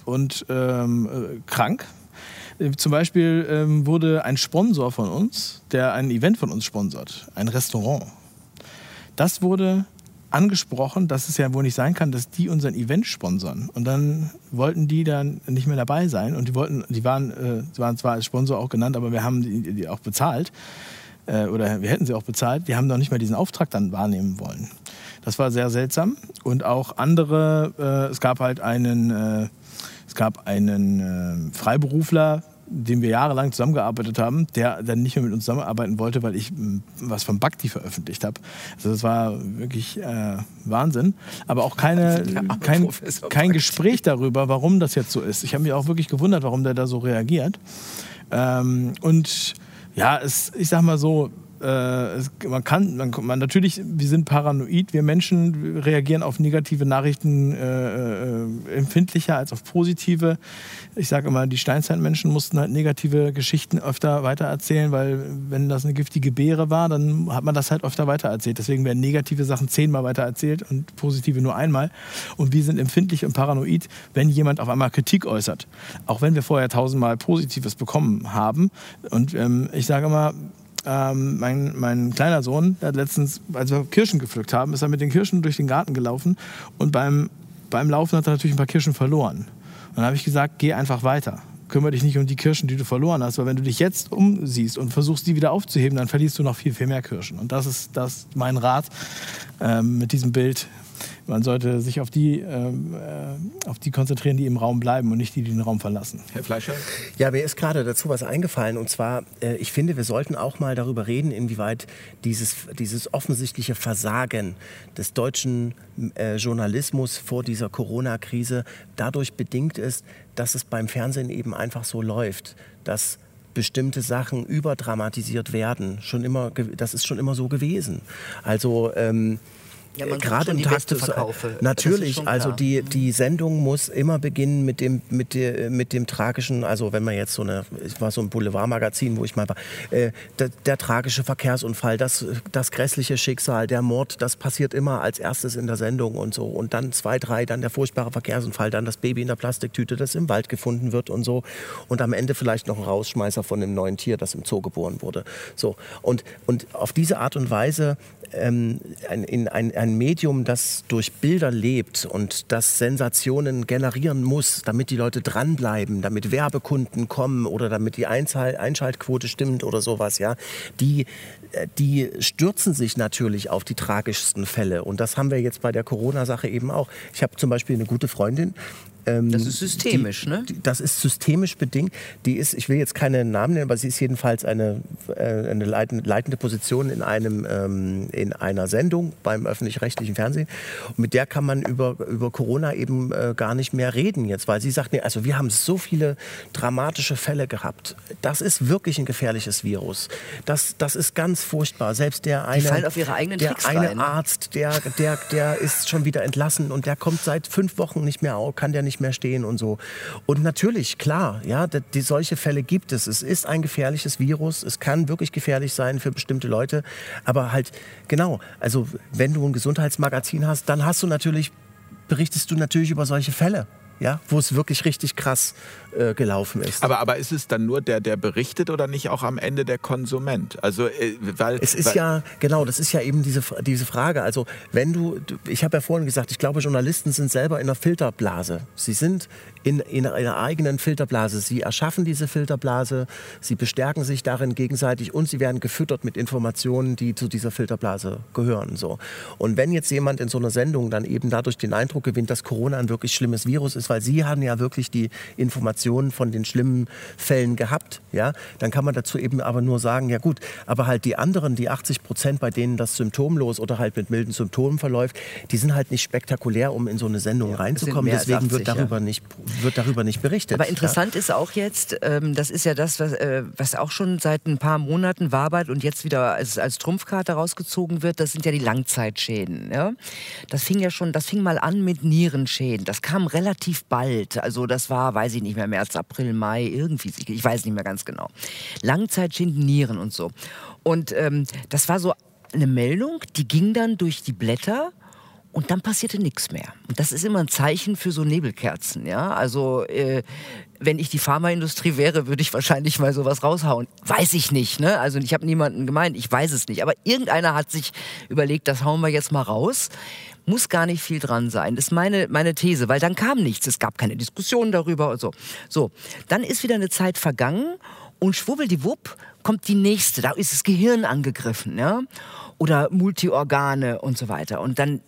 und ähm, äh, krank. Äh, zum Beispiel ähm, wurde ein Sponsor von uns, der ein Event von uns sponsort, ein Restaurant. Das wurde angesprochen, dass es ja wohl nicht sein kann, dass die unseren Event sponsern. Und dann wollten die dann nicht mehr dabei sein. Und die wollten, die waren, äh, waren zwar als Sponsor auch genannt, aber wir haben die, die auch bezahlt äh, oder wir hätten sie auch bezahlt, die haben noch nicht mal diesen Auftrag dann wahrnehmen wollen. Das war sehr seltsam. Und auch andere, äh, es gab halt einen, äh, es gab einen äh, Freiberufler, dem wir jahrelang zusammengearbeitet haben, der dann nicht mehr mit uns zusammenarbeiten wollte, weil ich was von Bakti veröffentlicht habe. Also das war wirklich äh, Wahnsinn. Aber auch keine, kein, kein Gespräch darüber, warum das jetzt so ist. Ich habe mich auch wirklich gewundert, warum der da so reagiert. Ähm, und ja, es, ich sag mal so, äh, man kann, man, man, natürlich, wir sind paranoid, wir Menschen reagieren auf negative Nachrichten äh, äh, empfindlicher als auf positive. Ich sage immer, die Steinzeitmenschen mussten halt negative Geschichten öfter weitererzählen, weil wenn das eine giftige Beere war, dann hat man das halt öfter weitererzählt. Deswegen werden negative Sachen zehnmal weitererzählt und positive nur einmal. Und wir sind empfindlich und paranoid, wenn jemand auf einmal Kritik äußert. Auch wenn wir vorher tausendmal Positives bekommen haben. Und ähm, ich sage immer, ähm, mein, mein kleiner Sohn, hat letztens, als wir Kirschen gepflückt haben, ist er mit den Kirschen durch den Garten gelaufen und beim, beim Laufen hat er natürlich ein paar Kirschen verloren. Und dann habe ich gesagt, geh einfach weiter. Kümmere dich nicht um die Kirschen, die du verloren hast, weil wenn du dich jetzt umsiehst und versuchst, die wieder aufzuheben, dann verlierst du noch viel, viel mehr Kirschen. Und das ist das mein Rat ähm, mit diesem Bild man sollte sich auf die, ähm, äh, auf die konzentrieren, die im Raum bleiben und nicht die, die den Raum verlassen. Herr Fleischer? Ja, mir ist gerade dazu was eingefallen. Und zwar, äh, ich finde, wir sollten auch mal darüber reden, inwieweit dieses, dieses offensichtliche Versagen des deutschen äh, Journalismus vor dieser Corona-Krise dadurch bedingt ist, dass es beim Fernsehen eben einfach so läuft, dass bestimmte Sachen überdramatisiert werden. Schon immer, das ist schon immer so gewesen. Also ähm, Ja, äh, gerade im Tag des ist Natürlich, also die, die Sendung muss immer beginnen mit dem, mit, der, mit dem tragischen, also wenn man jetzt so eine, es war so ein Boulevardmagazin, wo ich mal war, äh, der, der tragische Verkehrsunfall, das, das grässliche Schicksal, der Mord, das passiert immer als erstes in der Sendung und so. Und dann zwei, drei, dann der furchtbare Verkehrsunfall, dann das Baby in der Plastiktüte, das im Wald gefunden wird und so. Und am Ende vielleicht noch ein Rausschmeißer von einem neuen Tier, das im Zoo geboren wurde. So. Und, und auf diese Art und Weise ähm, ein, in ein, ein Medium, das durch Bilder lebt und das Sensationen generieren muss, damit die Leute dranbleiben, damit Werbekunden kommen oder damit die Einzahl, Einschaltquote stimmt oder sowas, ja, die, äh, die stürzen sich natürlich auf die tragischsten Fälle. Und das haben wir jetzt bei der Corona-Sache eben auch. Ich habe zum Beispiel eine gute Freundin, ähm, Das ist systemisch, die, ne? Die, das ist systemisch bedingt. Die ist, ich will jetzt keine Namen nennen, aber sie ist jedenfalls eine, äh, eine leitende, Position in, einem, ähm, in einer Sendung beim öffentlich-rechtlichen Fernsehen. Und mit der kann man über, über Corona eben äh, gar nicht mehr reden jetzt, weil sie sagt, nee, also wir haben so viele dramatische Fälle gehabt. Das ist wirklich ein gefährliches Virus. Das, das ist ganz furchtbar. Selbst der eine, fallen auf ihre eigenen der Tricks eine rein. Arzt, der, der, der ist schon wieder entlassen und der kommt seit fünf Wochen nicht mehr kann der nicht mehr stehen und so. Und natürlich, klar, ja, die, die, solche Fälle gibt es. Es ist ein gefährliches Virus. Es kann wirklich gefährlich sein für bestimmte Leute. Aber halt, genau, also wenn du ein Gesundheitsmagazin hast, dann hast du natürlich, berichtest du natürlich über solche Fälle. Ja, wo es wirklich richtig krass äh, gelaufen ist. Aber, aber ist es dann nur der, der berichtet oder nicht auch am Ende der Konsument? Also, äh, weil, Es ist weil, ja, genau, das ist ja eben diese, diese Frage. Also, wenn du, ich habe ja vorhin gesagt, ich glaube, Journalisten sind selber in einer Filterblase. Sie sind in, in einer eigenen Filterblase. Sie erschaffen diese Filterblase, sie bestärken sich darin gegenseitig und sie werden gefüttert mit Informationen, die zu dieser Filterblase gehören. So. Und wenn jetzt jemand in so einer Sendung dann eben dadurch den Eindruck gewinnt, dass Corona ein wirklich schlimmes Virus ist, weil sie haben ja wirklich die Informationen von den schlimmen Fällen gehabt, ja, dann kann man dazu eben aber nur sagen, ja gut, aber halt die anderen, die 80 Prozent, bei denen das symptomlos oder halt mit milden Symptomen verläuft, die sind halt nicht spektakulär, um in so eine Sendung reinzukommen. mehr als Deswegen 80, wird darüber, nicht, wird darüber nicht berichtet. Aber interessant ist auch jetzt, ähm, das ist ja das, was, äh, was auch schon seit ein paar Monaten wabert und jetzt wieder als, als Trumpfkarte rausgezogen wird, das sind ja die Langzeitschäden. Ja? Das fing ja schon, das fing mal an mit Nierenschäden. Das kam relativ bald. Also das war, weiß ich nicht mehr, März, April, Mai, irgendwie, ich weiß nicht mehr ganz genau. Langzeitschäden, Nieren und so. Und ähm, das war so eine Meldung, die ging dann durch die Blätter und dann passierte nichts mehr. Und das ist immer ein Zeichen für so Nebelkerzen. Ja? Also, äh, wenn ich die Pharmaindustrie wäre, würde ich wahrscheinlich mal sowas raushauen. Weiß ich nicht. Ne? Also, ich habe niemanden gemeint, ich weiß es nicht. Aber irgendeiner hat sich überlegt, das hauen wir jetzt mal raus. Muss gar nicht viel dran sein. Das ist meine, meine These, weil dann kam nichts. Es gab keine Diskussion darüber und so. So, dann ist wieder eine Zeit vergangen und schwubbeldiwupp kommt die nächste. Da ist das Gehirn angegriffen. Ja? Oder Multiorgane und so weiter. Und dann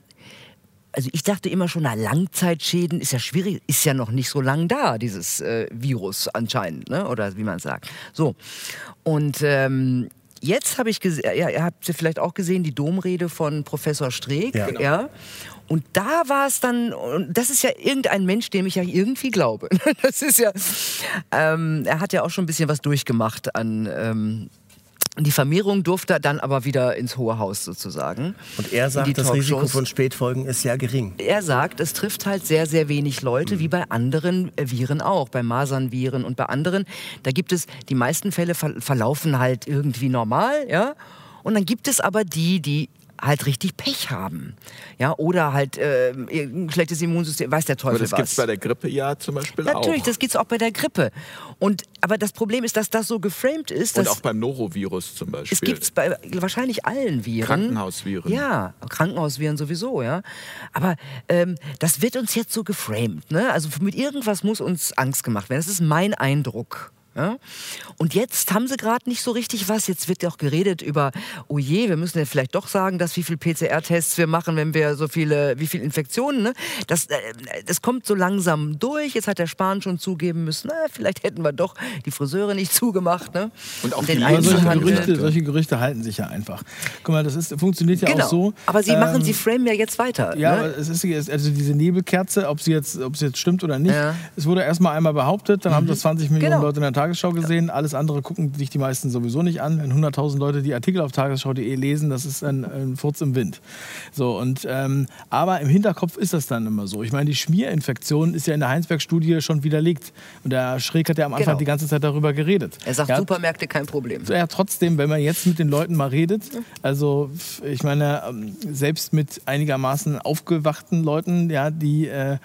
also ich dachte immer schon, na, Langzeitschäden ist ja schwierig, ist ja noch nicht so lang da, dieses äh, Virus anscheinend, ne? oder wie man sagt. So, und ähm, jetzt habe ich gesehen, ja, ihr habt sie vielleicht auch gesehen, die Domrede von Professor Streeck, Ja. ja. Und da war es dann, und das ist ja irgendein Mensch, dem ich ja irgendwie glaube. Das ist ja, ähm, er hat ja auch schon ein bisschen was durchgemacht an ähm, die Vermehrung durfte dann aber wieder ins Hohe Haus sozusagen. und er sagt, das Risiko von Spätfolgen ist sehr gering. Er sagt, es trifft halt sehr, sehr wenig Leute, wie bei anderen äh, Viren auch, bei Masernviren und bei anderen. Da gibt es, die meisten Fälle ver verlaufen halt irgendwie normal, ja. Und dann gibt es aber die, die halt richtig Pech haben. Ja, oder halt äh, ein schlechtes Immunsystem, weiß der aber Teufel das was. gibt es bei der Grippe ja zum Beispiel Natürlich, auch. das gibt's auch bei der Grippe. Und, aber das Problem ist, dass das so geframed ist, Und auch beim Norovirus zum Beispiel. es gibt's bei wahrscheinlich allen Viren. Krankenhausviren. Ja, Krankenhausviren sowieso, ja. Aber ähm, das wird uns jetzt so geframed, ne? Also mit irgendwas muss uns Angst gemacht werden. Das ist mein Eindruck. Ja? Und jetzt haben sie gerade nicht so richtig was. Jetzt wird ja auch geredet über, oh je, wir müssen ja vielleicht doch sagen, dass wie viel PCR-Tests wir machen, wenn wir so viele, wie viele Infektionen. Ne? Das, äh, das kommt so langsam durch. Jetzt hat der Spahn schon zugeben müssen, na, vielleicht hätten wir doch die Friseure nicht zugemacht. Ne? Und auch den die solche. Gerüchte, solche Gerüchte halten sich ja einfach. Guck mal, das ist, funktioniert ja Genau. auch so. Aber sie ähm, machen, sie framen ja jetzt weiter. Ja, ne? aber es ist also diese Nebelkerze, ob sie jetzt, ob sie jetzt stimmt oder nicht. Ja. Mhm. Es wurde erstmal einmal behauptet, dann haben das 20 Millionen Genau. Leute in der Tagesschau gesehen. Alles andere gucken sich die meisten sowieso nicht an. Wenn 100.000 Leute die Artikel auf tagesschau.de lesen, das ist ein, ein Furz im Wind. So, und, ähm, aber im Hinterkopf ist das dann immer so. Ich meine, die Schmierinfektion ist ja in der Heinsberg-Studie schon widerlegt. Und der Schräg hat ja am Anfang Genau. die ganze Zeit darüber geredet. Er sagt, ja, Supermärkte kein Problem. ja, trotzdem, wenn man jetzt mit den Leuten mal redet, also ich meine, ähm, selbst mit einigermaßen aufgewachten Leuten, ja, die äh,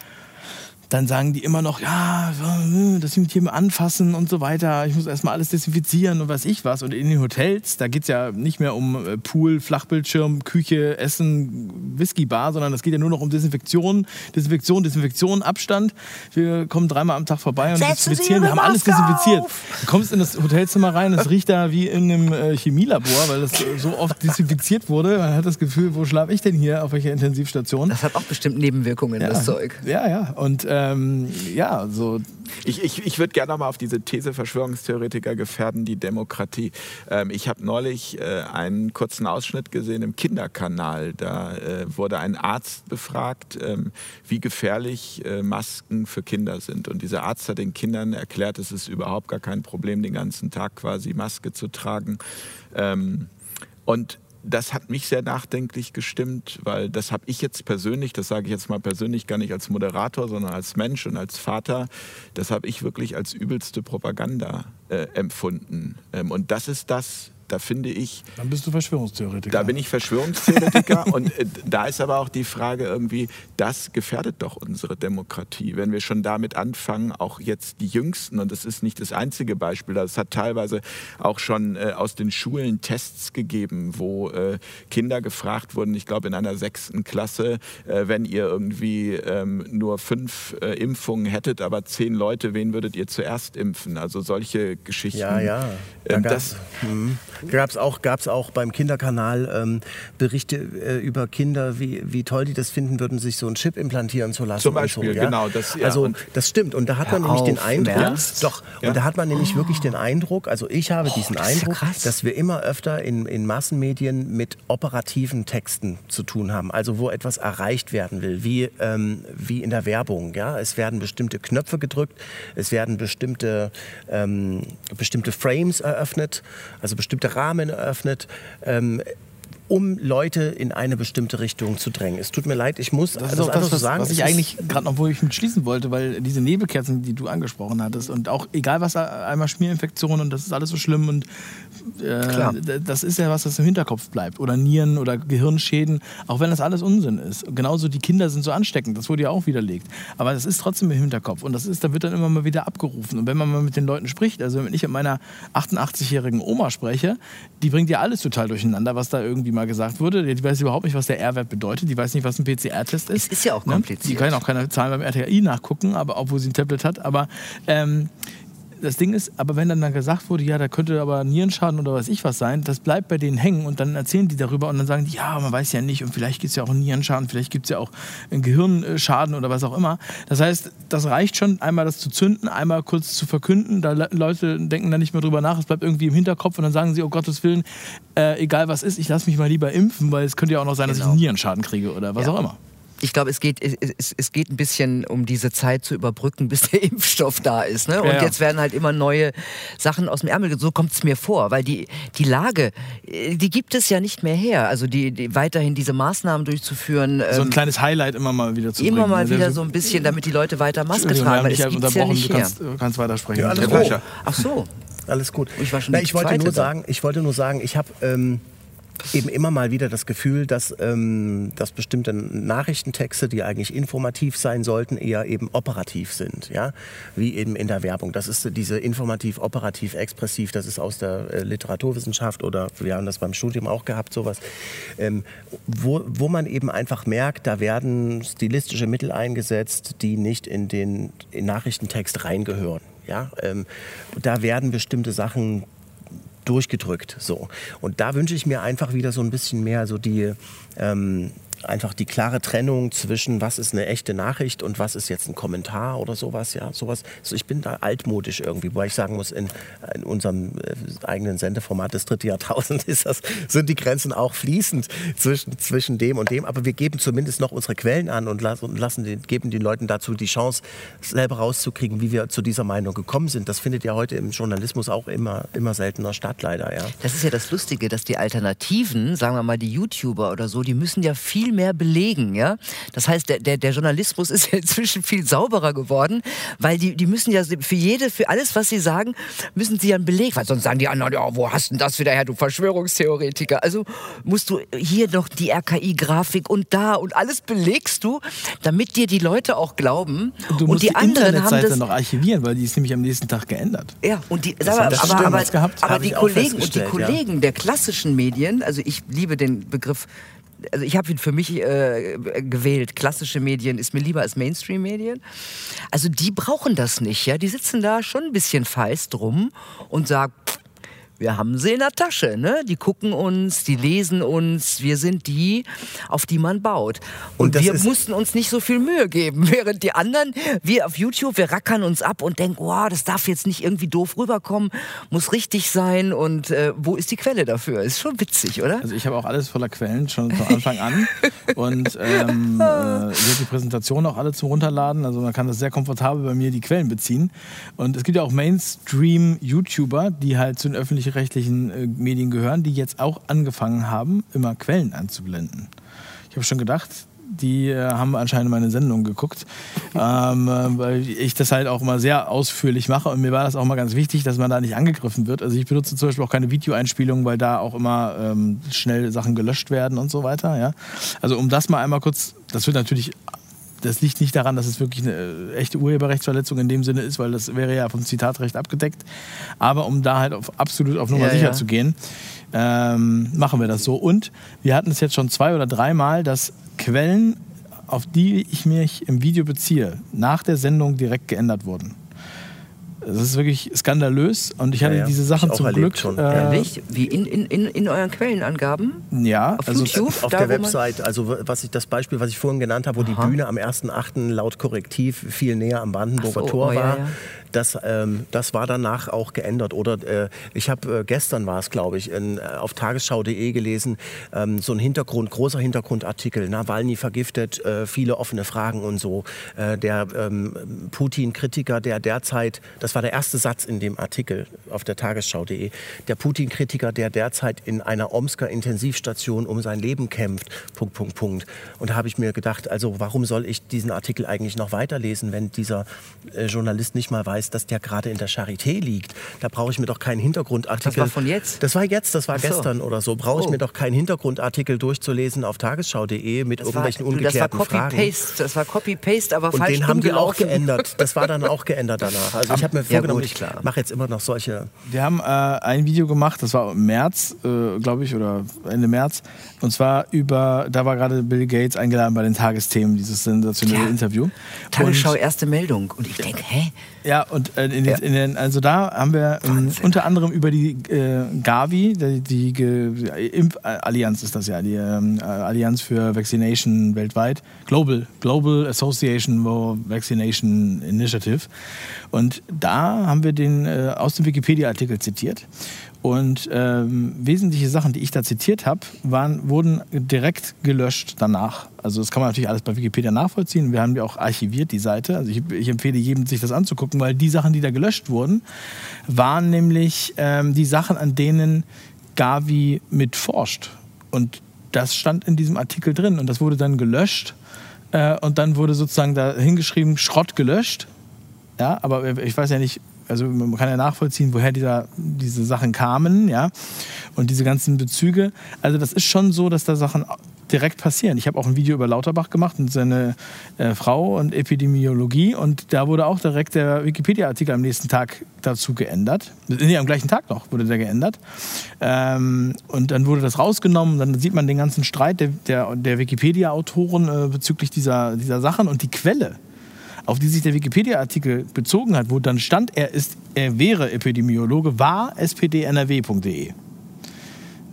dann sagen die immer noch, ja, äh, das mit jedem anfassen und so weiter. Ich muss erstmal alles desinfizieren und was ich was. Und in den Hotels, da geht es ja nicht mehr um äh, Pool, Flachbildschirm, Küche, Essen, Whiskybar, sondern es geht ja nur noch um Desinfektion, Desinfektion, Desinfektion, Abstand. Wir kommen dreimal am Tag vorbei und Setzen desinfizieren. Wir haben alles desinfiziert. Du kommst in das Hotelzimmer rein, es riecht da wie in einem äh, Chemielabor, weil das so oft desinfiziert wurde. Man hat das Gefühl, wo schlafe ich denn hier, auf welcher Intensivstation? Das hat auch bestimmt Nebenwirkungen, das Zeug. Ja, ja. Und ähm, ja, so Ich, ich, ich würde gerne nochmal auf diese These Verschwörungstheoretiker gefährden die Demokratie. Ähm, ich habe neulich äh, einen kurzen Ausschnitt gesehen im Kinderkanal. Da äh, wurde ein Arzt befragt, ähm, wie gefährlich äh, Masken für Kinder sind. Und dieser Arzt hat den Kindern erklärt, es ist überhaupt gar kein Problem, den ganzen Tag quasi Maske zu tragen. Ähm, und das hat mich sehr nachdenklich gestimmt, weil das habe ich jetzt persönlich, das sage ich jetzt mal persönlich gar nicht als Moderator, sondern als Mensch und als Vater, das habe ich wirklich als übelste Propaganda äh, empfunden. Ähm, und das ist das, da finde ich, dann bist du Verschwörungstheoretiker. da bin ich Verschwörungstheoretiker und äh, da ist aber auch die Frage irgendwie, das gefährdet doch unsere Demokratie, wenn wir schon damit anfangen, auch jetzt die Jüngsten, und das ist nicht das einzige Beispiel, das hat teilweise auch schon äh, aus den Schulen Tests gegeben, wo äh, Kinder gefragt wurden, ich glaube in einer sechsten Klasse, äh, wenn ihr irgendwie ähm, nur fünf äh, Impfungen hättet, aber zehn Leute, wen würdet ihr zuerst impfen? Also solche Geschichten. Ja, ja. Da Ähm, gab's, das, mhm. gab's auch, gab's auch beim Kinderkanal ähm, Berichte äh, über Kinder, wie, wie toll die das finden würden, sich so einen Chip implantieren zu lassen. Zum und Beispiel, so, ja? genau, das- ja, also und- das stimmt. Und da hat man nämlich den auf, Eindruck, im Ernst? doch, Ja. und da hat man nämlich wirklich den Eindruck, also ich habe diesen das Eindruck, dass wir immer öfter in, in Massenmedien mit operativen Texten zu tun haben. Also wo etwas erreicht werden will, wie, ähm, wie in der Werbung. Ja? Es werden bestimmte Knöpfe gedrückt, es werden bestimmte, ähm, bestimmte Frames eröffnet, also bestimmte Rahmen eröffnet. Ähm, um Leute in eine bestimmte Richtung zu drängen. Es tut mir leid, ich muss Das ist auch das, so was, sagen. was ich eigentlich gerade noch, wo ich mit schließen wollte, weil diese Nebelkerzen, die du angesprochen hattest und auch egal was, einmal Schmierinfektionen und das ist alles so schlimm und äh, das ist ja was, das im Hinterkopf bleibt oder Nieren oder Gehirnschäden, auch wenn das alles Unsinn ist. Genauso die Kinder sind so ansteckend, das wurde ja auch widerlegt. Aber das ist trotzdem im Hinterkopf und das ist, da wird dann immer mal wieder abgerufen. Und wenn man mal mit den Leuten spricht, also wenn ich mit meiner 88-jährigen Oma spreche, die bringt ja alles total durcheinander, was da irgendwie mal gesagt wurde. Die weiß überhaupt nicht, was der R-Wert bedeutet, die weiß nicht, was ein PCR-Test ist. Es ist ja auch Ne? kompliziert. Die kann auch keine Zahlen beim RTI nachgucken, aber obwohl sie ein Tablet hat. Aber ähm, das Ding ist, aber wenn dann, dann gesagt wurde, ja, da könnte aber Nierenschaden oder was ich was sein, das bleibt bei denen hängen und dann erzählen die darüber und dann sagen die, ja, man weiß ja nicht und vielleicht gibt es ja auch einen Nierenschaden, vielleicht gibt es ja auch einen Gehirnschaden oder was auch immer. Das heißt, das reicht schon, einmal das zu zünden, einmal kurz zu verkünden, da le- Leute denken da nicht mehr drüber nach, es bleibt irgendwie im Hinterkopf und dann sagen sie, oh Gottes Willen, äh, egal was ist, ich lasse mich mal lieber impfen, weil es könnte ja auch noch sein, dass ich Genau. einen Nierenschaden kriege oder was Ja. auch immer. Ich glaube, es geht, es, es- geht ein bisschen um diese Zeit zu überbrücken, bis der Impfstoff da ist. Ne? Und Ja, jetzt werden halt immer neue Sachen aus dem Ärmel. So kommt es mir vor, weil die, die Lage, äh, die gibt es ja nicht mehr her. Also die, die weiterhin diese Maßnahmen durchzuführen. So ein ähm, kleines Highlight immer mal wieder zu Immer bringen. mal ne? wieder Der- so ein bisschen, damit die Leute weiter Maske tragen, weil es ja gibt's ja unterbrochen, nicht du her. kannst, du kannst weitersprechen. Ja, alles. Bleicher. Ach so. Alles gut. Ich war schon Na, ich wollte nur sagen, ich wollte nur sagen, ich habe ähm, eben immer mal wieder das Gefühl, dass, ähm, dass bestimmte Nachrichtentexte, die eigentlich informativ sein sollten, eher eben operativ sind, ja, wie eben in der Werbung. Das ist diese informativ, operativ, expressiv. Das ist aus der äh, Literaturwissenschaft oder wir haben das beim Studium auch gehabt, sowas, ähm, wo, wo man eben einfach merkt, da werden stilistische Mittel eingesetzt, die nicht in den in Nachrichtentext reingehören. Ja, ähm, da werden bestimmte Sachen durchgedrückt. So. Und da wünsche ich mir einfach wieder so ein bisschen mehr so die, ähm, einfach die klare Trennung zwischen was ist eine echte Nachricht und was ist jetzt ein Kommentar oder sowas. Ja, sowas. Also ich bin da altmodisch irgendwie, wobei ich sagen muss, in, in unserem äh, eigenen Sendeformat des dritten Jahrtausends ist das, sind die Grenzen auch fließend zwischen, zwischen dem und dem. Aber wir geben zumindest noch unsere Quellen an und lassen den, geben den Leuten dazu die Chance, selber rauszukriegen, wie wir zu dieser Meinung gekommen sind. Das findet ja heute im Journalismus auch immer, immer seltener statt, leider. Ja. Das ist ja das Lustige, dass die Alternativen, sagen wir mal die YouTuber oder so, die müssen ja viel mehr belegen. Ja? Das heißt, der, der, der Journalismus ist ja inzwischen viel sauberer geworden, weil die, die müssen ja für jede, für alles, was sie sagen, müssen sie ja einen Beleg, weil sonst sagen die anderen, ja, wo hast denn das wieder her, du Verschwörungstheoretiker. Also musst du hier noch die RKI-Grafik und da und alles belegst du, damit dir die Leute auch glauben. Und, du musst und die, die anderen haben das noch archivieren, weil die ist nämlich am nächsten Tag geändert. Ja, und die, aber, aber, aber, aber die Kollegen und die Kollegen ja. der klassischen Medien, also ich liebe den Begriff also ich habe ihn für mich äh, gewählt. Klassische Medien ist mir lieber als Mainstream-Medien. Also die brauchen das nicht, ja. Die sitzen da schon ein bisschen feist rum und sagen, wir haben sie in der Tasche. Ne? Die gucken uns, die lesen uns. Wir sind die, auf die man baut. Und, und wir mussten uns nicht so viel Mühe geben, während die anderen, wir auf YouTube, wir rackern uns ab und denken, wow, das darf jetzt nicht irgendwie doof rüberkommen, muss richtig sein. Und äh, wo ist die Quelle dafür? Ist schon witzig, oder? Also ich habe auch alles voller Quellen schon von Anfang an und ähm, äh, die Präsentation auch alle zum Runterladen. Also man kann das sehr komfortabel bei mir die Quellen beziehen. Und es gibt ja auch Mainstream-YouTuber, die halt zu den öffentlichen öffentlich-rechtlichen äh, Medien gehören, die jetzt auch angefangen haben, immer Quellen anzublenden. Ich habe schon gedacht, die äh, haben anscheinend meine Sendung geguckt, ähm, äh, weil ich das halt auch mal sehr ausführlich mache und mir war das auch mal ganz wichtig, dass man da nicht angegriffen wird. Also ich benutze zum Beispiel auch keine Videoeinspielungen, weil da auch immer ähm, schnell Sachen gelöscht werden und so weiter. Ja? Also um das mal einmal kurz, das wird natürlich das liegt nicht daran, dass es wirklich eine äh, echte Urheberrechtsverletzung in dem Sinne ist, weil das wäre ja vom Zitatrecht abgedeckt. Aber um da halt auf, absolut auf Nummer ja, sicher ja. zu gehen, ähm, machen wir das so. Und wir hatten es jetzt schon zwei oder dreimal, dass Quellen, auf die ich mich im Video beziehe, nach der Sendung direkt geändert wurden. Das ist wirklich skandalös und ich hatte ja, ja. diese Sachen zum Glück. Schon. Äh, Ehrlich? Wie in, in, in, in euren Quellenangaben? Ja, auf also YouTube, auf der Website. Also was ich das Beispiel, was ich vorhin genannt habe, wo Aha. die Bühne am 1.8. laut Korrektiv viel näher am Brandenburger so, Tor oh, war. Ja, das, ähm, das war danach auch geändert. Oder äh, ich habe äh, gestern war es, glaube ich, in, äh, auf tagesschau.de gelesen, ähm, so ein Hintergrund, großer Hintergrundartikel, Nawalny vergiftet, äh, viele offene Fragen und so. Äh, der ähm, Putin-Kritiker, der derzeit, das war der erste Satz in dem Artikel auf der tagesschau.de, der Putin-Kritiker, der derzeit in einer Omsker Intensivstation um sein Leben kämpft, Punkt, Punkt, Punkt. Und da habe ich mir gedacht, also warum soll ich diesen Artikel eigentlich noch weiterlesen, wenn dieser äh, Journalist nicht mal weiß, weiß, dass der gerade in der Charité liegt. Da brauche ich mir doch keinen Hintergrundartikel. Das war von jetzt? Das war jetzt, das war so. gestern oder so. Brauche ich oh. mir doch keinen Hintergrundartikel durchzulesen auf tagesschau.de mit das irgendwelchen war, ungeklärten das war Copy Fragen. Paste, das war Copy-Paste, aber Und falsch den haben wir auch geändert. Das war dann auch geändert danach. Also ich habe mir vorgenommen, ja, ich mache jetzt immer noch solche... Wir haben äh, ein Video gemacht, das war im März, äh, glaube ich, oder Ende März. Und zwar über, da war gerade Bill Gates eingeladen bei den Tagesthemen, dieses sensationelle ja. Interview. Tagesschau, erste Meldung. Und ich denke, hä? Ja, und äh, in, ja. in den, also da haben wir ähm, unter anderem über die äh, Gavi, die, die, die Impfallianz ist das ja, die ähm, Allianz für Vaccination weltweit, Global, Global Association for Vaccination Initiative. Und da haben wir den äh, aus dem Wikipedia-Artikel zitiert. Und ähm, wesentliche Sachen, die ich da zitiert habe, wurden direkt gelöscht danach. Also das kann man natürlich alles bei Wikipedia nachvollziehen. Wir haben ja auch archiviert, die Seite. Also ich, ich empfehle jedem, sich das anzugucken, weil die Sachen, die da gelöscht wurden, waren nämlich ähm, die Sachen, an denen Gavi mitforscht. Und das stand in diesem Artikel drin. Und das wurde dann gelöscht. Äh, und dann wurde sozusagen da hingeschrieben, Schrott gelöscht. Ja, aber ich weiß ja nicht, also man kann ja nachvollziehen, woher dieser, diese Sachen kamen, ja, und diese ganzen Bezüge. Also das ist schon so, dass da Sachen direkt passieren. Ich habe auch ein Video über Lauterbach gemacht und seine äh, Frau und Epidemiologie und da wurde auch direkt der Wikipedia-Artikel am nächsten Tag dazu geändert. Nee, am gleichen Tag noch wurde der geändert. Ähm, und dann wurde das rausgenommen. Dann sieht man den ganzen Streit der, der, der Wikipedia-Autoren äh, bezüglich dieser, dieser Sachen und die Quelle auf die sich der Wikipedia-Artikel bezogen hat, wo dann stand, er, ist, er wäre Epidemiologe, war spdnrw.de.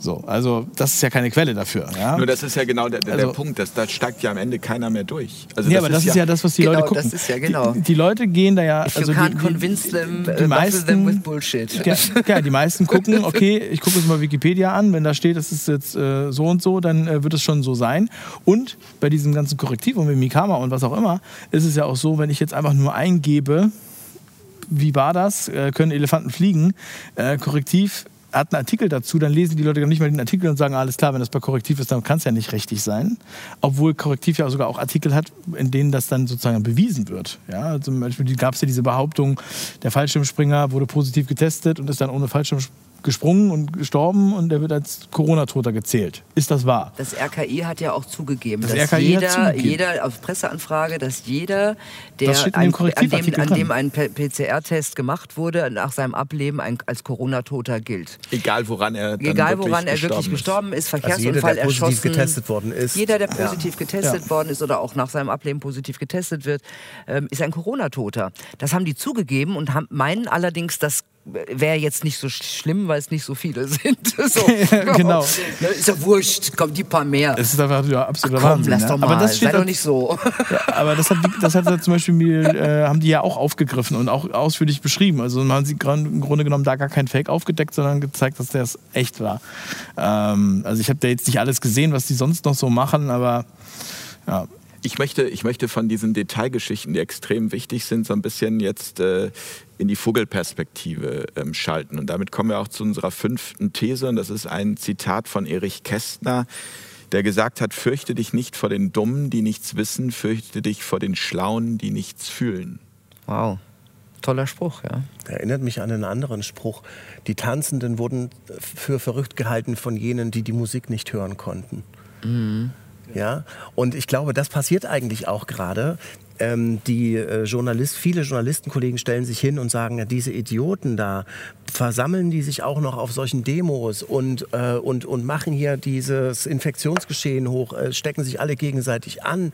So, also das ist ja keine Quelle dafür. Ja? Nur das ist ja genau der, der, Also- der Punkt, dass da steigt ja am Ende keiner mehr durch. Also Nee, aber das ist ja das, was die Genau, Leute gucken. das ist ja genau. Die, die Leute gehen da ja. If Also you can't die, convince them, die, uh, meisten, them with bullshit. Ja, ja, die meisten gucken, okay, ich gucke jetzt mal Wikipedia an, wenn da steht, das ist jetzt äh, so und so, dann äh, wird es schon so sein. Und bei diesem ganzen Korrektiv und mit Mikama und was auch immer, ist es ja auch so, wenn ich jetzt einfach nur eingebe, wie war das, äh, können Elefanten fliegen, äh, Korrektiv hat einen Artikel dazu, dann lesen die Leute gar nicht mal den Artikel und sagen, alles klar, wenn das bei Korrektiv ist, dann kann es ja nicht richtig sein. Obwohl Korrektiv ja sogar auch Artikel hat, in denen das dann sozusagen bewiesen wird. Ja, zum Beispiel gab es ja diese Behauptung, der Fallschirmspringer wurde positiv getestet und ist dann ohne Fallschirm gesprungen und gestorben und der wird als Corona-Toter gezählt. Ist das wahr? Das RKI hat ja auch zugegeben, Das dass RKI jeder, zugegeben. jeder auf Presseanfrage, dass jeder, der Das ein, an, dem, an dem ein PCR-Test gemacht wurde, nach seinem Ableben ein, als Corona-Toter gilt. Egal woran er dann Egal, wirklich woran er gestorben wirklich gestorben ist, Also jeder, Verkehrsunfall der positiv erschossen. getestet worden ist. Jeder, der Ja. positiv getestet Ja. worden ist oder auch nach seinem Ableben positiv getestet wird, ähm, ist ein Corona-Toter. Das haben die zugegeben und haben, meinen allerdings, das wäre jetzt nicht so schlimm, weil es nicht so viele sind. so. genau. Ja, ist ja wurscht, kommt die paar mehr. Es ist einfach ja, absoluter Komm, Wahnsinn. lass ja. doch mal, Aber das sei steht doch da- nicht so. Ja, aber das hat, das hat zum Beispiel, äh, haben die ja auch aufgegriffen und auch ausführlich beschrieben. Also man haben sie im Grunde genommen da gar kein Fake aufgedeckt, sondern gezeigt, dass das echt war. Ähm, also ich habe da jetzt nicht alles gesehen, was die sonst noch so machen, aber ja. Ich möchte, ich möchte von diesen Detailgeschichten, die extrem wichtig sind, so ein bisschen jetzt äh, in die Vogelperspektive ähm, schalten. Und damit kommen wir auch zu unserer fünften These. Und das ist ein Zitat von Erich Kästner, der gesagt hat, fürchte dich nicht vor den Dummen, die nichts wissen, fürchte dich vor den Schlauen, die nichts fühlen. Wow, toller Spruch, ja. Erinnert mich an einen anderen Spruch. Die Tanzenden wurden für verrückt gehalten von jenen, die die Musik nicht hören konnten. Ja, und ich glaube, das passiert eigentlich auch gerade. Ähm, die äh, Journalist, viele Journalistenkollegen stellen sich hin und sagen, ja, diese Idioten da, versammeln die sich auch noch auf solchen Demos und, äh, und, und machen hier dieses Infektionsgeschehen hoch, äh, stecken sich alle gegenseitig an.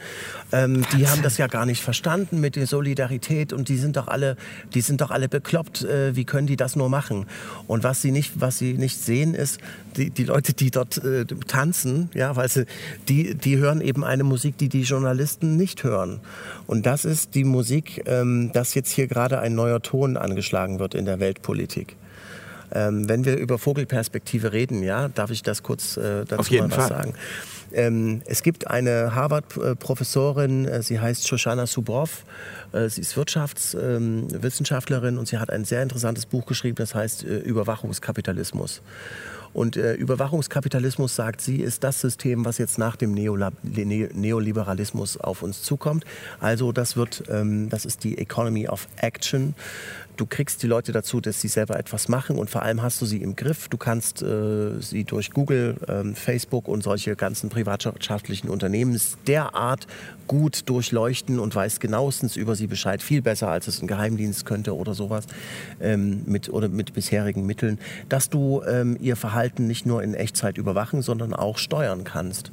Ähm, die haben das ja gar nicht verstanden mit der Solidarität und die sind doch alle, die sind doch alle bekloppt. Äh, wie können die das nur machen? Und was sie nicht, was sie nicht sehen, ist, die, die Leute, die dort äh, tanzen, ja, weil sie, die, die hören eben eine Musik, die die Journalisten nicht hören. Und das ist die Musik, ähm, dass jetzt hier gerade ein neuer Ton angeschlagen wird in der Weltpolitik. Ähm, wenn wir über Vogelperspektive reden, ja, darf ich das kurz äh, dazu Auf jeden mal was Fall. sagen? Ähm, es gibt eine Harvard-Professorin, äh, sie heißt Shoshana Zuboff. Äh, sie ist Wirtschaftswissenschaftlerin und sie hat ein sehr interessantes Buch geschrieben, das heißt äh, Überwachungskapitalismus. Und äh, Überwachungskapitalismus, sagt sie, ist das System, was jetzt nach dem Neola Ne- Neoliberalismus auf uns zukommt. Also das wird, ähm, das ist die Economy of Action. Du kriegst die Leute dazu, dass sie selber etwas machen und vor allem hast du sie im Griff. Du kannst äh, sie durch Google, ähm, Facebook und solche ganzen privatwirtschaftlichen Unternehmen derart gut durchleuchten und weißt genauestens über sie Bescheid, viel besser als es ein Geheimdienst könnte oder sowas ähm, mit oder mit bisherigen Mitteln, dass du ähm, ihr Verhalten nicht nur in Echtzeit überwachen, sondern auch steuern kannst.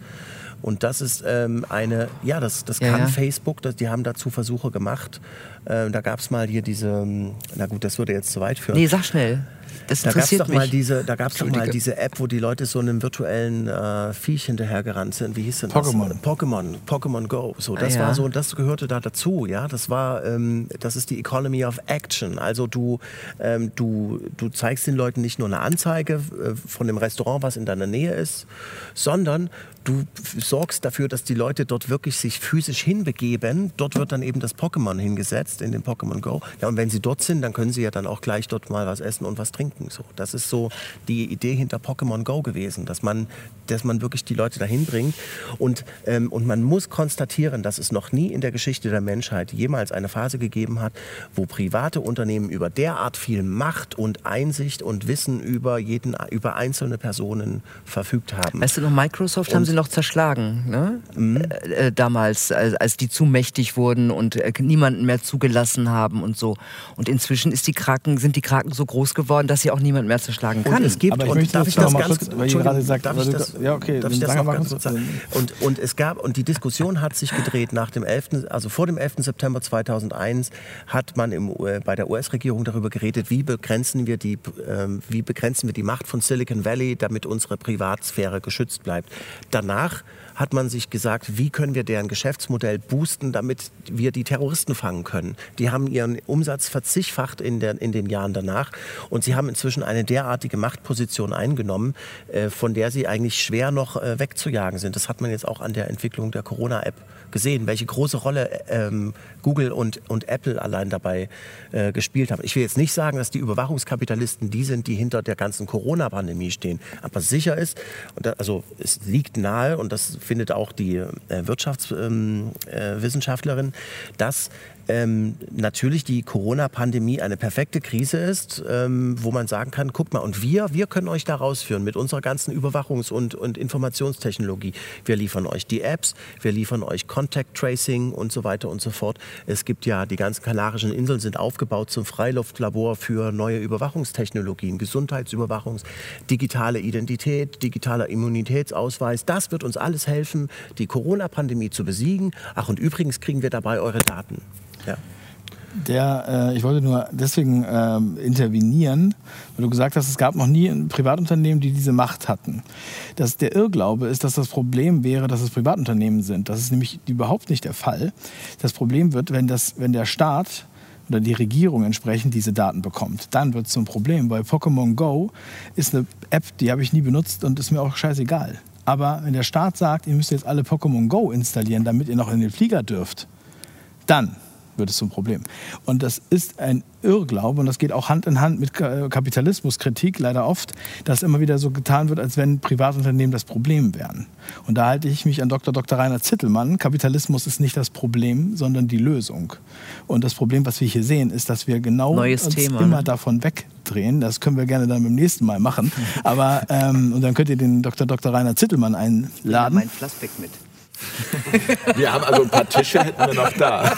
Und das ist ähm, eine, ja, das, das Ja, kann ja. Facebook, das, die haben dazu Versuche gemacht. Äh, da gab es mal hier diese, ähm, na gut, das würde jetzt zu weit führen. Nee, sag schnell. Das Da gab es interessiert doch mal mich. diese, da gab's doch mal diese App, wo die Leute so einem virtuellen äh, Viech hinterhergerannt sind. Wie hieß denn Pokémon. das? Pokémon. Pokémon Go. So, das Ah, ja. war so, das gehörte da dazu. Ja, das war, ähm, das ist die Economy of Action. Also du, ähm, du, du zeigst den Leuten nicht nur eine Anzeige äh, von dem Restaurant, was in deiner Nähe ist, sondern du sorgst dafür, dass die Leute dort wirklich sich physisch hinbegeben. Dort wird dann eben das Pokémon hingesetzt in den Pokémon Go. Ja, und wenn sie dort sind, dann können sie ja dann auch gleich dort mal was essen und was trinken. So, das ist so die Idee hinter Pokémon Go gewesen, dass man, dass man wirklich die Leute dahin bringt. Und, ähm, und man muss konstatieren, dass es noch nie in der Geschichte der Menschheit jemals eine Phase gegeben hat, wo private Unternehmen über derart viel Macht und Einsicht und Wissen über jeden, über einzelne Personen verfügt haben. Weißt du noch, Microsoft haben sie noch zerschlagen, ne? Mhm. Äh, äh, damals, als, als die zu mächtig wurden und äh, niemanden mehr zugelassen haben und so. Und inzwischen ist die Kraken, sind die Kraken so groß geworden, und dass sie auch niemand mehr zerschlagen kann. Und es gibt, Aber ich und möchte darf das ich das ganz, kurz, weil gerade darf ich du- das, ja, okay, darf ich das sagen noch ganz kurz. kurz sagen? Und, und es gab, und die Diskussion hat sich gedreht nach dem 11., also vor dem 11. September 2001 hat man im, äh, bei der US-Regierung darüber geredet, wie begrenzen wir die, ähm, wie begrenzen wir die Macht von Silicon Valley, damit unsere Privatsphäre geschützt bleibt. Danach hat man sich gesagt, wie können wir deren Geschäftsmodell boosten, damit wir die Terroristen fangen können. Die haben ihren Umsatz verzigfacht in, der, in den Jahren danach und sie haben inzwischen eine derartige Machtposition eingenommen, äh, von der sie eigentlich schwer noch äh, wegzujagen sind. Das hat man jetzt auch an der Entwicklung der Corona-App gesehen, welche große Rolle ähm, Google und, und Apple allein dabei äh, gespielt haben. Ich will jetzt nicht sagen, dass die Überwachungskapitalisten die sind, die hinter der ganzen Corona-Pandemie stehen. Aber sicher ist, und da, also es liegt nahe, und das findet auch die äh, Wirtschaftswissenschaftlerin, äh, Wissenschaftlerin, dass ähm, natürlich die Corona-Pandemie eine perfekte Krise ist, ähm, wo man sagen kann, guck mal, und wir, wir können euch da rausführen mit unserer ganzen Überwachungs- und, und Informationstechnologie. Wir liefern euch die Apps, wir liefern euch Contact Tracing und so weiter und so fort. Es gibt ja, die ganzen Kanarischen Inseln sind aufgebaut zum Freiluftlabor für neue Überwachungstechnologien, Gesundheitsüberwachungs, digitale Identität, digitaler Immunitätsausweis. Das wird uns alles helfen, die Corona-Pandemie zu besiegen. Ach, und übrigens kriegen wir dabei eure Daten. Ja. Der, äh, ich wollte nur deswegen ähm, intervenieren, weil du gesagt hast, es gab noch nie ein Privatunternehmen, die diese Macht hatten. Das, der Irrglaube ist, dass das Problem wäre, dass es Privatunternehmen sind. Das ist nämlich überhaupt nicht der Fall. Das Problem wird, wenn, das, wenn der Staat oder die Regierung entsprechend diese Daten bekommt. Dann wird es zum Problem, weil Pokémon Go ist eine App, die habe ich nie benutzt und ist mir auch scheißegal. Aber wenn der Staat sagt, ihr müsst jetzt alle Pokémon Go installieren, damit ihr noch in den Flieger dürft, dann wird es zum Problem. Und das ist ein Irrglaube und das geht auch Hand in Hand mit Ka- Kapitalismuskritik leider oft, dass immer wieder so getan wird, als wenn Privatunternehmen das Problem wären. Und da halte ich mich an Dr. Dr. Rainer Zittelmann. Kapitalismus ist nicht das Problem, sondern die Lösung. Und das Problem, was wir hier sehen, ist, dass wir genau Neues uns Thema, immer ne? davon wegdrehen. Das können wir gerne dann beim nächsten Mal machen. Aber ähm, und dann könnt ihr den Dr. Dr. Rainer Zittelmann einladen. mein Plastik mit. Wir haben also ein paar Tische hätten wir noch da.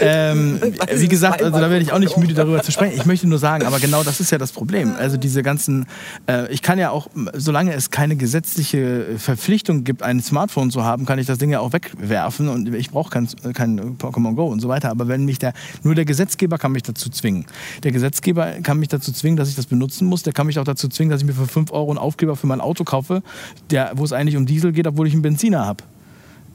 Ähm, wie gesagt, also da werde ich auch nicht müde darüber zu sprechen. Ich möchte nur sagen, aber genau das ist ja das Problem. Also diese ganzen, äh, ich kann ja auch, solange es keine gesetzliche Verpflichtung gibt, ein Smartphone zu haben, kann ich das Ding ja auch wegwerfen und ich brauche kein, kein Pokémon Go und so weiter. Aber wenn mich der, nur der Gesetzgeber kann mich dazu zwingen. Der Gesetzgeber kann mich dazu zwingen, dass ich das benutzen muss. Der kann mich auch dazu zwingen, dass ich mir für 5 Euro einen Aufkleber für mein Auto kaufe, wo es eigentlich um Diesel geht, obwohl ich einen Benziner habe.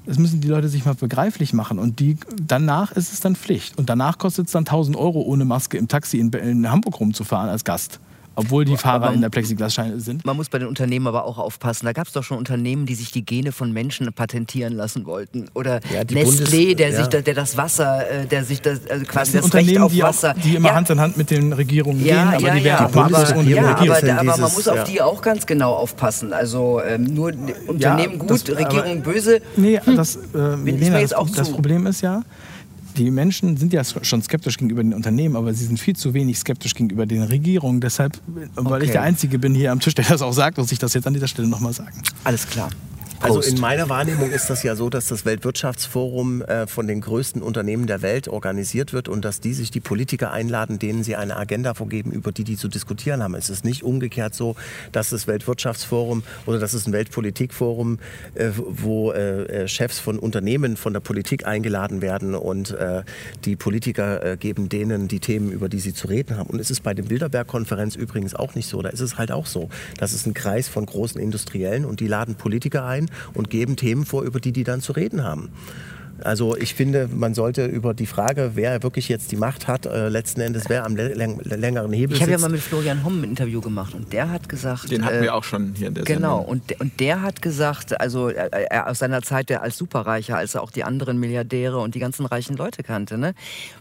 Das müssen die Leute sich mal begreiflich machen. Und die, danach ist es dann Pflicht. Und danach kostet es dann 1000 Euro ohne Maske im Taxi in, in Hamburg rumzufahren als Gast. Obwohl die Fahrer in der Plexiglasscheine sind. Man muss bei den Unternehmen aber auch aufpassen. Da gab es doch schon Unternehmen, die sich die Gene von Menschen patentieren lassen wollten. Oder Ja, Nestlé, Bundes- der, ja. sich, der das Wasser, äh, der sich das, also Das quasi sind das Recht Unternehmen, auf die, auch, Wasser. die immer ja, Hand in Hand mit den Regierungen ja, gehen, aber ja, die ja, werden aber, abgehandelt ohne ja, aber, aber man dieses- muss auf ja. die auch ganz genau aufpassen. Also ähm, nur Unternehmen das- gut, aber- Regierung böse. Nee, das, äh, Milena, das, auch das Problem ist ja, die Menschen sind ja schon skeptisch gegenüber den Unternehmen, aber sie sind viel zu wenig skeptisch gegenüber den Regierungen. Deshalb, weil ich Okay. der Einzige bin hier am Tisch, der das auch sagt, muss ich das jetzt an dieser Stelle nochmal sagen. Alles klar. Also in meiner Wahrnehmung ist das ja so, dass das Weltwirtschaftsforum äh, von den größten Unternehmen der Welt organisiert wird und dass die sich die Politiker einladen, denen sie eine Agenda vorgeben, über die die zu diskutieren haben. Es ist nicht umgekehrt so, dass das Weltwirtschaftsforum oder dass es ein Weltpolitikforum, äh, wo äh, äh, Chefs von Unternehmen von der Politik eingeladen werden und äh, die Politiker äh, geben denen die Themen, über die sie zu reden haben. Und es ist bei der Bilderberg-Konferenz übrigens auch nicht so. Da ist es halt auch so. Das ist ein Kreis von großen Industriellen und die laden Politiker ein und geben Themen vor, über die die dann zu reden haben. Also ich finde, man sollte über die Frage, wer wirklich jetzt die Macht hat, äh, letzten Endes, wer am lä- läng längeren Hebel Ich habe ja mal mit Florian Homm ein Interview gemacht und der hat gesagt. Den hatten äh, wir auch schon hier in der Genau, Sendung. und, der- und der hat gesagt, also er, er aus seiner Zeit der als Superreicher, als er auch die anderen Milliardäre und die ganzen reichen Leute kannte, ne?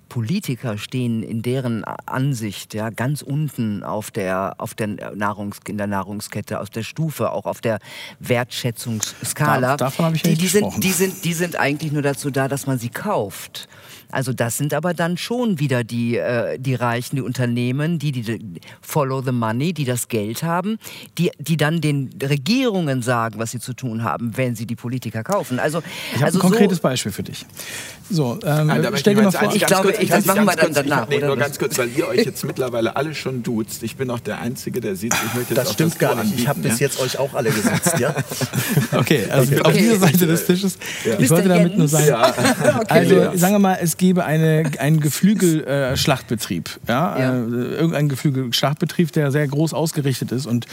Politiker stehen in deren Ansicht ja ganz unten auf der auf der Nahrungs in der Nahrungskette, aus der Stufe, auch auf der Wertschätzungsskala. Da- davon habe ich ja die, nicht die sind gesprochen. die sind die sind eigentlich nur dazu da, dass man sie kauft. Also das sind aber dann schon wieder die, äh, die Reichen, die Unternehmen, die, die follow the money, die das Geld haben, die, die dann den Regierungen sagen, was sie zu tun haben, wenn sie die Politiker kaufen. Also, ich habe also ein konkretes so, Beispiel für dich. So, ähm, Nein, stell dir mal vor. Ich glaube, ich- das machen wir dann danach, Nee, oder? nur ganz kurz, weil ihr euch jetzt mittlerweile alle schon duzt. Ich bin auch der Einzige, der sieht. Ich möchte jetzt Das auch stimmt Du gar nicht. Ich habe anbieten, bis ja? jetzt euch auch alle gesetzt, ja? Okay, also auf Okay. dieser Seite des Tisches. Ich Mr. wollte damit nur sagen, Ja. also Ja. sagen wir mal, es gäbe eine, einen Geflügelschlachtbetrieb. ja? Ja. Äh, irgendein Geflügelschlachtbetrieb, der sehr groß ausgerichtet ist und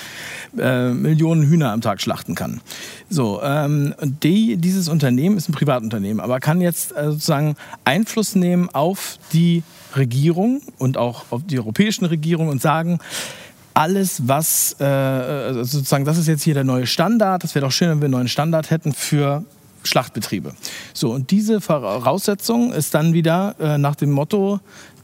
äh, Millionen Hühner am Tag schlachten kann. So, ähm, die, dieses Unternehmen ist ein Privatunternehmen, aber kann jetzt äh, sozusagen Einfluss nehmen auf die Regierung und auch auf die europäischen Regierungen und sagen, alles, was äh, sozusagen, das ist jetzt hier der neue Standard. Das wäre doch schön, wenn wir einen neuen Standard hätten für Schlachtbetriebe. So, und diese Voraussetzung ist dann wieder äh, nach dem Motto,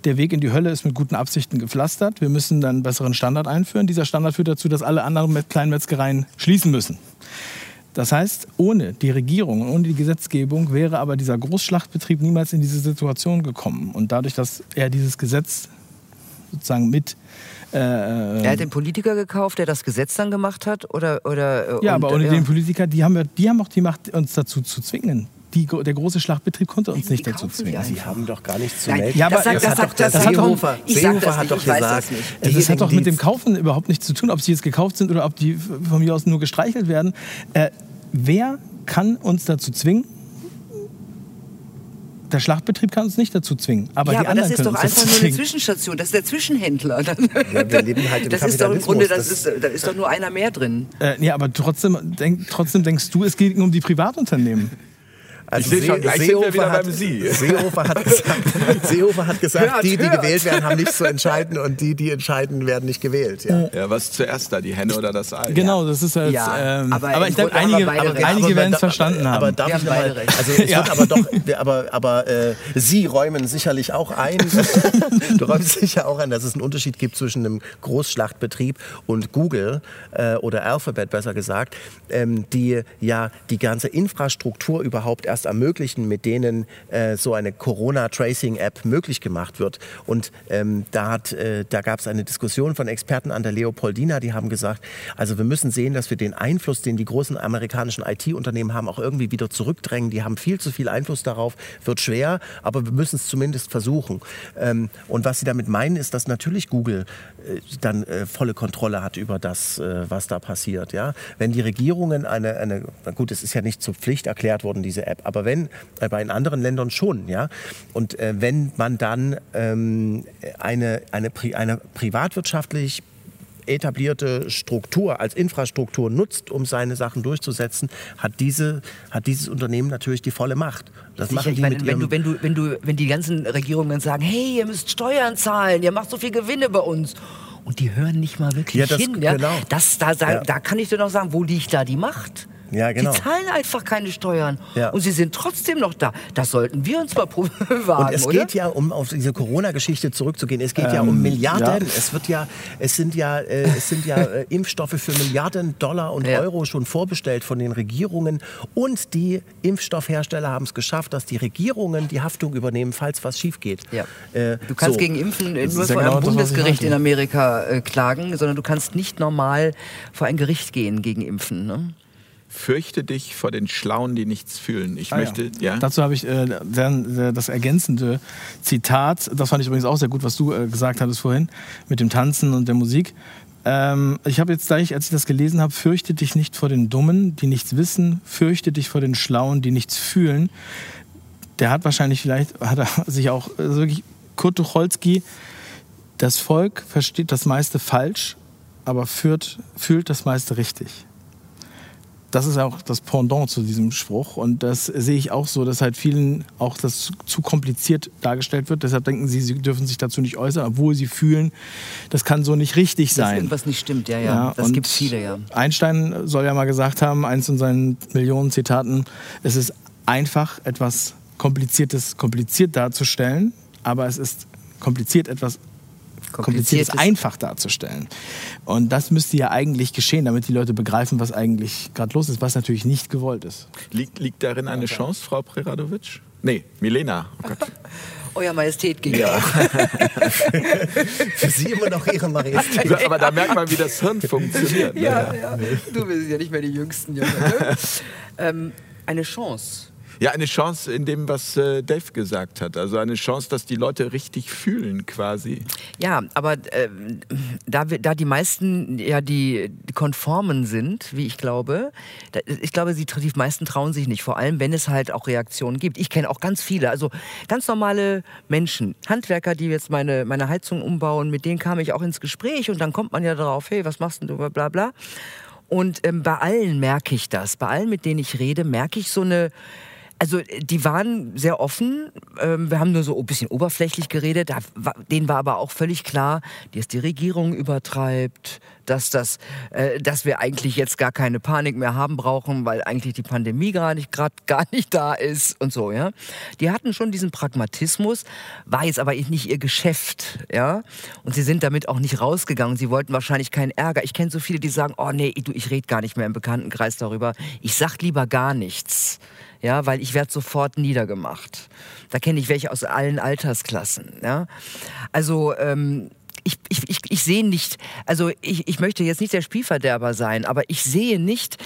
der Weg in die Hölle ist mit guten Absichten gepflastert. Wir müssen dann einen besseren Standard einführen. Dieser Standard führt dazu, dass alle anderen Met- Kleinmetzgereien schließen müssen. Das heißt, ohne die Regierung und ohne die Gesetzgebung wäre aber dieser Großschlachtbetrieb niemals in diese Situation gekommen. Und dadurch, dass er dieses Gesetz sozusagen mit äh, Er hat den Politiker gekauft, der das Gesetz dann gemacht hat? Oder, oder, äh, Ja, und, aber ohne ja. den Politiker, die haben, ja- die haben auch die Macht, uns dazu zu zwingen. Die, der große Schlachtbetrieb konnte uns Die nicht dazu zwingen. Sie haben doch gar nichts zu melden. Ja, aber das sagt, das das hat sagt, doch der das Ich Seehofer das hat doch gesagt, das nicht. Das hat doch mit dem Kaufen überhaupt nichts zu tun, ob sie jetzt gekauft sind oder ob die von mir aus nur gestreichelt werden. Äh, wer kann uns dazu zwingen? Der Schlachtbetrieb kann uns nicht dazu zwingen, aber ja, die aber anderen das ist doch einfach nur eine zwingen. Zwischenstation. Das ist der Zwischenhändler. Ja, wir leben halt im das ist doch im Grunde, das ist, da ist doch nur einer mehr drin. Äh, ja, aber trotzdem, denk, trotzdem denkst du, es geht um die Privatunternehmen. Also Ich sehe schon, gleich sind wir wieder hat, beim Sie. Seehofer hat gesagt, Seehofer hat gesagt Hört, die, die hört. gewählt werden, haben nichts zu entscheiden und die, die entscheiden, werden nicht gewählt. Ja. Ja, was zuerst da, die Henne oder das Ei? Genau, das ist jetzt, Ja, ähm, aber aber, ich glaube, einige, einige werden es verstanden aber, haben. Aber darf Wir ich haben noch mal, beide recht. also es Ja. wird aber doch, aber, aber äh, Sie räumen sicherlich auch ein, du räumst sicher auch ein, dass es einen Unterschied gibt zwischen einem Großschlachtbetrieb und Google äh, oder Alphabet besser gesagt, ähm, die ja die ganze Infrastruktur überhaupt erst ermöglichen, mit denen äh, so eine Corona-Tracing-App möglich gemacht wird. Und ähm, da, äh, da gab es eine Diskussion von Experten an der Leopoldina, die haben gesagt, also wir müssen sehen, dass wir den Einfluss, den die großen amerikanischen IT-Unternehmen haben, auch irgendwie wieder zurückdrängen. Die haben viel zu viel Einfluss darauf, wird schwer, aber wir müssen es zumindest versuchen. Ähm, und was sie damit meinen, ist, dass natürlich Google äh, dann äh, volle Kontrolle hat über das, äh, was da passiert. Ja? Wenn die Regierungen eine, eine, gut, es ist ja nicht zur Pflicht erklärt worden, diese App, aber wenn, äh, bei in anderen Ländern schon, ja, und äh, wenn man dann ähm, eine, eine, Pri eine privatwirtschaftlich etablierte Struktur als Infrastruktur nutzt, um seine Sachen durchzusetzen, hat, diese, hat dieses Unternehmen natürlich die volle Macht. Das Sicher, machen die meine, wenn, du, wenn, du, wenn, du, wenn die ganzen Regierungen sagen, hey, ihr müsst Steuern zahlen, ihr macht so viel Gewinne bei uns. Und die hören nicht mal wirklich Ja, das- hin. Ja? genau. Das, da, da, Ja. da kann ich dir noch sagen, wo liegt da die Macht? Ja, genau. Die zahlen einfach keine Steuern. Ja. Und sie sind trotzdem noch da. Das sollten wir uns mal wagen, Und es oder? geht ja, um auf diese Corona-Geschichte zurückzugehen, es geht ja um Ähm, Milliarden. ja. Es wird ja, es sind ja, äh, es sind ja äh, Impfstoffe für Milliarden Dollar und Ja. Euro schon vorbestellt von den Regierungen. Und die Impfstoffhersteller haben es geschafft, dass die Regierungen die Haftung übernehmen, falls was schief geht. Ja. Äh, Du kannst so. gegen Impfen nur vor genau einem ich Bundesgericht in Amerika äh, klagen, sondern du kannst nicht normal vor ein Gericht gehen gegen Impfen. Ne? Fürchte dich vor den Schlauen, die nichts fühlen. Ich Ah, möchte, ja. Dazu habe ich äh, das ergänzende Zitat. Das fand ich übrigens auch sehr gut, was du äh, gesagt hattest vorhin mit dem Tanzen und der Musik. Ähm, ich habe jetzt gleich, als ich das gelesen habe, fürchte dich nicht vor den Dummen, die nichts wissen, fürchte dich vor den Schlauen, die nichts fühlen. Der hat wahrscheinlich vielleicht, hat er sich auch also wirklich, Kurt Tucholsky, das Volk versteht das meiste falsch, aber führt, fühlt das meiste richtig das ist auch das Pendant zu diesem Spruch. Und das sehe ich auch so, dass halt vielen auch das zu, zu kompliziert dargestellt wird. Deshalb denken sie, sie dürfen sich dazu nicht äußern, obwohl sie fühlen, das kann so nicht richtig Dass sein. irgendwas nicht stimmt, ja, ja. das und gibt viele, ja. Einstein soll ja mal gesagt haben, eins von seinen Millionen Zitaten, es ist einfach, etwas Kompliziertes kompliziert darzustellen, aber es ist kompliziert, etwas Kompliziertes einfach darzustellen. Und das müsste ja eigentlich geschehen, damit die Leute begreifen, was eigentlich gerade los ist, was natürlich nicht gewollt ist. Liegt, liegt darin eine Chance, Frau Preradovic? Nee, Milena. Oh Gott. Euer Majestät ging ja. Für Sie immer noch Ihre Majestät. Aber da merkt man, wie das Hirn funktioniert. Ne? Ja, ja. Du bist ja nicht mehr die Jüngsten, Junge. Ne? ähm, eine Chance. Ja, eine Chance in dem, was äh, Dave gesagt hat. Also eine Chance, dass die Leute richtig fühlen quasi. Ja, aber äh, da, da die meisten ja die Konformen sind, wie ich glaube, da, ich glaube, sie, die meisten trauen sich nicht. Vor allem, wenn es halt auch Reaktionen gibt. Ich kenne auch ganz viele, also ganz normale Menschen, Handwerker, die jetzt meine, meine Heizung umbauen, mit denen kam ich auch ins Gespräch und dann kommt man ja darauf, hey, was machst denn du, bla bla. Und ähm, bei allen merke ich das. Bei allen, mit denen ich rede, merke ich so eine also die waren sehr offen. Ähm, wir haben nur so ein bisschen oberflächlich geredet. denen war aber auch völlig klar, dass die Regierung übertreibt, dass, das, äh, dass wir eigentlich jetzt gar keine Panik mehr haben brauchen, weil eigentlich die Pandemie gerade nicht, grad gar nicht da ist und so. Ja, die hatten schon diesen Pragmatismus, war jetzt aber nicht ihr Geschäft. Ja, und sie sind damit auch nicht rausgegangen. Sie wollten wahrscheinlich keinen Ärger. Ich kenne so viele, die sagen: Oh nee, du, ich rede gar nicht mehr im Bekanntenkreis darüber. Ich sag lieber gar nichts ja, weil ich werde sofort niedergemacht. Da kenne ich welche aus allen Altersklassen. Ja? Also ähm, ich, ich, ich, ich sehe nicht, also ich, ich möchte jetzt nicht der Spielverderber sein, aber ich sehe nicht,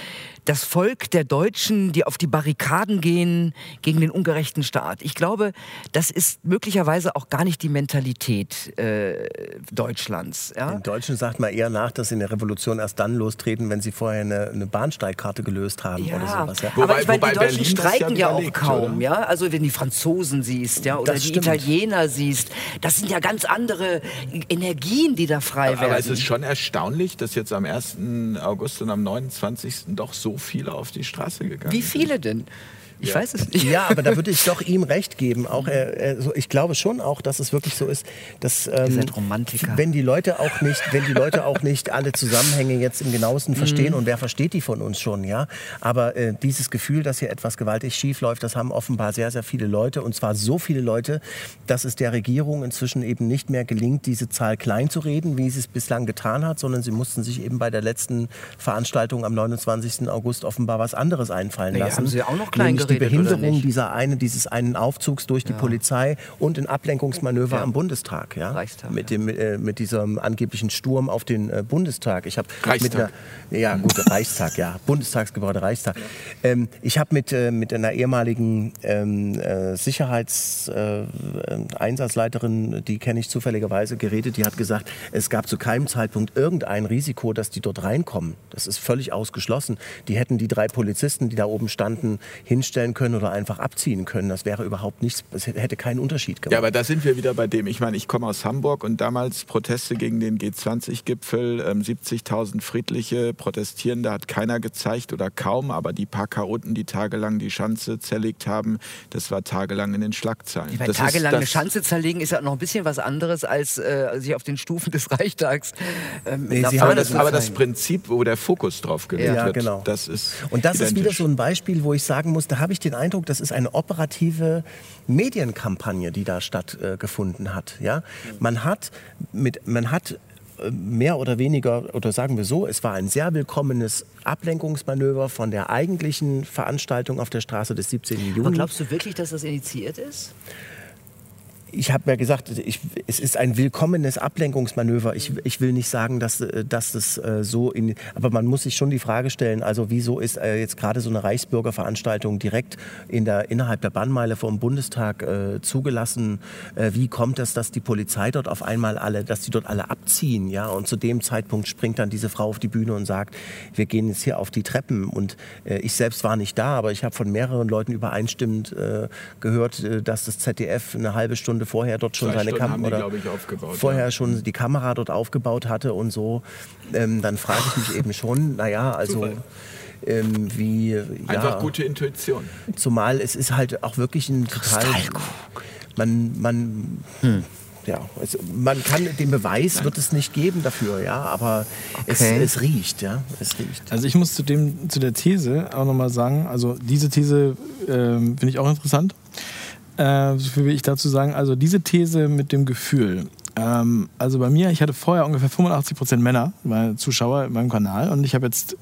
das Volk der Deutschen, die auf die Barrikaden gehen gegen den ungerechten Staat. Ich glaube, das ist möglicherweise auch gar nicht die Mentalität äh, Deutschlands. Ja? Den Deutschen sagt man eher nach, dass sie eine Revolution erst dann lostreten, wenn sie vorher eine, eine Bahnsteigkarte gelöst haben ja. oder sowas. Ja? Aber ich meine, die Deutschen Berlin streiken ja, auch kaum. Ja? Also wenn die Franzosen siehst ja, oder das die stimmt. Italiener siehst, das sind ja ganz andere Energien, die da frei aber, werden. Aber es ist schon erstaunlich, dass jetzt am 1. August und am 29. doch so viele auf die Straße gegangen Wie viele denn? Ich ja. weiß es nicht. Ja, aber da würde ich doch ihm recht geben. Auch, äh, ich glaube schon auch, dass es wirklich so ist, dass ähm, wenn die Leute auch nicht, wenn die Leute auch nicht alle Zusammenhänge jetzt im genauesten verstehen mhm. und wer versteht die von uns schon, ja. Aber äh, dieses Gefühl, dass hier etwas gewaltig schief läuft, das haben offenbar sehr, sehr viele Leute und zwar so viele Leute, dass es der Regierung inzwischen eben nicht mehr gelingt, diese Zahl klein zu reden, wie sie es bislang getan hat, sondern sie mussten sich eben bei der letzten Veranstaltung am 29. August offenbar was anderes einfallen lassen. Haben sie auch noch klein die Behinderung dieser eine, dieses einen Aufzugs durch die ja. Polizei und ein Ablenkungsmanöver ja. am Bundestag. Ja? Reichstag, mit, dem, äh, mit diesem angeblichen Sturm auf den äh, Bundestag. Ich Reichstag. Einer, ja, gut, Reichstag, ja. Bundestagsgebäude Reichstag. Ähm, ich habe mit, äh, mit einer ehemaligen ähm, äh, Sicherheitseinsatzleiterin, äh, die kenne ich zufälligerweise, geredet. Die hat gesagt, es gab zu keinem Zeitpunkt irgendein Risiko, dass die dort reinkommen. Das ist völlig ausgeschlossen. Die hätten die drei Polizisten, die da oben standen, hinstellen stellen können oder einfach abziehen können. Das wäre überhaupt nichts, es hätte keinen Unterschied gemacht. Ja, aber da sind wir wieder bei dem, ich meine, ich komme aus Hamburg und damals Proteste gegen den G20-Gipfel, ähm, 70.000 friedliche Protestierende hat keiner gezeigt oder kaum, aber die paar Chaoten, die tagelang die Schanze zerlegt haben, das war tagelang in den Schlagzeilen. Ich meine, tagelang eine Schanze zerlegen ist ja noch ein bisschen was anderes, als äh, sich auf den Stufen des Reichstags ähm, nee, aber, das, aber das Prinzip, wo der Fokus drauf gelegt ja, wird, genau. das ist Und das identisch. ist wieder so ein Beispiel, wo ich sagen muss, da habe ich den Eindruck, das ist eine operative Medienkampagne, die da stattgefunden hat. Ja? Man hat, mit, man hat äh, mehr oder weniger, oder sagen wir so, es war ein sehr willkommenes Ablenkungsmanöver von der eigentlichen Veranstaltung auf der Straße des 17. Juni. Aber glaubst du wirklich, dass das initiiert ist? Ich habe ja gesagt, ich, es ist ein willkommenes Ablenkungsmanöver. Ich, ich will nicht sagen, dass, äh, dass das äh, so in. Aber man muss sich schon die Frage stellen, also wieso ist äh, jetzt gerade so eine Reichsbürgerveranstaltung direkt in der, innerhalb der Bannmeile vom Bundestag äh, zugelassen? Äh, wie kommt es, dass die Polizei dort auf einmal alle, dass die dort alle abziehen? Ja? Und zu dem Zeitpunkt springt dann diese Frau auf die Bühne und sagt, wir gehen jetzt hier auf die Treppen. Und äh, ich selbst war nicht da, aber ich habe von mehreren Leuten übereinstimmend gehört, dass das ZDF eine halbe Stunde Stunde vorher dort schon Zwei seine Kamera vorher ja. schon die Kamera dort aufgebaut hatte und so, ähm, dann frage ich mich eben schon, naja, also ähm, wie ja, einfach gute Intuition. Zumal es ist halt auch wirklich ein total man man hm. Ja, also man kann den Beweis Nein. wird es nicht geben dafür, ja, aber okay. es, es, riecht, ja, es riecht. Also ich muss zu dem zu der These auch nochmal sagen, also diese These äh, finde ich auch interessant. Äh, so viel will ich dazu sagen. Also diese These mit dem Gefühl. Ähm, also bei mir, ich hatte vorher ungefähr 85 Prozent Männer, meine Zuschauer in meinem Kanal. Und ich habe jetzt,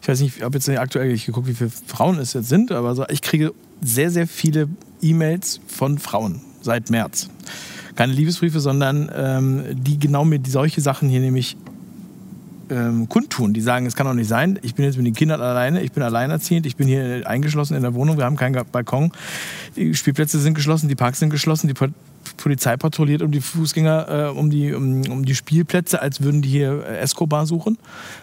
ich weiß nicht, ich habe jetzt nicht aktuell geguckt, wie viele Frauen es jetzt sind, aber so, ich kriege sehr, sehr viele E-Mails von Frauen seit März. Keine Liebesbriefe, sondern ähm, die genau mir solche Sachen hier nämlich ähm, kundtun. Die sagen, es kann doch nicht sein, ich bin jetzt mit den Kindern alleine, ich bin alleinerziehend, ich bin hier eingeschlossen in der Wohnung, wir haben keinen Balkon, die Spielplätze sind geschlossen, die Parks sind geschlossen, die Polizei patrouilliert um die Fußgänger, äh, um, die, um, um, die Spielplätze, als würden die hier äh, Escobar suchen.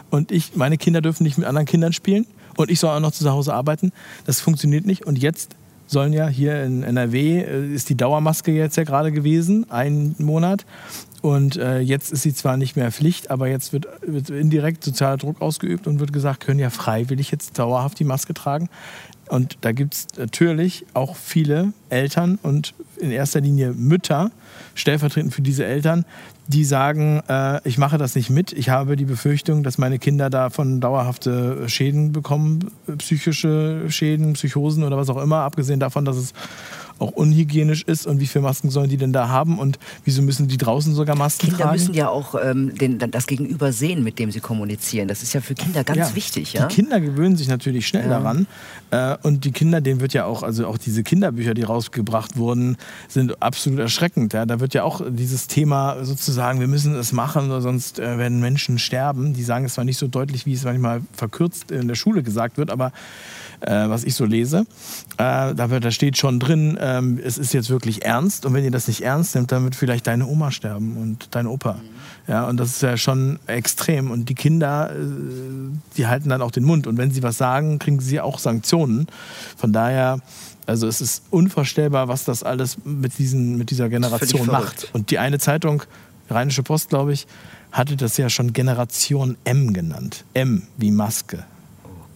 Und ich, meine Kinder dürfen nicht mit anderen Kindern spielen und ich soll auch noch zu Hause arbeiten. Das funktioniert nicht. Und jetzt sollen ja hier in NRW, äh, ist die Dauermaske jetzt ja gerade gewesen, einen Monat. Und äh, jetzt ist sie zwar nicht mehr Pflicht, aber jetzt wird, wird indirekt sozialer Druck ausgeübt und wird gesagt, können ja freiwillig jetzt dauerhaft die Maske tragen. Und da gibt es natürlich auch viele Eltern und in erster Linie Mütter, stellvertretend für diese Eltern, die sagen, äh, ich mache das nicht mit. Ich habe die Befürchtung, dass meine Kinder davon dauerhafte Schäden bekommen, psychische Schäden, Psychosen oder was auch immer, abgesehen davon, dass es auch unhygienisch ist und wie viele Masken sollen die denn da haben und wieso müssen die draußen sogar Masken Kinder tragen? Kinder müssen ja auch ähm, den, das Gegenüber sehen, mit dem sie kommunizieren. Das ist ja für Kinder ganz ja, wichtig. Ja? Die Kinder gewöhnen sich natürlich schnell ja. daran äh, und die Kinder, denen wird ja auch, also auch diese Kinderbücher, die rausgebracht wurden, sind absolut erschreckend. Ja? Da wird ja auch dieses Thema sozusagen, wir müssen es machen, sonst äh, werden Menschen sterben. Die sagen es zwar nicht so deutlich, wie es manchmal verkürzt in der Schule gesagt wird, aber äh, was ich so lese. Äh, da, wird, da steht schon drin, äh, es ist jetzt wirklich ernst und wenn ihr das nicht ernst nimmt, dann wird vielleicht deine Oma sterben und dein Opa. Ja, und das ist ja schon extrem. Und die Kinder, äh, die halten dann auch den Mund. Und wenn sie was sagen, kriegen sie auch Sanktionen. Von daher, also es ist unvorstellbar, was das alles mit, diesen, mit dieser Generation macht. Und die eine Zeitung, Rheinische Post, glaube ich, hatte das ja schon Generation M genannt. M wie Maske.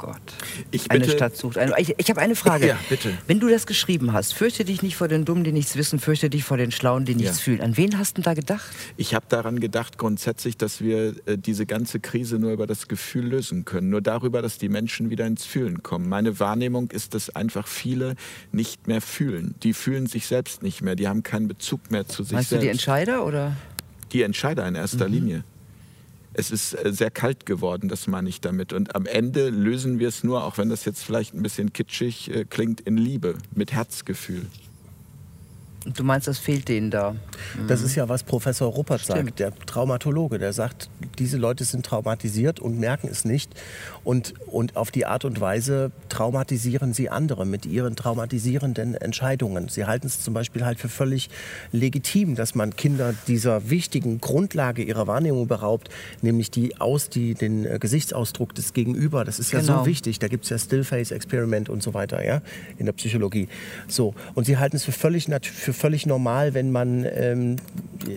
Gott. Ich eine Stadt sucht eine. Ich, ich habe eine Frage. Ja, bitte. Wenn du das geschrieben hast, fürchte dich nicht vor den Dummen, die nichts wissen, fürchte dich vor den Schlauen, die nichts ja. fühlen. An wen hast du da gedacht? Ich habe daran gedacht, grundsätzlich, dass wir äh, diese ganze Krise nur über das Gefühl lösen können. Nur darüber, dass die Menschen wieder ins Fühlen kommen. Meine Wahrnehmung ist, dass einfach viele nicht mehr fühlen. Die fühlen sich selbst nicht mehr. Die haben keinen Bezug mehr zu sich Meinst selbst. du die Entscheider oder? Die Entscheider in erster mhm. Linie es ist äh, sehr kalt geworden, das meine ich damit. Und am Ende lösen wir es nur, auch wenn das jetzt vielleicht ein bisschen kitschig äh, klingt, in Liebe, mit Herzgefühl. Du meinst, das fehlt denen da? Das ist ja, was Professor Ruppert Stimmt. sagt, der Traumatologe. Der sagt, diese Leute sind traumatisiert und merken es nicht. Und, und auf die Art und Weise traumatisieren sie andere mit ihren traumatisierenden Entscheidungen. Sie halten es zum Beispiel halt für völlig legitim, dass man Kinder dieser wichtigen Grundlage ihrer Wahrnehmung beraubt, nämlich die aus, die, den äh, Gesichtsausdruck des Gegenüber. Das ist ja genau. so wichtig. Da gibt es ja Stillface-Experiment und so weiter, ja, in der Psychologie. So. Und sie halten es für völlig, für völlig normal, wenn man ähm,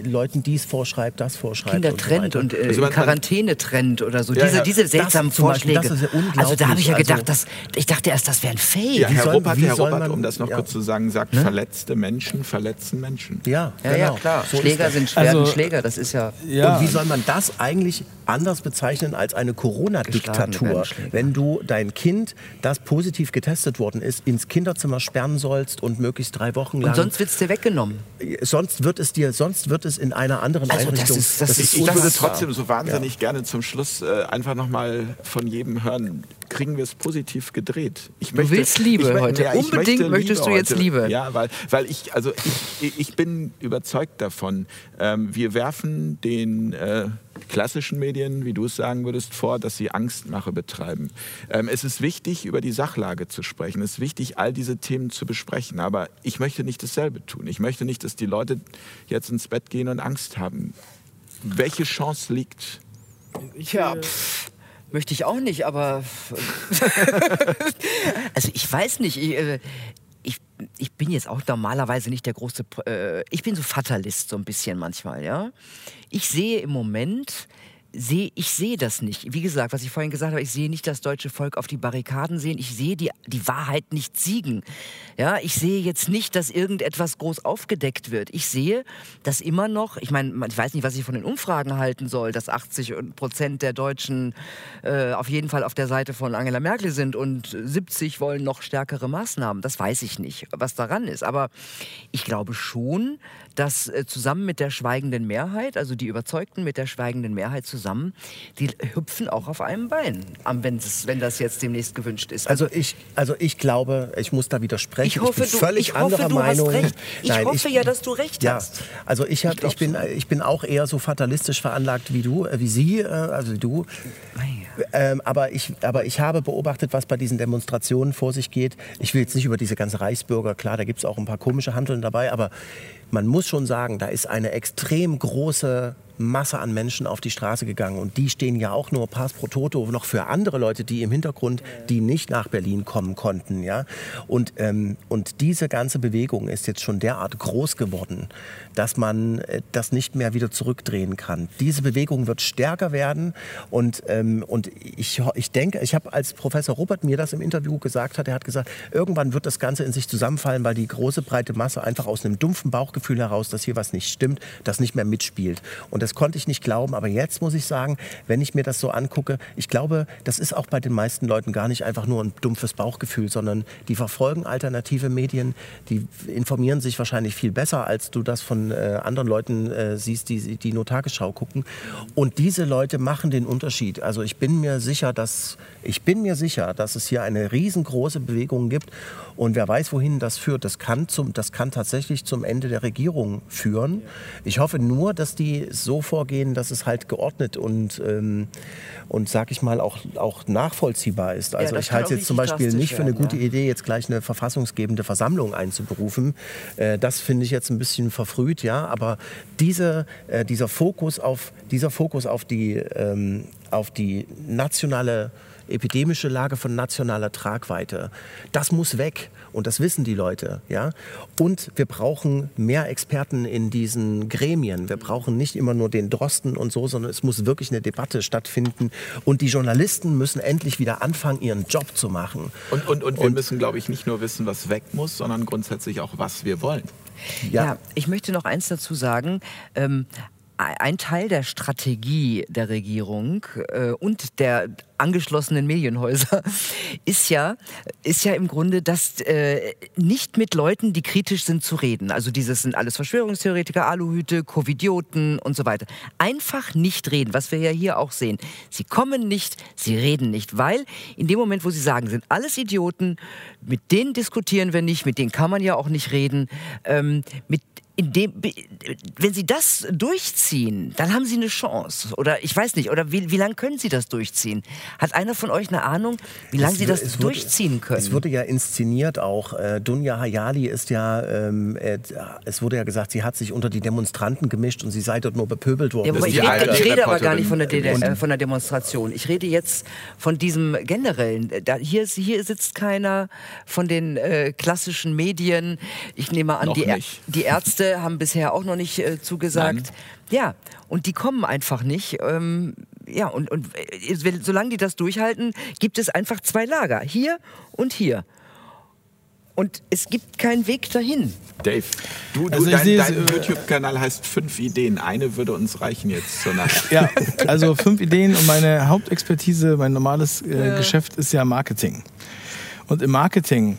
Leuten dies vorschreibt, das vorschreibt. Kinder und trennt so und äh, also Quarantäne trennt oder so. Ja, diese, ja. diese seltsamen Vorschläge. Beispiel, ja also da habe ich ja gedacht, also, dass, ich dachte erst, das wäre ein Fake. Ja, Herr Robert, Herr Robert um das noch kurz zu sagen, sagt, ne? verletzte Menschen verletzen Menschen. Ja, ja, genau. ja klar. So Schläger sind schwere also, Schläger, das ist ja... Und wie soll man das eigentlich anders bezeichnen als eine Corona-Diktatur? Wenn du dein Kind, das positiv getestet worden ist, ins Kinderzimmer sperren sollst und möglichst drei Wochen lang... Und sonst wird es dir weggenommen. Sonst wird es dir, sonst wird es in einer anderen also Einrichtung... Das ist, das das ist, ich, würde trotzdem so wahnsinnig ja. gerne zum Schluss äh, einfach nochmal von jedem hören, kriegen wir es positiv gedreht. Ich möchte, du willst Liebe ich, heute. Ja, Unbedingt möchte möchtest du jetzt heute. Liebe. Ja, weil, weil ich, also ich, ich bin überzeugt davon. Ähm, wir werfen den äh, klassischen Medien, wie du es sagen würdest, vor, dass sie Angstmache betreiben. Ähm, es ist wichtig, über die Sachlage zu sprechen. Es ist wichtig, all diese Themen zu besprechen. Aber ich möchte nicht dasselbe tun. Ich möchte nicht, dass die Leute jetzt ins Bett gehen und Angst haben. Welche Chance liegt? Ja, pff, möchte ich auch nicht, aber. also ich weiß nicht. Ich, äh, ich, ich, bin jetzt auch normalerweise nicht der große. Äh, ich bin so Fatalist so ein bisschen manchmal, ja. Ich sehe im Moment sehe, ich sehe das nicht. Wie gesagt, was ich vorhin gesagt habe, ich sehe nicht das deutsche Volk auf die Barrikaden sehen. Ich sehe die, die Wahrheit nicht siegen. Ja, ich sehe jetzt nicht, dass irgendetwas groß aufgedeckt wird. Ich sehe, dass immer noch, ich meine, ich weiß nicht, was ich von den Umfragen halten soll, dass 80 Prozent der Deutschen äh, auf jeden Fall auf der Seite von Angela Merkel sind und 70 wollen noch stärkere Maßnahmen. Das weiß ich nicht, was daran ist. Aber ich glaube schon, dass äh, zusammen mit der schweigenden Mehrheit, also die Überzeugten mit der schweigenden Mehrheit zusammen, die hüpfen auch auf einem Bein, wenn, das jetzt demnächst gewünscht ist. Also ich, also ich glaube, ich muss da widersprechen. Ich hoffe, ich bin du, völlig ich hoffe, anderer du Meinung. hast recht. Ich Nein, hoffe ja, dass du recht ja, hast. Also ich, hab, Ich ich, bin, so. ich bin auch eher so fatalistisch veranlagt wie du, äh, wie Sie, äh, also wie du. Ah. Ähm, aber, ich, aber ich habe beobachtet, was bei diesen Demonstrationen vor sich geht. Ich will jetzt nicht über diese ganze Reichsbürger, klar, da gibt es auch ein paar komische Handeln dabei, aber man muss schon sagen, da ist eine extrem große Masse an Menschen auf die Straße gegangen. Und die stehen ja auch nur pass pro toto noch für andere Leute, die im Hintergrund, die nicht nach Berlin kommen konnten. Ja? Und, ähm, und diese ganze Bewegung ist jetzt schon derart groß geworden, dass man äh, das nicht mehr wieder zurückdrehen kann. Diese Bewegung wird stärker werden. Und, ähm, und ich, ich denke, ich habe, als Professor Robert mir das im Interview gesagt hat, er hat gesagt, irgendwann wird das Ganze in sich zusammenfallen, weil die große breite Masse einfach aus einem dumpfen Bauchgefühl heraus, dass hier was nicht stimmt, das nicht mehr mitspielt. Und das konnte ich nicht glauben. Aber jetzt muss ich sagen, wenn ich mir das so angucke, ich glaube, das ist auch bei den meisten Leuten gar nicht einfach nur ein dumpfes Bauchgefühl, sondern die verfolgen alternative Medien, die informieren sich wahrscheinlich viel besser, als du das von äh, anderen Leuten äh, siehst, die die nur Tagesschau gucken. Und diese Leute machen den Unterschied. Also ich bin mir sicher, dass ich bin mir sicher, dass es hier eine riesengroße Bewegung gibt. Und wer weiß, wohin das führt. Das kann, zum, das kann tatsächlich zum Ende der Regierung führen. Ich hoffe nur, dass die so vorgehen, dass es halt geordnet und, ähm, und sag ich mal, auch, auch nachvollziehbar ist. Also das ich halte es jetzt zum Beispiel nicht für eine gute ja. Idee, jetzt gleich eine verfassungsgebende Versammlung einzuberufen. Äh, das finde ich jetzt ein bisschen verfrüht, ja. Aber diese, äh, dieser, Fokus auf, dieser Fokus auf die, ähm, auf die nationale epidemische Lage von nationaler Tragweite, das muss weg. Und das wissen die Leute. Ja? Und wir brauchen mehr Experten in diesen Gremien. Wir brauchen nicht immer nur den Drosten und so, sondern es muss wirklich eine Debatte stattfinden. Und die Journalisten müssen endlich wieder anfangen, ihren Job zu machen. Und, und, und wir müssen, glaube ich, nicht nur wissen, was weg muss, sondern grundsätzlich auch, was wir wollen. Ja. ich möchte noch eins dazu sagen. Ähm, ein Teil der Strategie der Regierung äh, und der angeschlossenen Medienhäuser ist ja, ist ja im Grunde, dass äh, nicht mit Leuten, die kritisch sind, zu reden. Also dieses sind alles Verschwörungstheoretiker, Aluhüte, Covidioten und so weiter. Einfach nicht reden, was wir ja hier auch sehen. Sie kommen nicht, sie reden nicht, weil in dem Moment, wo sie sagen, sind alles Idioten, mit denen diskutieren wir nicht, mit denen kann man ja auch nicht reden, ähm, mit dem, wenn Sie das durchziehen, dann haben Sie eine Chance. Oder ich weiß nicht, oder wie, wie lange können Sie das durchziehen? Hat einer von euch eine Ahnung, wie lange Sie das wurde- durchziehen können? Es wurde ja inszeniert auch. Äh, Dunja Hayali ist ja, ähm, äh, es wurde ja gesagt, sie hat sich unter die Demonstranten gemischt und sie sei dort nur bepöbelt worden. ja, aber ich rede, ich rede aber gar nicht von der, äh, von der Demonstration. Ich rede jetzt von diesem generellen. Da, hier, hier sitzt keiner von den äh, klassischen Medien. Ich nehme an, die, die Ärzte haben bisher auch noch nicht äh, zugesagt. Nein. Ja, und die kommen einfach nicht. Ähm, ja, und, und äh, solange die das durchhalten, gibt es einfach zwei Lager. Hier und hier. Und es gibt keinen Weg dahin. Dave, du, du Also ich dein, sehe dein äh, YouTube-Kanal heißt fünf Ideen. Eine würde uns reichen jetzt zur Nacht. Ja, also fünf Ideen und meine Hauptexpertise, mein normales äh, Geschäft ist ja Marketing. Und im Marketing,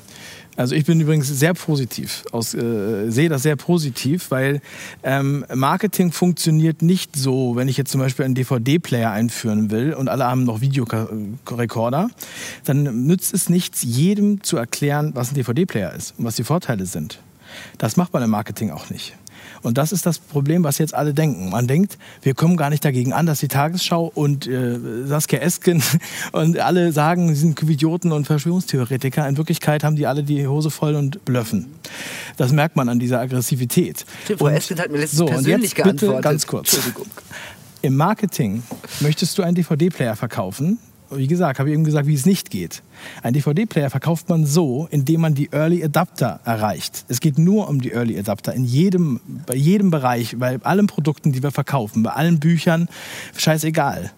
also ich bin übrigens sehr positiv, aus, äh, sehe das sehr positiv, weil ähm, Marketing funktioniert nicht so, wenn ich jetzt zum Beispiel einen DVD-Player einführen will und alle haben noch Videorekorder, dann nützt es nichts, jedem zu erklären, was ein DVD-Player ist und was die Vorteile sind. Das macht man im Marketing auch nicht. Und das ist das Problem, was jetzt alle denken. Man denkt, wir kommen gar nicht dagegen an, dass die Tagesschau und äh, Saskia Esken und alle sagen, sie sind Idioten und Verschwörungstheoretiker. In Wirklichkeit haben die alle die Hose voll und blöffen. Das merkt man an dieser Aggressivität. Stimmt, Frau Und- Esken hat mir letztens so, und persönlich jetzt bitte ganz kurz. Entschuldigung. Im Marketing möchtest du einen DVD-Player verkaufen. Wie gesagt, habe ich eben gesagt, wie es nicht geht. Ein DVD-Player verkauft man so, indem man die Early Adapter erreicht. Es geht nur um die Early Adapter in jedem, bei jedem Bereich, bei allen Produkten, die wir verkaufen, bei allen Büchern, scheißegal.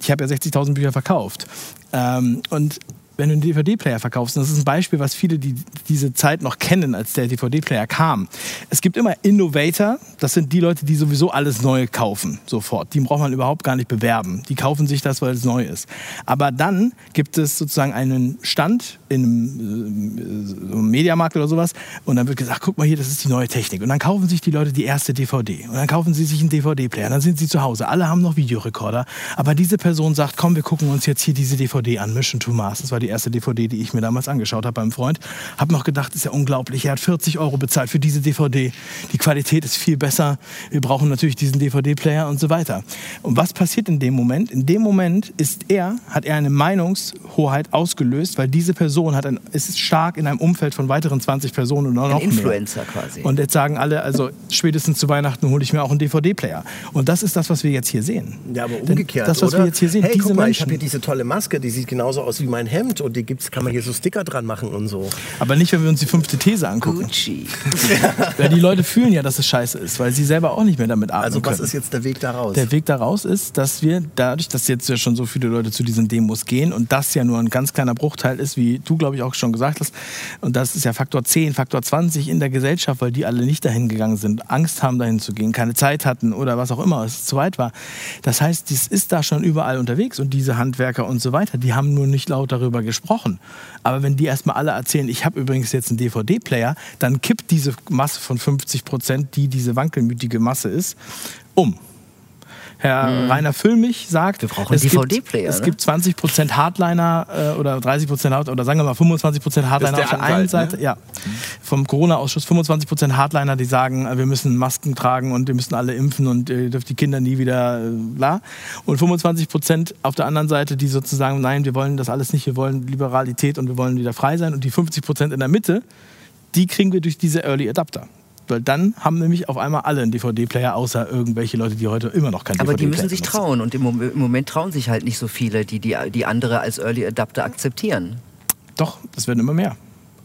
Ich habe ja 60.000 Bücher verkauft. Ähm, und wenn du einen DVD-Player verkaufst, das ist ein Beispiel, was viele, die diese Zeit noch kennen, als der DVD-Player kam. Es gibt immer Innovator, das sind die Leute, die sowieso alles Neue kaufen, sofort. Die braucht man überhaupt gar nicht bewerben. Die kaufen sich das, weil es neu ist. Aber dann gibt es sozusagen einen Stand in einem äh, Mediamarkt oder sowas und dann wird gesagt, guck mal hier, das ist die neue Technik. Und dann kaufen sich die Leute die erste DVD und dann kaufen sie sich einen DVD-Player, dann sind sie zu Hause. Alle haben noch Videorekorder, aber diese Person sagt, komm, wir gucken uns jetzt hier diese DVD an, Mission to Mars. Das war die erste DVD, die ich mir damals angeschaut habe beim Freund. Hab noch gedacht, ist ja unglaublich. Er hat 40 Euro bezahlt für diese DVD. Die Qualität ist viel besser. Wir brauchen natürlich diesen DVD-Player und so weiter. Und was passiert in dem Moment? In dem Moment ist er, hat er eine Meinungshoheit ausgelöst, weil diese Person hat ein, ist stark in einem Umfeld von weiteren 20 Personen oder noch Ein Influencer mehr. quasi. Und jetzt sagen alle, also spätestens zu Weihnachten hole ich mir auch einen DVD-Player. Und das ist das, was wir jetzt hier sehen. Ja, aber Denn umgekehrt, Das, was oder? wir jetzt hier sehen, hey, diese guck mal, ich Menschen. habe hier diese tolle Maske, die sieht genauso aus wie mein Hemd und die gibt's, kann man hier so Sticker dran machen und so. aber nicht, wenn wir uns die fünfte These angucken. Gucci. Weil die Leute fühlen ja, dass es scheiße ist, weil sie selber auch nicht mehr damit atmen Also was können. ist jetzt der Weg daraus? Der Weg daraus ist, dass wir dadurch, dass jetzt ja schon so viele Leute zu diesen Demos gehen und das ja nur ein ganz kleiner Bruchteil ist, wie du, glaube ich, auch schon gesagt hast, und das ist ja Faktor 10, Faktor 20 in der Gesellschaft, weil die alle nicht dahin gegangen sind, Angst haben, dahin zu gehen, keine Zeit hatten oder was auch immer, es zu weit war. Das heißt, dies ist da schon überall unterwegs und diese Handwerker und so weiter, die haben nur nicht laut darüber gesprochen. Aber wenn die erstmal alle erzählen, ich habe übrigens jetzt einen DVD-Player, dann kippt diese Masse von 50 Prozent, die diese wankelmütige Masse ist, um. Herr Rainer Füllmich sagt, Wir brauchen es gibt, DVD-Player, es ne? gibt 20 Prozent Hardliner äh, oder 30 Prozent Hard oder sagen wir mal 25 Prozent Hardliner der auf der Anwalt, einen Seite, ne? ja, vom Corona-Ausschuss 25 Prozent Hardliner, die sagen, äh, wir müssen Masken tragen und wir müssen alle impfen und äh, dürfen die Kinder nie wieder äh, bla. Und 25 Prozent auf der anderen Seite, die sozusagen, nein, wir wollen das alles nicht, wir wollen Liberalität und wir wollen wieder frei sein. Und die 50 Prozent in der Mitte, die kriegen wir durch diese Early Adapter. Weil dann haben nämlich auf einmal alle einen DVD-Player, außer irgendwelche Leute, die heute immer noch keinen Aber die DVD-Player müssen sich benutzen. trauen und im im Moment trauen sich halt nicht so viele, die die, die andere als Early Adapter akzeptieren. Doch, das werden immer mehr.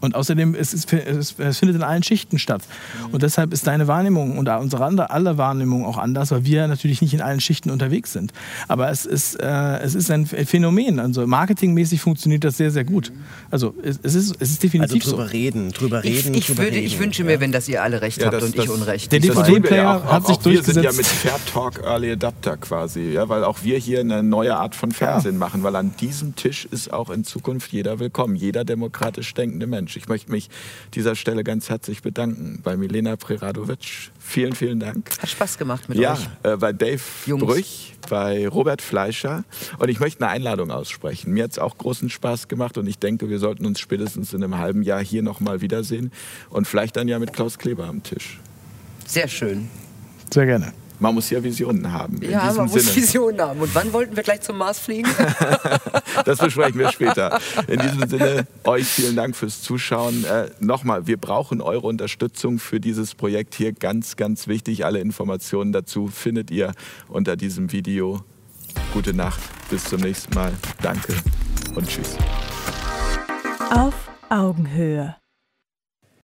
Und außerdem, es, ist, es, es findet in allen Schichten statt. Und deshalb ist deine Wahrnehmung und unsere andere, alle Wahrnehmung auch anders, weil wir natürlich nicht in allen Schichten unterwegs sind. Aber es ist, äh, es ist ein Phänomen. Also marketingmäßig funktioniert das sehr, sehr gut. Also es, es, ist, es ist also definitiv drüber so. reden, drüber Ich, reden, ich, drüber würde, reden. ich wünsche mir, wenn das ihr alle recht Ja, habt das- und ich das- Unrecht. Der Das DVD tun wir Player ja auch, hat auch, sich auch Wir sind ja durchgesetzt. mit Fair Talk Early Adapter quasi, ja, weil auch wir hier eine neue Art von Fernsehen machen, weil an diesem Tisch ist auch in Zukunft jeder willkommen, jeder demokratisch denkende Mensch. Ich möchte mich dieser Stelle ganz herzlich bedanken bei Milena Preradovic. Vielen, vielen Dank. Hat Spaß gemacht mit Ja, euch. äh, bei Dave Jungs. Brüch, bei Robert Fleischer. Und ich möchte eine Einladung aussprechen. Mir hat es auch großen Spaß gemacht und ich denke, wir sollten uns spätestens in einem halben Jahr hier nochmal wiedersehen und vielleicht dann ja mit Klaus Kleber am Tisch. Sehr schön. Sehr gerne. Man muss ja Visionen haben. In Ja, man muss Sinne. Visionen haben. Und wann wollten wir gleich zum Mars fliegen? Das besprechen wir später. In diesem Sinne, euch vielen Dank fürs Zuschauen. Äh, Nochmal, wir brauchen eure Unterstützung für dieses Projekt hier. Ganz, ganz wichtig. Alle Informationen dazu findet ihr unter diesem Video. Gute Nacht, bis zum nächsten Mal. Danke und tschüss. Auf Augenhöhe.